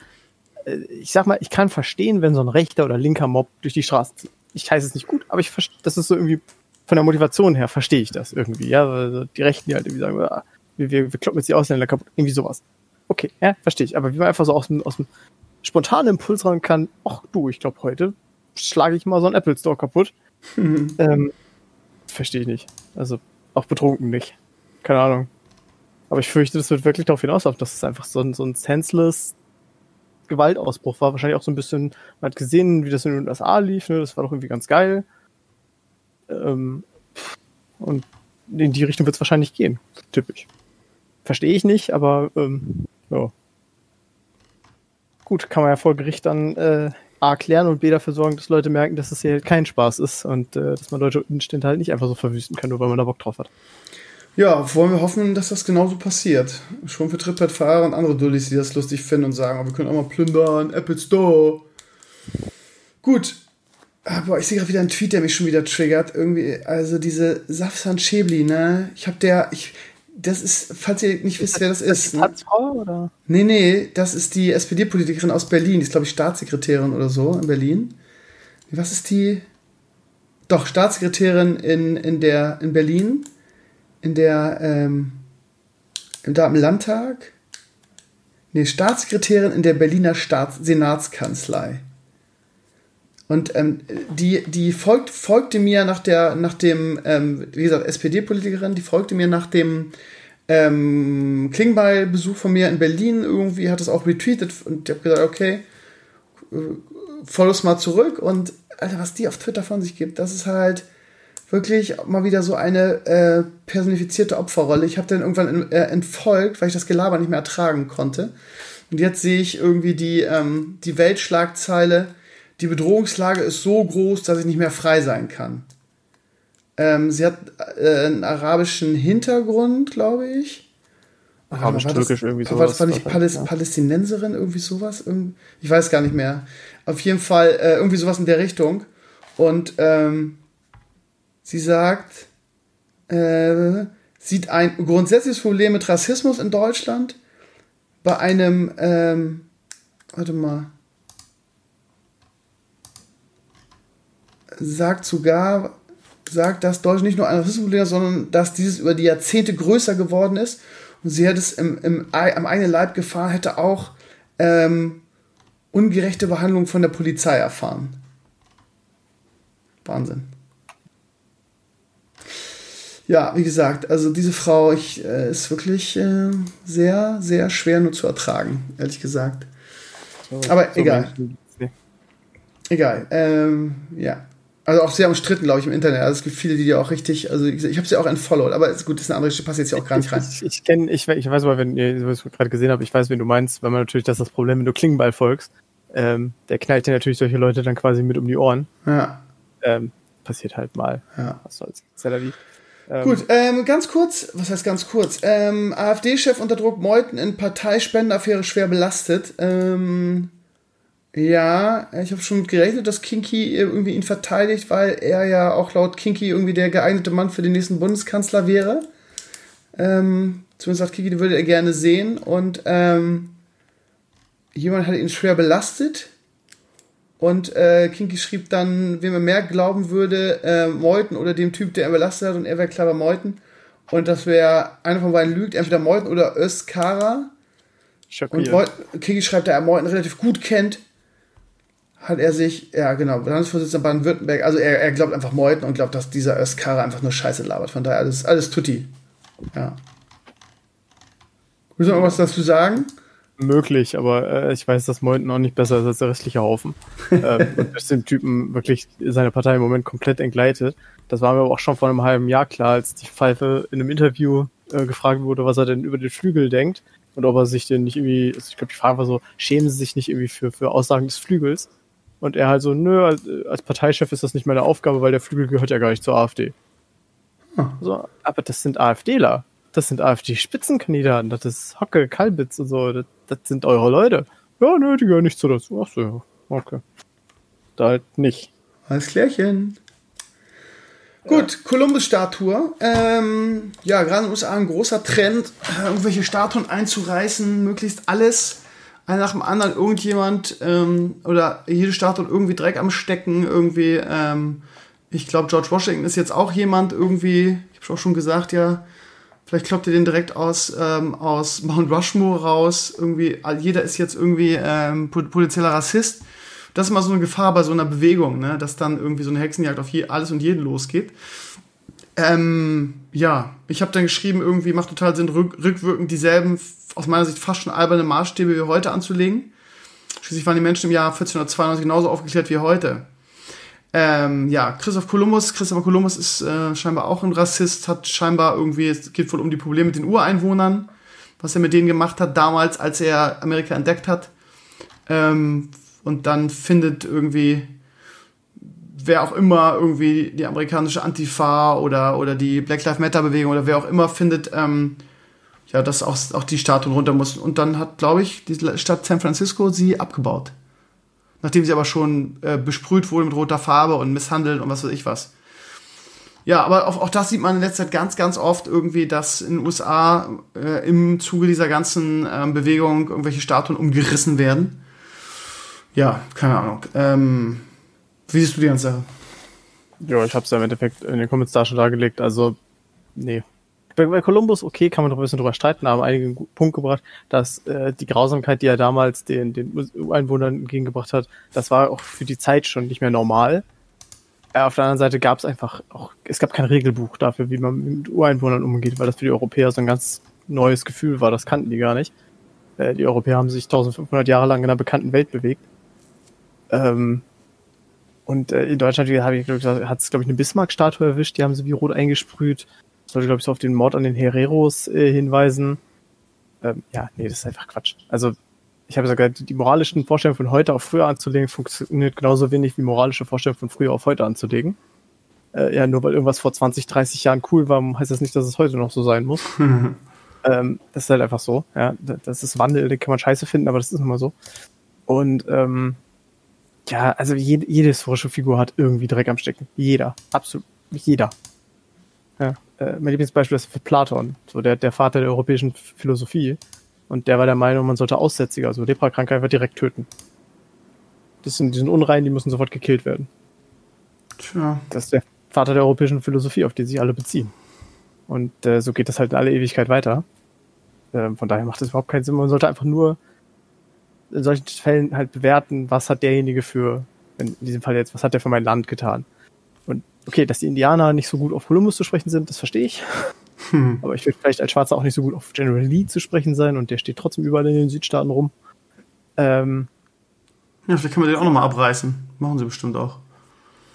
äh, ich sag mal, ich kann verstehen, wenn so ein rechter oder linker Mob durch die Straße zieht. Ich heiße es nicht gut, aber ich das ist so irgendwie von der Motivation her verstehe ich das irgendwie. Ja, also die Rechten, die halt irgendwie sagen, ah, wir, wir, wir kloppen jetzt die Ausländer kaputt, irgendwie sowas. Okay, ja, verstehe ich. Aber wie man einfach so aus dem, aus dem spontanen Impuls ran kann, ach du, ich glaube, heute schlage ich mal so einen Apple Store kaputt. Mhm. Ähm, verstehe ich nicht. Also auch betrunken nicht. Keine Ahnung. Aber ich fürchte, das wird wirklich darauf hinauslaufen, dass es einfach so ein, so ein senseless Gewaltausbruch war. Wahrscheinlich auch so ein bisschen, man hat gesehen, wie das in den USA lief, ne? das war doch irgendwie ganz geil. Ähm, und in die Richtung wird es wahrscheinlich gehen, typisch. Verstehe ich nicht, aber ähm, ja. Gut, kann man ja vor Gericht dann äh, A klären und B dafür sorgen, dass Leute merken, dass es hier halt kein Spaß ist und äh, dass man deutsche Umstände halt nicht einfach so verwüsten kann, nur weil man da Bock drauf hat. Ja, wollen wir hoffen, dass das genauso passiert. Schon für Trittbrettfahrer und andere Dullis, die das lustig finden und sagen, oh, wir können auch mal plündern, Apple Store. Gut. Ah, ich sehe gerade wieder einen Tweet, der mich schon wieder triggert. Irgendwie, also diese Safsan Schäbli, ne? Ich habe der, ich, das ist, falls ihr nicht wisst, wer das ist. ist das die ne? oder? Nee, nee, das ist die SPD-Politikerin aus Berlin. Die ist, glaube ich, Staatssekretärin oder so in Berlin. Was ist die? Doch, Staatssekretärin in, in, der, in Berlin. In der, ähm, da im Landtag. Nee, Staatssekretärin in der Berliner Staats Senatskanzlei. Und ähm, die, die folgt, folgte mir nach der, nach dem, ähm, wie gesagt, SPD-Politikerin, die folgte mir nach dem ähm, Klingbeil-Besuch von mir in Berlin. Irgendwie hat es auch retweetet und ich habe gesagt, okay, follow es mal zurück. Und Alter, was die auf Twitter von sich gibt, das ist halt wirklich mal wieder so eine äh, personifizierte Opferrolle. Ich habe dann irgendwann äh, entfolgt, weil ich das Gelaber nicht mehr ertragen konnte. Und jetzt sehe ich irgendwie die, ähm, die Weltschlagzeile die Bedrohungslage ist so groß, dass ich nicht mehr frei sein kann. Ähm, sie hat äh, einen arabischen Hintergrund, glaube ich. Arabisch-türkisch irgendwie sowas. War das war nicht Paläst ja. Palästinenserin, irgendwie sowas? Ich weiß gar nicht mehr. Auf jeden Fall äh, irgendwie sowas in der Richtung. Und ähm, sie sagt, äh, sieht ein grundsätzliches Problem mit Rassismus in Deutschland bei einem, ähm, warte mal, sagt sogar, sagt, dass Deutschland nicht nur ein Rassismusproblem hat, sondern dass dieses über die Jahrzehnte größer geworden ist. Und sie hat es im, im, am eigenen Leib gefahren, hätte auch ähm, ungerechte Behandlung von der Polizei erfahren. Wahnsinn. Ja, wie gesagt, also diese Frau ich, äh, ist wirklich äh, sehr, sehr schwer nur zu ertragen, ehrlich gesagt. So, Aber so egal. Egal. Ähm, ja. Also auch sehr umstritten, glaube ich, im Internet. Also es gibt viele, die die auch richtig, also ich, ich habe sie auch entfollowed, aber ist gut, das ist eine andere Geschichte, passt jetzt hier auch gar nicht rein. Ich, ich kenne, ich, ich weiß aber, wenn ihr es gerade gesehen habt, ich weiß, wen du meinst, wenn man natürlich, das ist das Problem, wenn du Klingenball folgst, ähm, der knallt dir natürlich solche Leute dann quasi mit um die Ohren. Ja. Ähm, passiert halt mal. Ja. Was soll's. Ähm, Gut, ähm, ganz kurz, was heißt ganz kurz? Ähm, AfD-Chef unter Druck Meuthen in Parteispendenaffäre schwer belastet. Ähm, ja, ich habe schon gerechnet, dass Kinky irgendwie ihn verteidigt, weil er ja auch laut Kinky irgendwie der geeignete Mann für den nächsten Bundeskanzler wäre. Ähm, zumindest sagt Kinky, die würde er gerne sehen. Und ähm, jemand hat ihn schwer belastet. Und äh, Kinky schrieb dann, wem er mehr glauben würde, äh, Meuthen oder dem Typ, der er belastet hat. Und er wäre klar bei Meuthen. Und das wäre, einer von beiden lügt, entweder Meuthen oder Özkara. Und Meuthen, Kinky schreibt, da er Meuthen relativ gut kennt, hat er sich, ja genau, Landesvorsitzender Baden-Württemberg, also er, er glaubt einfach Meuthen und glaubt, dass dieser Öskara einfach nur Scheiße labert. Von daher alles, alles tutti. Ja. Willst du noch was dazu sagen? Möglich, aber äh, ich weiß, dass Meuthen auch nicht besser ist als der restliche Haufen. [laughs] ähm, und dass dem Typen wirklich seine Partei im Moment komplett entgleitet. Das war mir aber auch schon vor einem halben Jahr klar, als die Pfeife in einem Interview äh, gefragt wurde, was er denn über den Flügel denkt und ob er sich denn nicht irgendwie, also ich glaube, die Frage war so, schämen sie sich nicht irgendwie für, für Aussagen des Flügels? Und er halt so, nö, als, Parteichef ist das nicht meine Aufgabe, weil der Flügel gehört ja gar nicht zur AfD. Hm. So, aber das sind AfDler. Das sind AfD-Spitzenkandidaten. Das ist Hocke, Kalbitz und so. Das, das sind eure Leute. Ja, nö, die gehören nicht so dazu. Ach so, ja. Okay. Da halt nicht. Alles klärchen. Gut, Columbus-Statue. Ähm, ja, gerade in den USA ein großer Trend, äh, irgendwelche Statuen einzureißen, möglichst alles, einer nach dem anderen, irgendjemand ähm, oder jede Statue irgendwie Dreck am Stecken, irgendwie. Ähm, ich glaube, George Washington ist jetzt auch jemand irgendwie, ich habe auch schon gesagt, ja, vielleicht kloppt ihr den direkt aus, ähm, aus Mount Rushmore raus. Irgendwie, jeder ist jetzt irgendwie ähm, potenzieller Rassist das ist immer so eine Gefahr bei so einer Bewegung, ne? dass dann irgendwie so eine Hexenjagd auf je, alles und jeden losgeht. Ähm, ja, ich habe dann geschrieben, irgendwie macht total Sinn, rück, rückwirkend dieselben, aus meiner Sicht fast schon alberne Maßstäbe wie heute anzulegen. Schließlich waren die Menschen im Jahr 1492 genauso aufgeklärt wie heute. Ähm, ja, Christoph Kolumbus. Christopher Kolumbus ist äh, scheinbar auch ein Rassist, hat scheinbar irgendwie, es geht wohl um die Probleme mit den Ureinwohnern, was er mit denen gemacht hat damals, als er Amerika entdeckt hat. Ähm, und dann findet irgendwie wer auch immer irgendwie die amerikanische Antifa oder, oder die Black Lives Matter Bewegung oder wer auch immer findet, ähm, ja, dass auch, auch die Statuen runter mussten. Und dann hat, glaube ich, die Stadt San Francisco sie abgebaut. Nachdem sie aber schon äh, besprüht wurde mit roter Farbe und misshandelt und was weiß ich was. Ja, aber auch, auch das sieht man in letzter Zeit ganz, ganz oft irgendwie, dass in den USA äh, im Zuge dieser ganzen äh, Bewegung irgendwelche Statuen umgerissen werden ja, keine Ahnung. Ähm, wie siehst du die ganze Sache? Ja, ich habe es ja im Endeffekt in den Kommentaren schon dargelegt. Also, nee. Bei, bei Columbus, okay, kann man noch ein bisschen drüber streiten, haben einige einen Punkt gebracht, dass äh, die Grausamkeit, die er damals den, den Einwohnern entgegengebracht hat, das war auch für die Zeit schon nicht mehr normal. Äh, auf der anderen Seite gab es einfach auch, es gab kein Regelbuch dafür, wie man mit Ureinwohnern umgeht, weil das für die Europäer so ein ganz neues Gefühl war. Das kannten die gar nicht. Äh, die Europäer haben sich 1500 Jahre lang in einer bekannten Welt bewegt ähm, und äh, in Deutschland hat es, glaube ich, eine Bismarck-Statue erwischt, die haben sie wie rot eingesprüht. Das sollte, glaube ich, so auf den Mord an den Hereros äh, hinweisen. Ähm, ja, nee, das ist einfach Quatsch. Also, ich habe gesagt, die moralischen Vorstellungen von heute auf früher anzulegen, funktioniert genauso wenig wie moralische Vorstellungen von früher auf heute anzulegen. Äh, ja, nur weil irgendwas vor 20, 30 Jahren cool war, heißt das nicht, dass es heute noch so sein muss. [laughs] ähm, das ist halt einfach so. Ja, das ist Wandel, den kann man scheiße finden, aber das ist immer so. Und ähm, ja, also jede, jede historische Figur hat irgendwie Dreck am Stecken. Jeder. Absolut. Jeder. Ja. Äh, mein Lieblingsbeispiel ist für Platon, so der, der Vater der europäischen Philosophie. Und der war der Meinung, man sollte Aussätzige, also Leprakranke, einfach direkt töten. Das sind, die sind unrein, die müssen sofort gekillt werden. Tja. Das ist der Vater der europäischen Philosophie, auf die sich alle beziehen. Und äh, so geht das halt in alle Ewigkeit weiter. Äh, von daher macht es überhaupt keinen Sinn. Man sollte einfach nur in solchen Fällen halt bewerten, was hat derjenige für, in diesem Fall jetzt, was hat der für mein Land getan. Und okay, dass die Indianer nicht so gut auf Columbus zu sprechen sind, das verstehe ich. Hm. Aber ich will vielleicht als Schwarzer auch nicht so gut auf General Lee zu sprechen sein und der steht trotzdem überall in den Südstaaten rum. Ähm, ja, vielleicht können wir den auch nochmal abreißen. Machen sie bestimmt auch.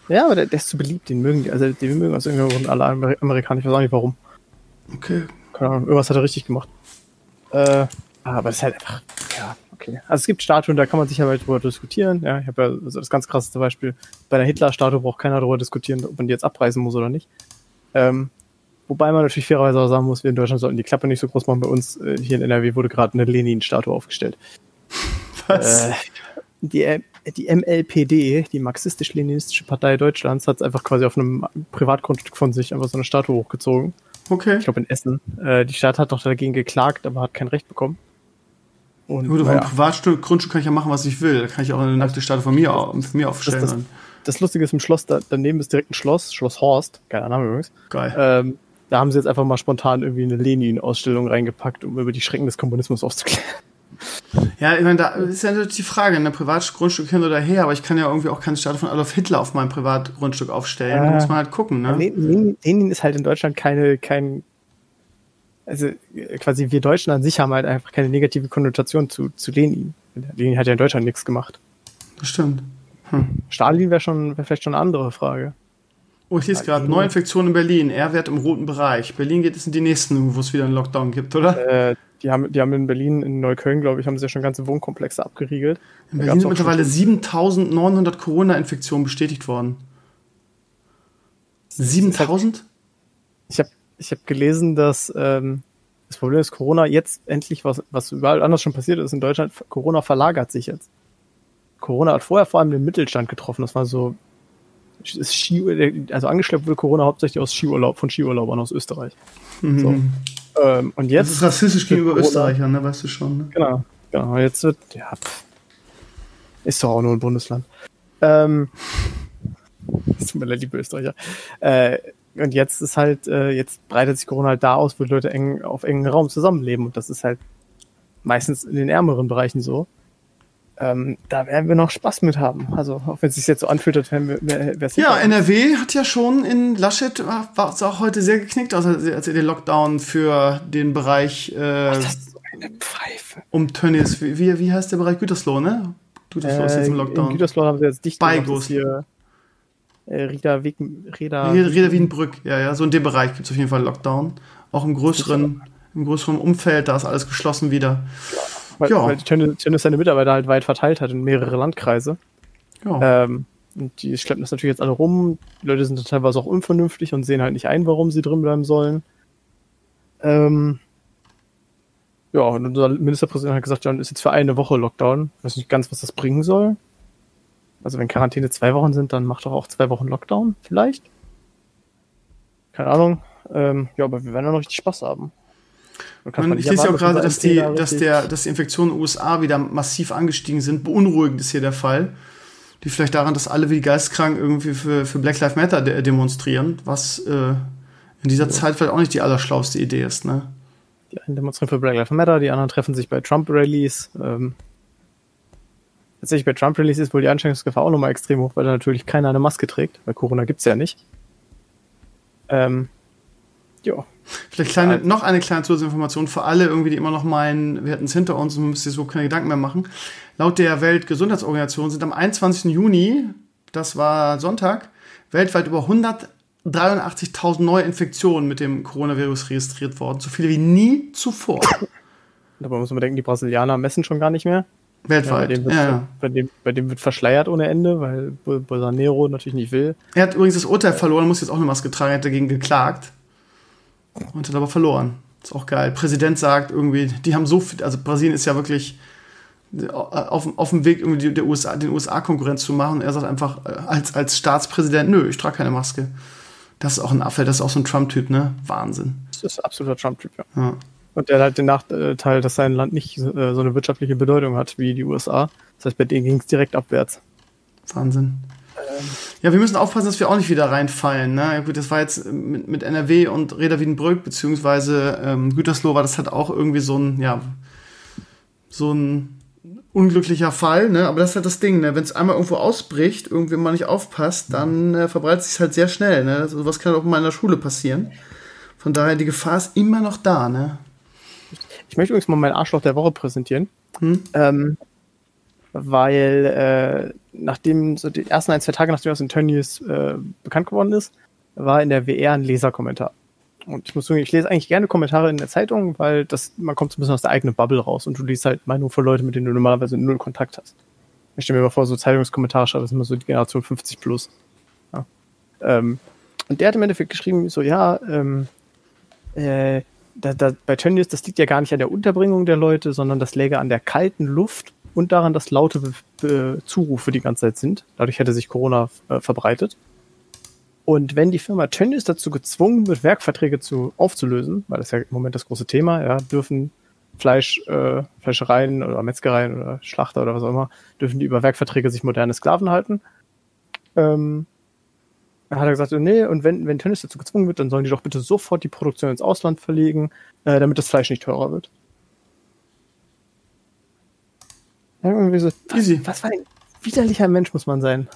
Ja, aber der, der, ist zu beliebt, den mögen die. Also den mögen aus irgendeinem Grund alle Amer Amerikaner, ich weiß auch nicht warum. Okay. Keine Ahnung, irgendwas hat er richtig gemacht. Äh, aber das ist halt einfach, ja, okay. Also es gibt Statuen, da kann man sicher mal drüber diskutieren. Ja, ich habe ja also das ganz krasseste Beispiel. Bei einer Hitler-Statue braucht keiner darüber diskutieren, ob man die jetzt abreißen muss oder nicht. Ähm, wobei man natürlich fairerweise auch sagen muss, wir in Deutschland sollten die Klappe nicht so groß machen. Bei uns äh, hier in NRW wurde gerade eine Lenin-Statue aufgestellt. [laughs] Was? Äh, die, die MLPD, die marxistisch-leninistische Partei Deutschlands, hat es einfach quasi auf einem Privatgrundstück von sich einfach so eine Statue hochgezogen. Okay. Ich glaube in Essen. Äh, die Stadt hat doch dagegen geklagt, aber hat kein Recht bekommen. Und, Gut, auf einem Privatstück, Grundstück kann ich ja machen, was ich will. Da kann ich auch eine nackte Statue von mir, von mir aufstellen. Das, das, das, Lustige ist im Schloss, da, daneben ist direkt ein Schloss, Schloss Horst, geiler Name übrigens. Geil. Ähm, da haben sie jetzt einfach mal spontan irgendwie eine Lenin-Ausstellung reingepackt, um über die Schrecken des Kommunismus aufzuklären. Ja, ich meine, da ist ja natürlich die Frage, ein ne, Privatgrundstück hin oder her, aber ich kann ja irgendwie auch keine Statue von Adolf Hitler auf meinem Privatgrundstück aufstellen. Äh, da muss man halt gucken, ne? Lenin, Lenin ist halt in Deutschland keine, kein, also quasi wir Deutschen an sich haben halt einfach keine negative Konnotation zu, zu Lenin. Lenin hat ja in Deutschland nichts gemacht. Das stimmt. Hm. Stalin wäre schon wär vielleicht schon eine andere Frage. Oh, ich lese gerade, Neuinfektion in Berlin, R-Wert im roten Bereich. Berlin geht es in die nächsten, wo es wieder einen Lockdown gibt, oder? Äh, die, haben, die haben in Berlin, in Neukölln, glaube ich, haben sie ja schon ganze Wohnkomplexe abgeriegelt. In Berlin sind mittlerweile 7900 Corona-Infektionen bestätigt worden. 7000? Ich habe ich habe gelesen, dass ähm, Das Problem ist, Corona jetzt endlich, was, was überall anders schon passiert ist in Deutschland, Corona verlagert sich jetzt. Corona hat vorher vor allem den Mittelstand getroffen. Das war so, ist Ski, also angeschleppt wurde Corona hauptsächlich aus Skiurlaub, von Skiurlaubern aus Österreich. Mhm. So. Ähm, und jetzt. Das ist rassistisch gegenüber Corona, Österreichern, ne, weißt du schon. Ne? Genau, genau. Jetzt wird, ja, pff, ist doch auch nur ein Bundesland. Ähm, [laughs] es tut mir leid, liebe Österreicher. Äh, und jetzt ist halt, äh, jetzt breitet sich Corona halt da aus, wo Leute eng, auf engen Raum zusammenleben. Und das ist halt meistens in den ärmeren Bereichen so. Ähm, da werden wir noch Spaß mit haben. Also, auch wenn es sich jetzt so anfühlt, als wäre es Ja, NRW hat ja schon in Laschet, war es auch heute sehr geknickt, also als er den Lockdown für den Bereich äh, Ach, das ist so eine Pfeife. um Tönnies, wie, wie heißt der Bereich Gütersloh, ne? Gütersloh äh, ist jetzt im Lockdown. In Gütersloh haben sie jetzt dicht Bei gemacht, hier äh, Rieder, Weg, Rieder Wiedenbrück, ja, ja, so in dem Bereich gibt es auf jeden Fall Lockdown. Auch im größeren, im größeren Umfeld, da ist alles geschlossen wieder. Weil, ja. weil Tönnies seine Mitarbeiter halt weit verteilt hat in mehrere Landkreise. Ja. Ähm, und die schleppen das natürlich jetzt alle rum. Die Leute sind teilweise auch unvernünftig und sehen halt nicht ein, warum sie drin bleiben sollen. Ähm, ja, und unser Ministerpräsident hat gesagt, ja, ist jetzt für eine Woche Lockdown. Ich weiß nicht ganz, was das bringen soll. Also wenn Quarantäne zwei Wochen sind, dann macht doch auch zwei Wochen Lockdown, vielleicht. Keine Ahnung. Ähm, ja, aber wir werden ja noch richtig Spaß haben. Man, ich lese ja auch gerade, dass die, dass, der, dass die Infektionen in den USA wieder massiv angestiegen sind. Beunruhigend ist hier der Fall. Die vielleicht daran, dass alle wie geistkrank irgendwie für, für Black Lives Matter de demonstrieren, was äh, in dieser ja. Zeit vielleicht auch nicht die allerschlauste Idee ist. Ne? Die einen demonstrieren für Black Lives Matter, die anderen treffen sich bei Trump-Rallies. Ähm, tatsächlich bei Trump-Rallies ist wohl die Ansteckungsgefahr auch nochmal extrem hoch, weil da natürlich keiner eine Maske trägt, weil Corona gibt's ja nicht. Ähm, ja. Vielleicht kleine, noch eine kleine Zusatzinformation für alle, irgendwie, die immer noch meinen, wir hätten es hinter uns und müsste sich so keine Gedanken mehr machen. Laut der Weltgesundheitsorganisation sind am 21. Juni, das war Sonntag, weltweit über 183.000 neue Infektionen mit dem Coronavirus registriert worden. So viele wie nie zuvor. Dabei muss man denken, die Brasilianer messen schon gar nicht mehr. Weltweit. Ja, bei, dem wird, ja. bei, dem, bei dem wird verschleiert ohne Ende, weil Bolsonaro natürlich nicht will. Er hat übrigens das Urteil verloren, muss jetzt auch eine Maske tragen, er hat dagegen geklagt und hat aber verloren. Ist auch geil. Präsident sagt irgendwie, die haben so viel, also Brasilien ist ja wirklich auf, auf dem Weg, irgendwie der USA, den USA Konkurrenz zu machen. Er sagt einfach äh, als, als Staatspräsident, nö, ich trage keine Maske. Das ist auch ein Affe, das ist auch so ein Trump-Typ, ne? Wahnsinn. Das ist ein absoluter Trump-Typ, ja. ja. Und der hat halt den Nachteil, dass sein Land nicht äh, so eine wirtschaftliche Bedeutung hat wie die USA. Das heißt, bei denen ging es direkt abwärts. Wahnsinn. Ja, wir müssen aufpassen, dass wir auch nicht wieder reinfallen. Ne? Ja, gut, das war jetzt mit, mit NRW und Reda Wiedenbrück, beziehungsweise ähm, Gütersloh war das halt auch irgendwie so ein, ja, so ein unglücklicher Fall, ne? Aber das ist halt das Ding, ne? Wenn es einmal irgendwo ausbricht, irgendwie mal nicht aufpasst, dann äh, verbreitet sich halt sehr schnell, ne? Also, was kann auch mal in der Schule passieren. Von daher, die Gefahr ist immer noch da, ne? Ich möchte übrigens mal meinen Arschloch der Woche präsentieren. Hm? Ähm, weil äh, nachdem so die ersten ein, zwei Tage nachdem das in Tönnies äh, bekannt geworden ist, war in der WR ein Leserkommentar. Und ich muss sagen, ich lese eigentlich gerne Kommentare in der Zeitung, weil das, man kommt so ein bisschen aus der eigenen Bubble raus und du liest halt Meinungen von Leuten, mit denen du normalerweise null Kontakt hast. Ich stelle mir mal vor, so Zeitungskommentare schreibt, das ist immer so die Generation 50 plus. Ja. Ähm, und der hat im Endeffekt geschrieben, so, ja, ähm, äh, da, da, bei Tönnies, das liegt ja gar nicht an der Unterbringung der Leute, sondern das läge an der kalten Luft und daran, dass laute Be Zurufe die ganze Zeit sind. Dadurch hätte sich Corona äh, verbreitet. Und wenn die Firma Tönnies dazu gezwungen wird, Werkverträge zu, aufzulösen, weil das ja im Moment das große Thema, ja, dürfen Fleisch, äh, Fleischereien oder Metzgereien oder Schlachter oder was auch immer, dürfen die über Werkverträge sich moderne Sklaven halten. Ähm, dann hat er gesagt, nee, und wenn, wenn Tönnies dazu gezwungen wird, dann sollen die doch bitte sofort die Produktion ins Ausland verlegen, äh, damit das Fleisch nicht teurer wird. Ja, irgendwie so, Easy. Was, was für ein widerlicher Mensch muss man sein.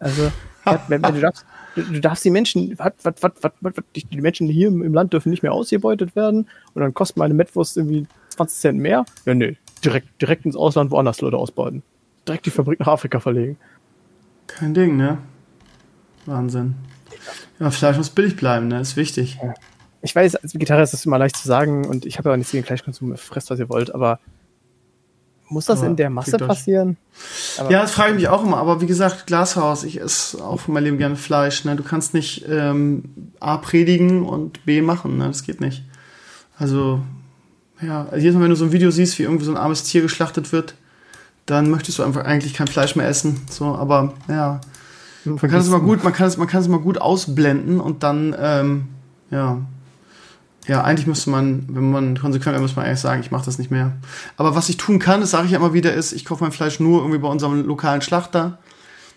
Also, [laughs] wenn, wenn du, darfst, du, du, darfst die Menschen, wat, wat, wat, wat, wat, die Menschen hier im, im, Land dürfen nicht mehr ausgebeutet werden und dann kostet meine Mettwurst irgendwie 20 Cent mehr. Ja, nee, direkt, direkt ins Ausland woanders Leute ausbeuten. Direkt die Fabrik nach Afrika verlegen. Kein Ding, ne? Wahnsinn. Ja, Fleisch muss billig bleiben, ne? Ist wichtig. Ich weiß, als Vegetarier ist das immer leicht zu sagen und ich habe ja auch nichts gegen Fleischkonsum, fresst, was ihr wollt, aber muss das aber in der Masse passieren? Aber ja, das frage ich mich auch immer. Aber wie gesagt, Glashaus, ich esse auch von meinem Leben gerne Fleisch. Ne? Du kannst nicht ähm, A predigen und B machen. Ne? Das geht nicht. Also ja, also jedes Mal, wenn du so ein Video siehst, wie irgendwie so ein armes Tier geschlachtet wird, dann möchtest du einfach eigentlich kein Fleisch mehr essen. So, aber ja, man kann es mal gut, man kann es, man kann es mal gut ausblenden und dann, ähm, ja, ja, eigentlich müsste man, wenn man konsequent wäre, muss man eigentlich sagen, ich mache das nicht mehr. Aber was ich tun kann, das sage ich ja immer wieder, ist, ich kaufe mein Fleisch nur irgendwie bei unserem lokalen Schlachter.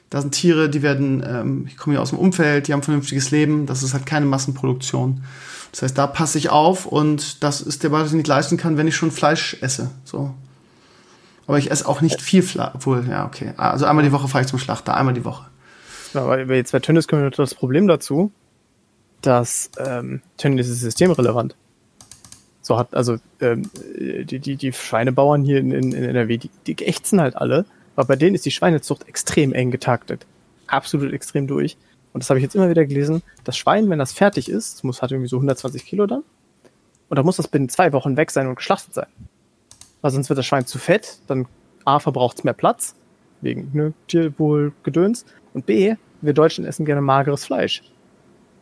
Da sind Tiere, die werden, ähm, ich komme ja aus dem Umfeld, die haben ein vernünftiges Leben, das ist halt keine Massenproduktion. Das heißt, da passe ich auf und das ist der was ich nicht leisten kann, wenn ich schon Fleisch esse. So. Aber ich esse auch nicht viel Fleisch. Obwohl, ja, okay. Also einmal die Woche fahre ich zum Schlachter, einmal die Woche. Ja, aber jetzt bei Tönnies kommt das Problem dazu, dass ähm, Tönnies ist systemrelevant. So hat, also ähm, die, die, die Schweinebauern hier in, in, in NRW, die, die ächzen halt alle, aber bei denen ist die Schweinezucht extrem eng getaktet. Absolut extrem durch. Und das habe ich jetzt immer wieder gelesen. Das Schwein, wenn das fertig ist, das muss, hat irgendwie so 120 Kilo dann. Und da muss das binnen zwei Wochen weg sein und geschlachtet sein. Weil sonst wird das Schwein zu fett, dann A, verbraucht es mehr Platz, wegen ne, Tierwohl, Gedöns. Und B, wir Deutschen essen gerne mageres Fleisch.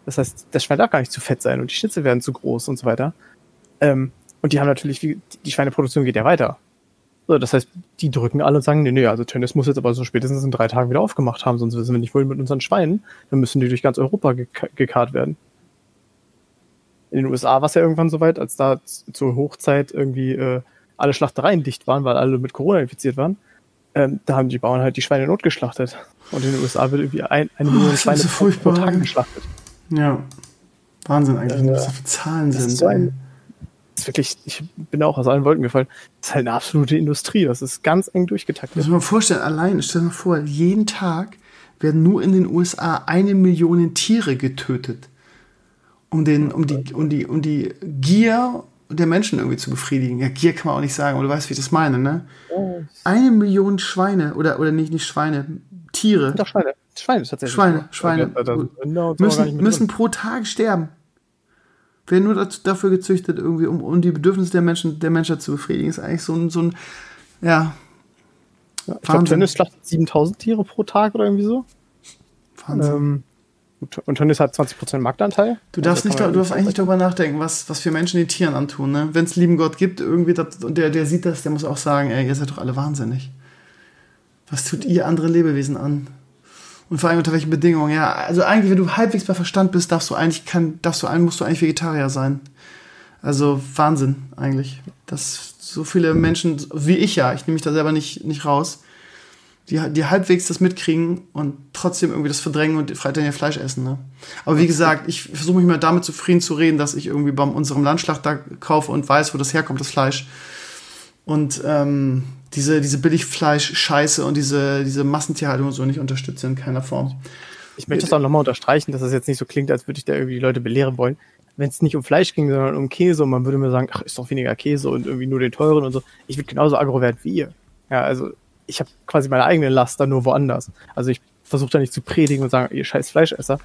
Das heißt, das Schwein darf gar nicht zu fett sein und die Schnitzel werden zu groß und so weiter. Ähm, und die haben natürlich, die Schweineproduktion geht ja weiter. So, das heißt, die drücken alle und sagen, nee, nee, also Tönnies muss jetzt aber so spätestens in drei Tagen wieder aufgemacht haben, sonst wissen wir nicht wohin mit unseren Schweinen. Dann müssen die durch ganz Europa gekarrt werden. In den USA war es ja irgendwann so weit, als da zur Hochzeit irgendwie äh, alle Schlachtereien dicht waren, weil alle mit Corona infiziert waren. Ähm, da haben die Bauern halt die Schweine notgeschlachtet. Und in den USA wird irgendwie ein, eine oh, Million Schweine so pro Tag geschlachtet. Ja. Wahnsinn eigentlich, äh, was das für Zahlen sind. So ein, ist wirklich, ich bin auch aus allen Wolken gefallen. Das ist halt eine absolute Industrie. Das ist ganz eng durchgetaktet. Muss man vorstellen, allein, stell dir mal vor, jeden Tag werden nur in den USA eine Million Tiere getötet. Um, den, um, die, um, die, um die Gier der Menschen irgendwie zu befriedigen. Ja, Gier kann man auch nicht sagen, aber du weißt, wie ich das meine, ne? Eine Million Schweine, oder, oder nicht, nicht Schweine, Tiere. Doch, Schweine. Schweine tatsächlich. Schweine, Schweine. müssen, müssen pro Tag sterben werden nur dazu, dafür gezüchtet, irgendwie, um, um die Bedürfnisse der Menschen, der Menschheit zu befriedigen. Ist eigentlich so ein, so ein ja. ja ich glaube, Tönnies schlachtet 7000 Tiere pro Tag oder irgendwie so. Wahnsinn. Ähm, und Tönnies hat 20% Marktanteil. Du darfst, also nicht, du darfst eigentlich nicht darüber nachdenken, was, was für Menschen die Tieren antun. Ne? Wenn es lieben Gott gibt, irgendwie, das, und der, der sieht das, der muss auch sagen, ey, ihr seid doch alle wahnsinnig. Was tut ihr andere Lebewesen an? Und vor allem unter welchen Bedingungen, ja. Also eigentlich, wenn du halbwegs bei Verstand bist, darfst du eigentlich, kann, darfst du, musst du eigentlich Vegetarier sein. Also Wahnsinn eigentlich. Dass so viele Menschen, wie ich ja, ich nehme mich da selber nicht, nicht raus, die, die halbwegs das mitkriegen und trotzdem irgendwie das verdrängen und Freitag ja Fleisch essen. Ne? Aber wie gesagt, ich versuche mich mal damit zufrieden zu reden, dass ich irgendwie bei unserem Landschlachter kaufe und weiß, wo das herkommt, das Fleisch. Und ähm, diese, diese Billigfleisch-Scheiße und diese, diese Massentierhaltung und so nicht unterstütze in keiner Form. Ich möchte das auch nochmal unterstreichen, dass das jetzt nicht so klingt, als würde ich da irgendwie die Leute belehren wollen. Wenn es nicht um Fleisch ging, sondern um Käse und man würde mir sagen, ach, ist doch weniger Käse und irgendwie nur den teuren und so. Ich würde genauso aggro werden wie ihr. Ja, also ich habe quasi meine eigene Laster nur woanders. Also ich versuche da nicht zu predigen und sagen, ihr scheiß Fleischesser.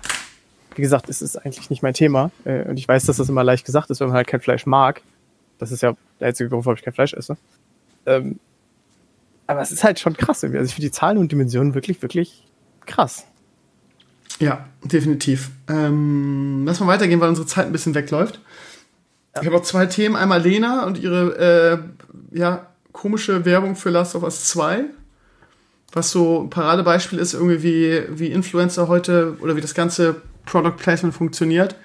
Wie gesagt, es ist eigentlich nicht mein Thema. Äh, und ich weiß, dass das immer leicht gesagt ist, wenn man halt kein Fleisch mag. Das ist ja der einzige Grund, warum ich kein Fleisch esse. Ähm, aber es ist halt schon krass irgendwie. Also ich finde die Zahlen und Dimensionen wirklich, wirklich krass. Ja, definitiv. Ähm, lass mal weitergehen, weil unsere Zeit ein bisschen wegläuft. Ja. Ich habe auch zwei Themen. Einmal Lena und ihre äh, ja, komische Werbung für Last of Us 2. Was so ein Paradebeispiel ist, irgendwie wie, wie Influencer heute oder wie das ganze Product Placement funktioniert.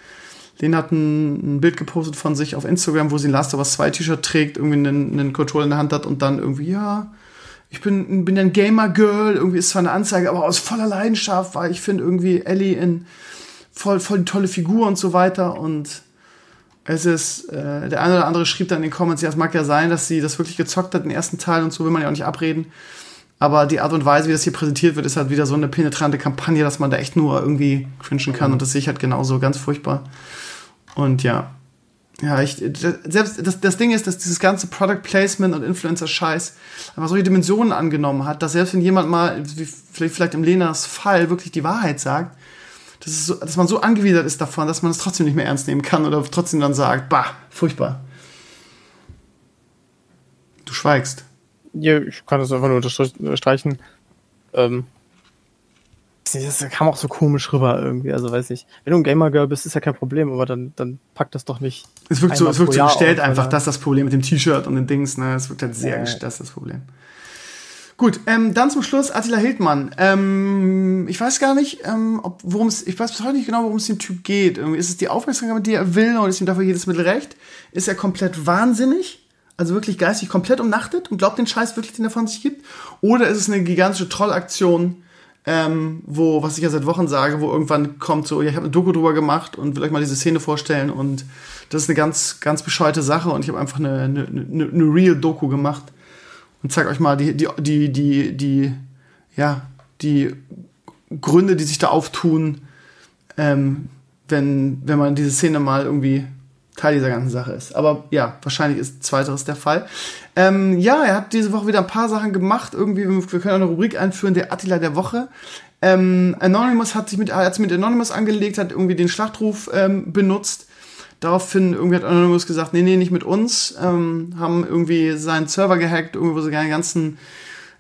Lena hat ein, ein, Bild gepostet von sich auf Instagram, wo sie ein Last of Us 2 T-Shirt trägt, irgendwie einen, einen Controller in der Hand hat und dann irgendwie, ja, ich bin, bin ein Gamer-Girl, irgendwie ist zwar eine Anzeige, aber aus voller Leidenschaft, weil ich finde irgendwie Ellie in voll, voll die tolle Figur und so weiter. Und es ist, äh, der eine oder andere schrieb dann in den Comments, ja, es mag ja sein, dass sie das wirklich gezockt hat, den ersten Teil und so will man ja auch nicht abreden. Aber die Art und Weise, wie das hier präsentiert wird, ist halt wieder so eine penetrante Kampagne, dass man da echt nur irgendwie cringen kann. Und das sehe ich halt genauso ganz furchtbar. Und ja, ja, ich, selbst das, das Ding ist, dass dieses ganze Product Placement und Influencer-Scheiß einfach solche Dimensionen angenommen hat, dass selbst wenn jemand mal, wie vielleicht, vielleicht im Lenas Fall, wirklich die Wahrheit sagt, dass, so, dass man so angewidert ist davon, dass man es trotzdem nicht mehr ernst nehmen kann oder trotzdem dann sagt, bah, furchtbar. Du schweigst. Ja, ich kann das einfach nur unterstreichen. Ähm, das kam auch so komisch rüber irgendwie. Also weiß ich, wenn du ein Gamer-Girl bist, ist ja kein Problem, aber dann, dann pack das doch nicht. Es wirkt so, es wirkt so gestellt auf, einfach, das ist das Problem mit dem T-Shirt und den Dings, ne? Es wirkt halt sehr ja. gestellt, das ist das Problem. Gut, ähm, dann zum Schluss Attila Hildmann. Ähm, ich weiß gar nicht, ähm, worum es, ich weiß bis heute nicht genau, worum es dem Typ geht. Irgendwie ist es die Aufmerksamkeit, die er will, oder ist ihm dafür jedes Mittel recht? Ist er komplett wahnsinnig? Also wirklich geistig komplett umnachtet und glaubt den Scheiß wirklich, den er von sich gibt? Oder ist es eine gigantische Trollaktion, ähm, wo, was ich ja seit Wochen sage, wo irgendwann kommt so, ja, ich habe eine Doku drüber gemacht und will euch mal diese Szene vorstellen und das ist eine ganz, ganz bescheuerte Sache und ich habe einfach eine, eine, eine, eine Real-Doku gemacht und zeige euch mal die, die, die, die, die, ja, die Gründe, die sich da auftun, ähm, wenn, wenn man diese Szene mal irgendwie Teil dieser ganzen Sache ist. Aber ja, wahrscheinlich ist zweiteres der Fall. Ähm, ja, er hat diese Woche wieder ein paar Sachen gemacht. Irgendwie, wir können eine Rubrik einführen, der Attila der Woche. Ähm, Anonymous hat sich mit, hat sich mit Anonymous angelegt, hat irgendwie den Schlachtruf ähm, benutzt. Daraufhin irgendwie hat Anonymous gesagt, nee, nee, nicht mit uns. Ähm, haben irgendwie seinen Server gehackt, irgendwie, wo sie seine ganzen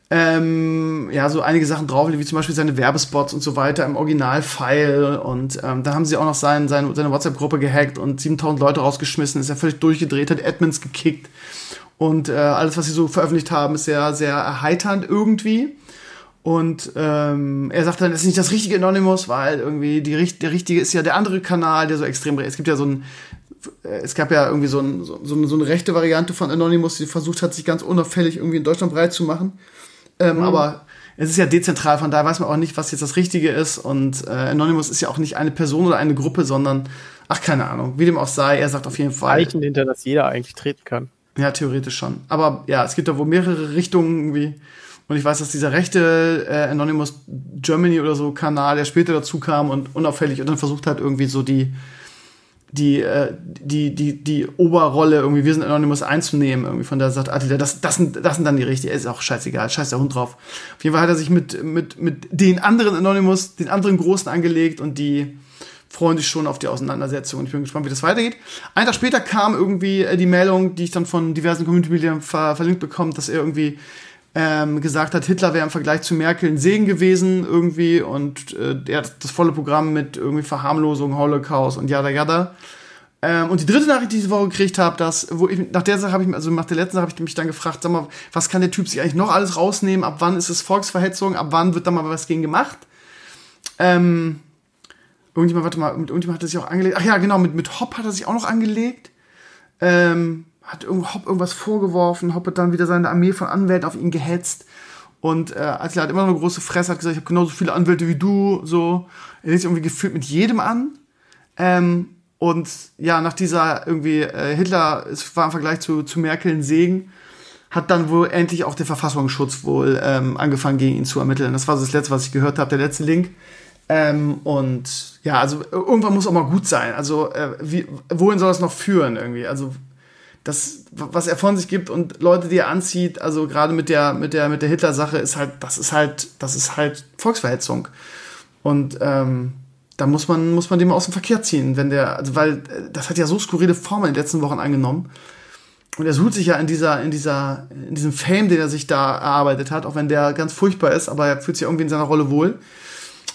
ähm, ja, so einige Sachen drauf, wie zum Beispiel seine Werbespots und so weiter im Originalfile. Und ähm, da haben sie auch noch sein, sein, seine WhatsApp-Gruppe gehackt und 7000 Leute rausgeschmissen, ist ja völlig durchgedreht, hat Admins gekickt. Und äh, alles, was sie so veröffentlicht haben, ist sehr, sehr erheiternd irgendwie. Und ähm, er sagt dann, das ist nicht das richtige Anonymous, weil irgendwie die, der richtige ist ja der andere Kanal, der so extrem. Es gibt ja so ein, äh, es gab ja irgendwie so, ein, so, so eine rechte Variante von Anonymous, die versucht hat, sich ganz unauffällig irgendwie in Deutschland breit zu machen. Ähm, mhm. Aber es ist ja dezentral, von daher weiß man auch nicht, was jetzt das Richtige ist. Und äh, Anonymous ist ja auch nicht eine Person oder eine Gruppe, sondern, ach, keine Ahnung, wie dem auch sei, er sagt auf jeden Fall. Zeichen, hinter das jeder eigentlich treten kann. Ja, theoretisch schon. Aber ja, es gibt da wohl mehrere Richtungen irgendwie. Und ich weiß, dass dieser rechte äh, Anonymous Germany oder so Kanal, der später dazu kam und unauffällig und dann versucht hat, irgendwie so die, die, äh, die, die, die Oberrolle irgendwie, wir sind Anonymous einzunehmen, irgendwie von der sagt Attila, das, das, sind, das sind dann die richtigen, ist auch scheißegal, scheiß der Hund drauf. Auf jeden Fall hat er sich mit, mit, mit den anderen Anonymous, den anderen Großen angelegt und die freuen sich schon auf die Auseinandersetzung und ich bin gespannt, wie das weitergeht. Ein Tag später kam irgendwie äh, die Meldung, die ich dann von diversen Community-Mitgliedern ver verlinkt bekommen, dass er irgendwie ähm, gesagt hat, Hitler wäre im Vergleich zu Merkel ein Segen gewesen irgendwie und äh, er hat das volle Programm mit irgendwie Verharmlosung, Holocaust und yada yada. Ähm, und die dritte Nachricht, die ich diese Woche gekriegt habe, dass, wo ich, nach der Sache habe ich, also nach der letzten Sache habe ich mich dann gefragt, sag mal, was kann der Typ sich eigentlich noch alles rausnehmen? Ab wann ist es Volksverhetzung? Ab wann wird da mal was gegen gemacht? Ähm, irgendjemand, warte mal, mit irgendjemand hat er sich auch angelegt. Ach ja, genau, mit, mit Hopp hat er sich auch noch angelegt. Ähm, hat Hopp irgendwas vorgeworfen, Hopp hat dann wieder seine Armee von Anwälten auf ihn gehetzt. Und äh, Attila hat immer noch eine große Fresse, hat gesagt, ich habe genauso viele Anwälte wie du, so. Er legt sich irgendwie gefühlt mit jedem an. Ähm, und ja, nach dieser irgendwie äh, Hitler, es war im Vergleich zu, zu Merkel ein Segen, hat dann wohl endlich auch der Verfassungsschutz wohl ähm, angefangen, gegen ihn zu ermitteln. Das war so das Letzte, was ich gehört habe, der letzte Link. Ähm, und ja, also irgendwann muss auch mal gut sein. Also äh, wie, wohin soll das noch führen irgendwie? Also das, was er von sich gibt und Leute, die er anzieht, also gerade mit der, mit der, mit der Hitler-Sache ist halt, das ist halt, das ist halt Volksverhetzung. Und ähm, da muss man, muss man dem aus dem Verkehr ziehen, wenn der, also weil äh, das hat ja so skurrile Formen in den letzten Wochen angenommen. Und er sucht sich ja in dieser, in dieser, in diesem Fame, den er sich da erarbeitet hat, auch wenn der ganz furchtbar ist, aber er fühlt sich irgendwie in seiner Rolle wohl.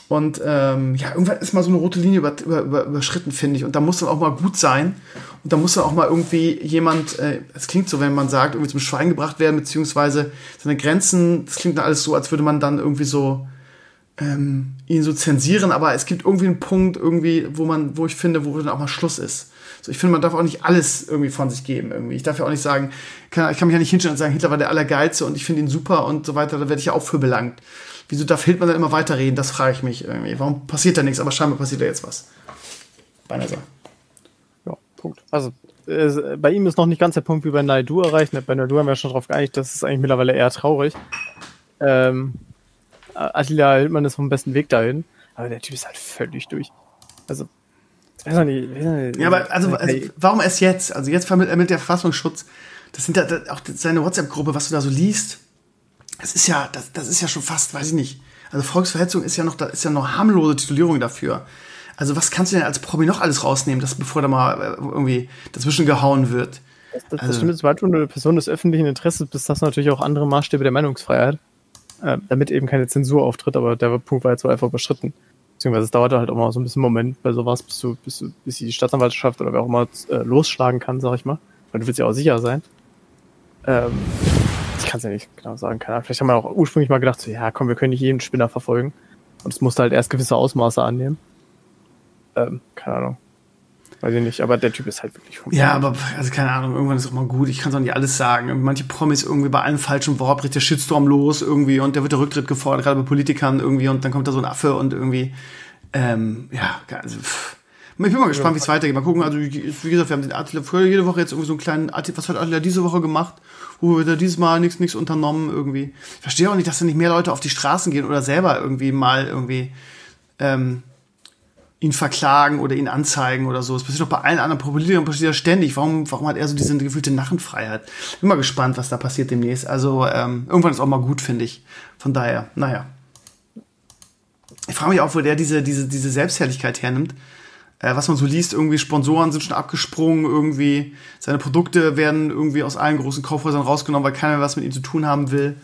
Und ähm, ja, irgendwann ist mal so eine rote Linie über, über, über, überschritten, finde ich. Und da muss dann auch mal gut sein. Und da muss dann auch mal irgendwie jemand, äh, es äh, klingt so, wenn man sagt, irgendwie zum Schweigen gebracht werden, beziehungsweise seine Grenzen, das klingt dann alles so, als würde man dann irgendwie so ähm, ihn so zensieren, aber es gibt irgendwie einen Punkt, irgendwie, wo man, wo ich finde, wo dann auch mal Schluss ist. So, ich finde, man darf auch nicht alles irgendwie von sich geben. Irgendwie. Ich darf ja auch nicht sagen, kann, ich kann mich ja nicht hinstellen und sagen, Hitler war der Allergeilste und ich finde ihn super und so weiter, da werde ich ja auch für belangt. Wieso darf Hitler dann immer weiterreden? Das frage ich mich irgendwie. Warum passiert da nichts? Aber scheinbar passiert da jetzt was. Beinahe so. Ja, Punkt. Also, äh, bei ihm ist noch nicht ganz der Punkt wie bei Naidu erreicht. Bei Naidu haben wir ja schon darauf geeinigt, das ist eigentlich mittlerweile eher traurig. Ähm, Attila Hildmann ist vom besten Weg dahin. Aber der Typ ist halt völlig durch. Also, weiß auch nicht. Weiß nicht ja, aber also, also, warum erst jetzt? Also jetzt ermittelt der Verfassungsschutz. Das sind ja auch seine WhatsApp-Gruppe, was du da so liest. Das ist ja, das, das ist ja schon fast, weiß ich nicht. Also Volksverhetzung ist ja noch, da ist ja noch harmlose Titulierung dafür. Also was kannst du denn als Promi noch alles rausnehmen, dass bevor da mal äh, irgendwie dazwischen gehauen wird? Das, das, also, das stimmt, sobald du eine Person des öffentlichen Interesses bist, hast du natürlich auch andere Maßstäbe der Meinungsfreiheit. äh, damit eben keine Zensur auftritt, aber der Punkt war jetzt so einfach überschritten. Beziehungsweise es dauerte halt auch mal so ein bisschen Moment bei sowas, bis du, bis, du, bis die Staatsanwaltschaft oder wer auch immer äh, losschlagen kann, sag ich mal. Weil du willst ja auch sicher sein. Ähm, kann es ja nicht genau sagen. Keine Ahnung. Vielleicht haben wir auch ursprünglich mal gedacht, so, ja komm, wir können nicht jeden Spinner verfolgen. Und es musste halt erst gewisse Ausmaße annehmen. Ähm, keine Ahnung. Weiß ich nicht, aber der Typ ist halt wirklich Ja, aber also keine Ahnung, irgendwann ist es auch mal gut. Ich kann es auch nicht alles sagen. Manche Promis irgendwie bei allen falschen Wort bricht der Shitstorm los irgendwie und der wird der Rücktritt gefordert, gerade bei Politikern irgendwie und dann kommt da so ein Affe und irgendwie, ähm, ja, also, pff. Ich bin mal gespannt, wie es weitergeht. Mal gucken, also wie gesagt, wir haben den Attila früher jede Woche jetzt irgendwie so einen kleinen Attila, was hat Attila diese Woche gemacht? Wo wird er dieses Mal nichts nichts unternommen irgendwie. Ich verstehe auch nicht, dass da nicht mehr Leute auf die Straßen gehen oder selber irgendwie mal irgendwie ähm, ihn verklagen oder ihn anzeigen oder so. Das passiert doch bei allen anderen Politikern passiert das ständig. Warum, warum hat er so diese gefühlte Narrenfreiheit? Bin mal gespannt, was da passiert demnächst. Also ähm, irgendwann ist auch mal gut, finde ich. Von daher, naja. Ich frage mich auch, wo der diese, diese, diese Selbstherrlichkeit hernimmt. Äh, was man so liest, irgendwie Sponsoren sind schon abgesprungen, irgendwie seine Produkte werden irgendwie aus allen großen Kaufhäusern rausgenommen, weil keiner was mit ihm zu tun haben will.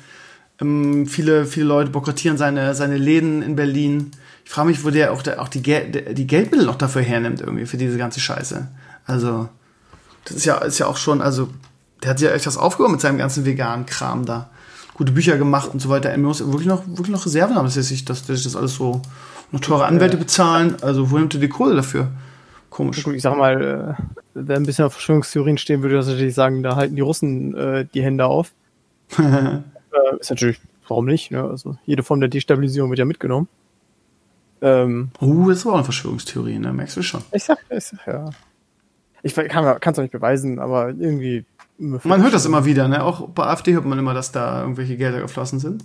Ähm, viele, viele Leute boykottieren seine, seine Läden in Berlin. Ich frage mich, wo der auch, der, auch die, Gel die Geldmittel noch dafür hernimmt, irgendwie, für diese ganze Scheiße. Also, das ist ja, ist ja auch schon, also, der hat ja echt was aufgehoben mit seinem ganzen veganen Kram da. Gute Bücher gemacht und so weiter. Er muss wirklich noch, wirklich noch Reserven haben, dass er sich, dass, dass sich das alles so, noch teure Anwälte bezahlen. Also, wo nimmt er die Kohle dafür? Komisch. Ich sag mal, äh, wer ein bisschen auf Verschwörungstheorien stehen würde, das natürlich sagen, da halten die Russen äh, die Hände auf. [laughs] äh, ist natürlich, warum nicht? Ne? Also jede Form der Destabilisierung wird ja mitgenommen. Ähm, uh, das war auch eine Verschwörungstheorie, ne? Merkst du schon. Ich sag, ich sag ja. Ich kann es auch nicht beweisen, aber irgendwie. Man hört das immer wieder, ne? Auch bei AfD hört man immer, dass da irgendwelche Gelder geflossen sind.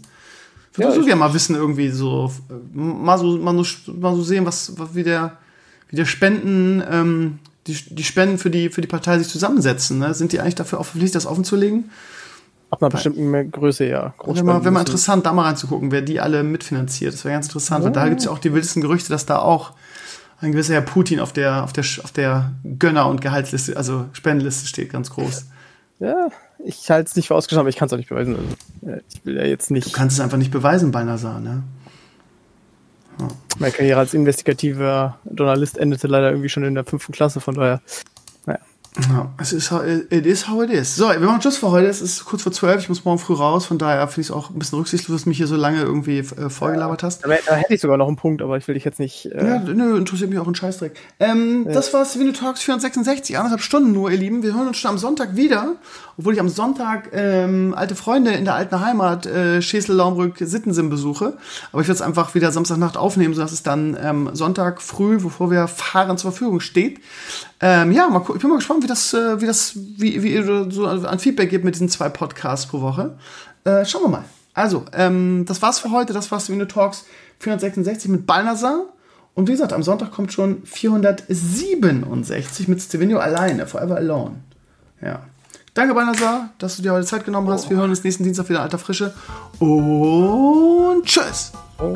Ich würde ja, so gerne mal wissen, irgendwie so, mal so, mal so, mal so sehen, was, was wie der, wie der Spenden, ähm, die, die Spenden für die, für die Partei sich zusammensetzen. Ne? Sind die eigentlich dafür auch verpflichtet, das offenzulegen? Ab einer bestimmten Größe, ja. Wäre mal, wär mal interessant, da mal reinzugucken, wer die alle mitfinanziert. Das wäre ganz interessant, oh. weil da gibt es ja auch die wildesten Gerüchte, dass da auch ein gewisser Herr Putin auf der, auf der, auf der Gönner- und Gehaltsliste, also Spendenliste steht, ganz groß. Ja, ich halte es nicht für ausgeschlossen, aber ich kann es auch nicht beweisen. Also, ich will ja jetzt nicht. Du kannst es einfach nicht beweisen bei NASA, ne? Ja. Meine Karriere als investigativer Journalist endete leider irgendwie schon in der fünften Klasse, von daher ja, es ist, it is how it is. So, wir machen Schluss für heute. Es ist kurz vor zwölf. Ich muss morgen früh raus. Von daher finde ich es auch ein bisschen rücksichtslos, dass du mich hier so lange irgendwie äh, vorgelabert hast. Da, da, hätte ich sogar noch einen Punkt, aber ich will dich jetzt nicht. Äh ja, nö, interessiert mich auch ein Scheißdreck. Ähm, ja. Das war Civil Talks 466, anderthalb Stunden nur, ihr Lieben. Wir hören uns schon am Sonntag wieder. Obwohl ich am Sonntag ähm, alte Freunde in der alten Heimat, äh, Schesel, Laumbrück, Sittensim besuche. Aber ich werde es einfach wieder Samstagnacht aufnehmen, sodass es dann ähm, Sonntag früh, bevor wir fahren, zur Verfügung steht. Ähm, ja, mal, ich bin mal gespannt, wie das, äh, wie das, wie, wie ihr so an Feedback gibt mit diesen zwei Podcasts pro Woche. Äh, schauen wir mal. Also, ähm, das war's für heute. Das war's Vino Talks 466 mit Balnasar. Und wie gesagt, am Sonntag kommt schon 467 mit Stevenio alleine, Forever Alone. Ja. Danke, Balnasar, dass du dir heute Zeit genommen hast. Wir hören uns nächsten Dienstag wieder alter Frische. Und tschüss. Oh.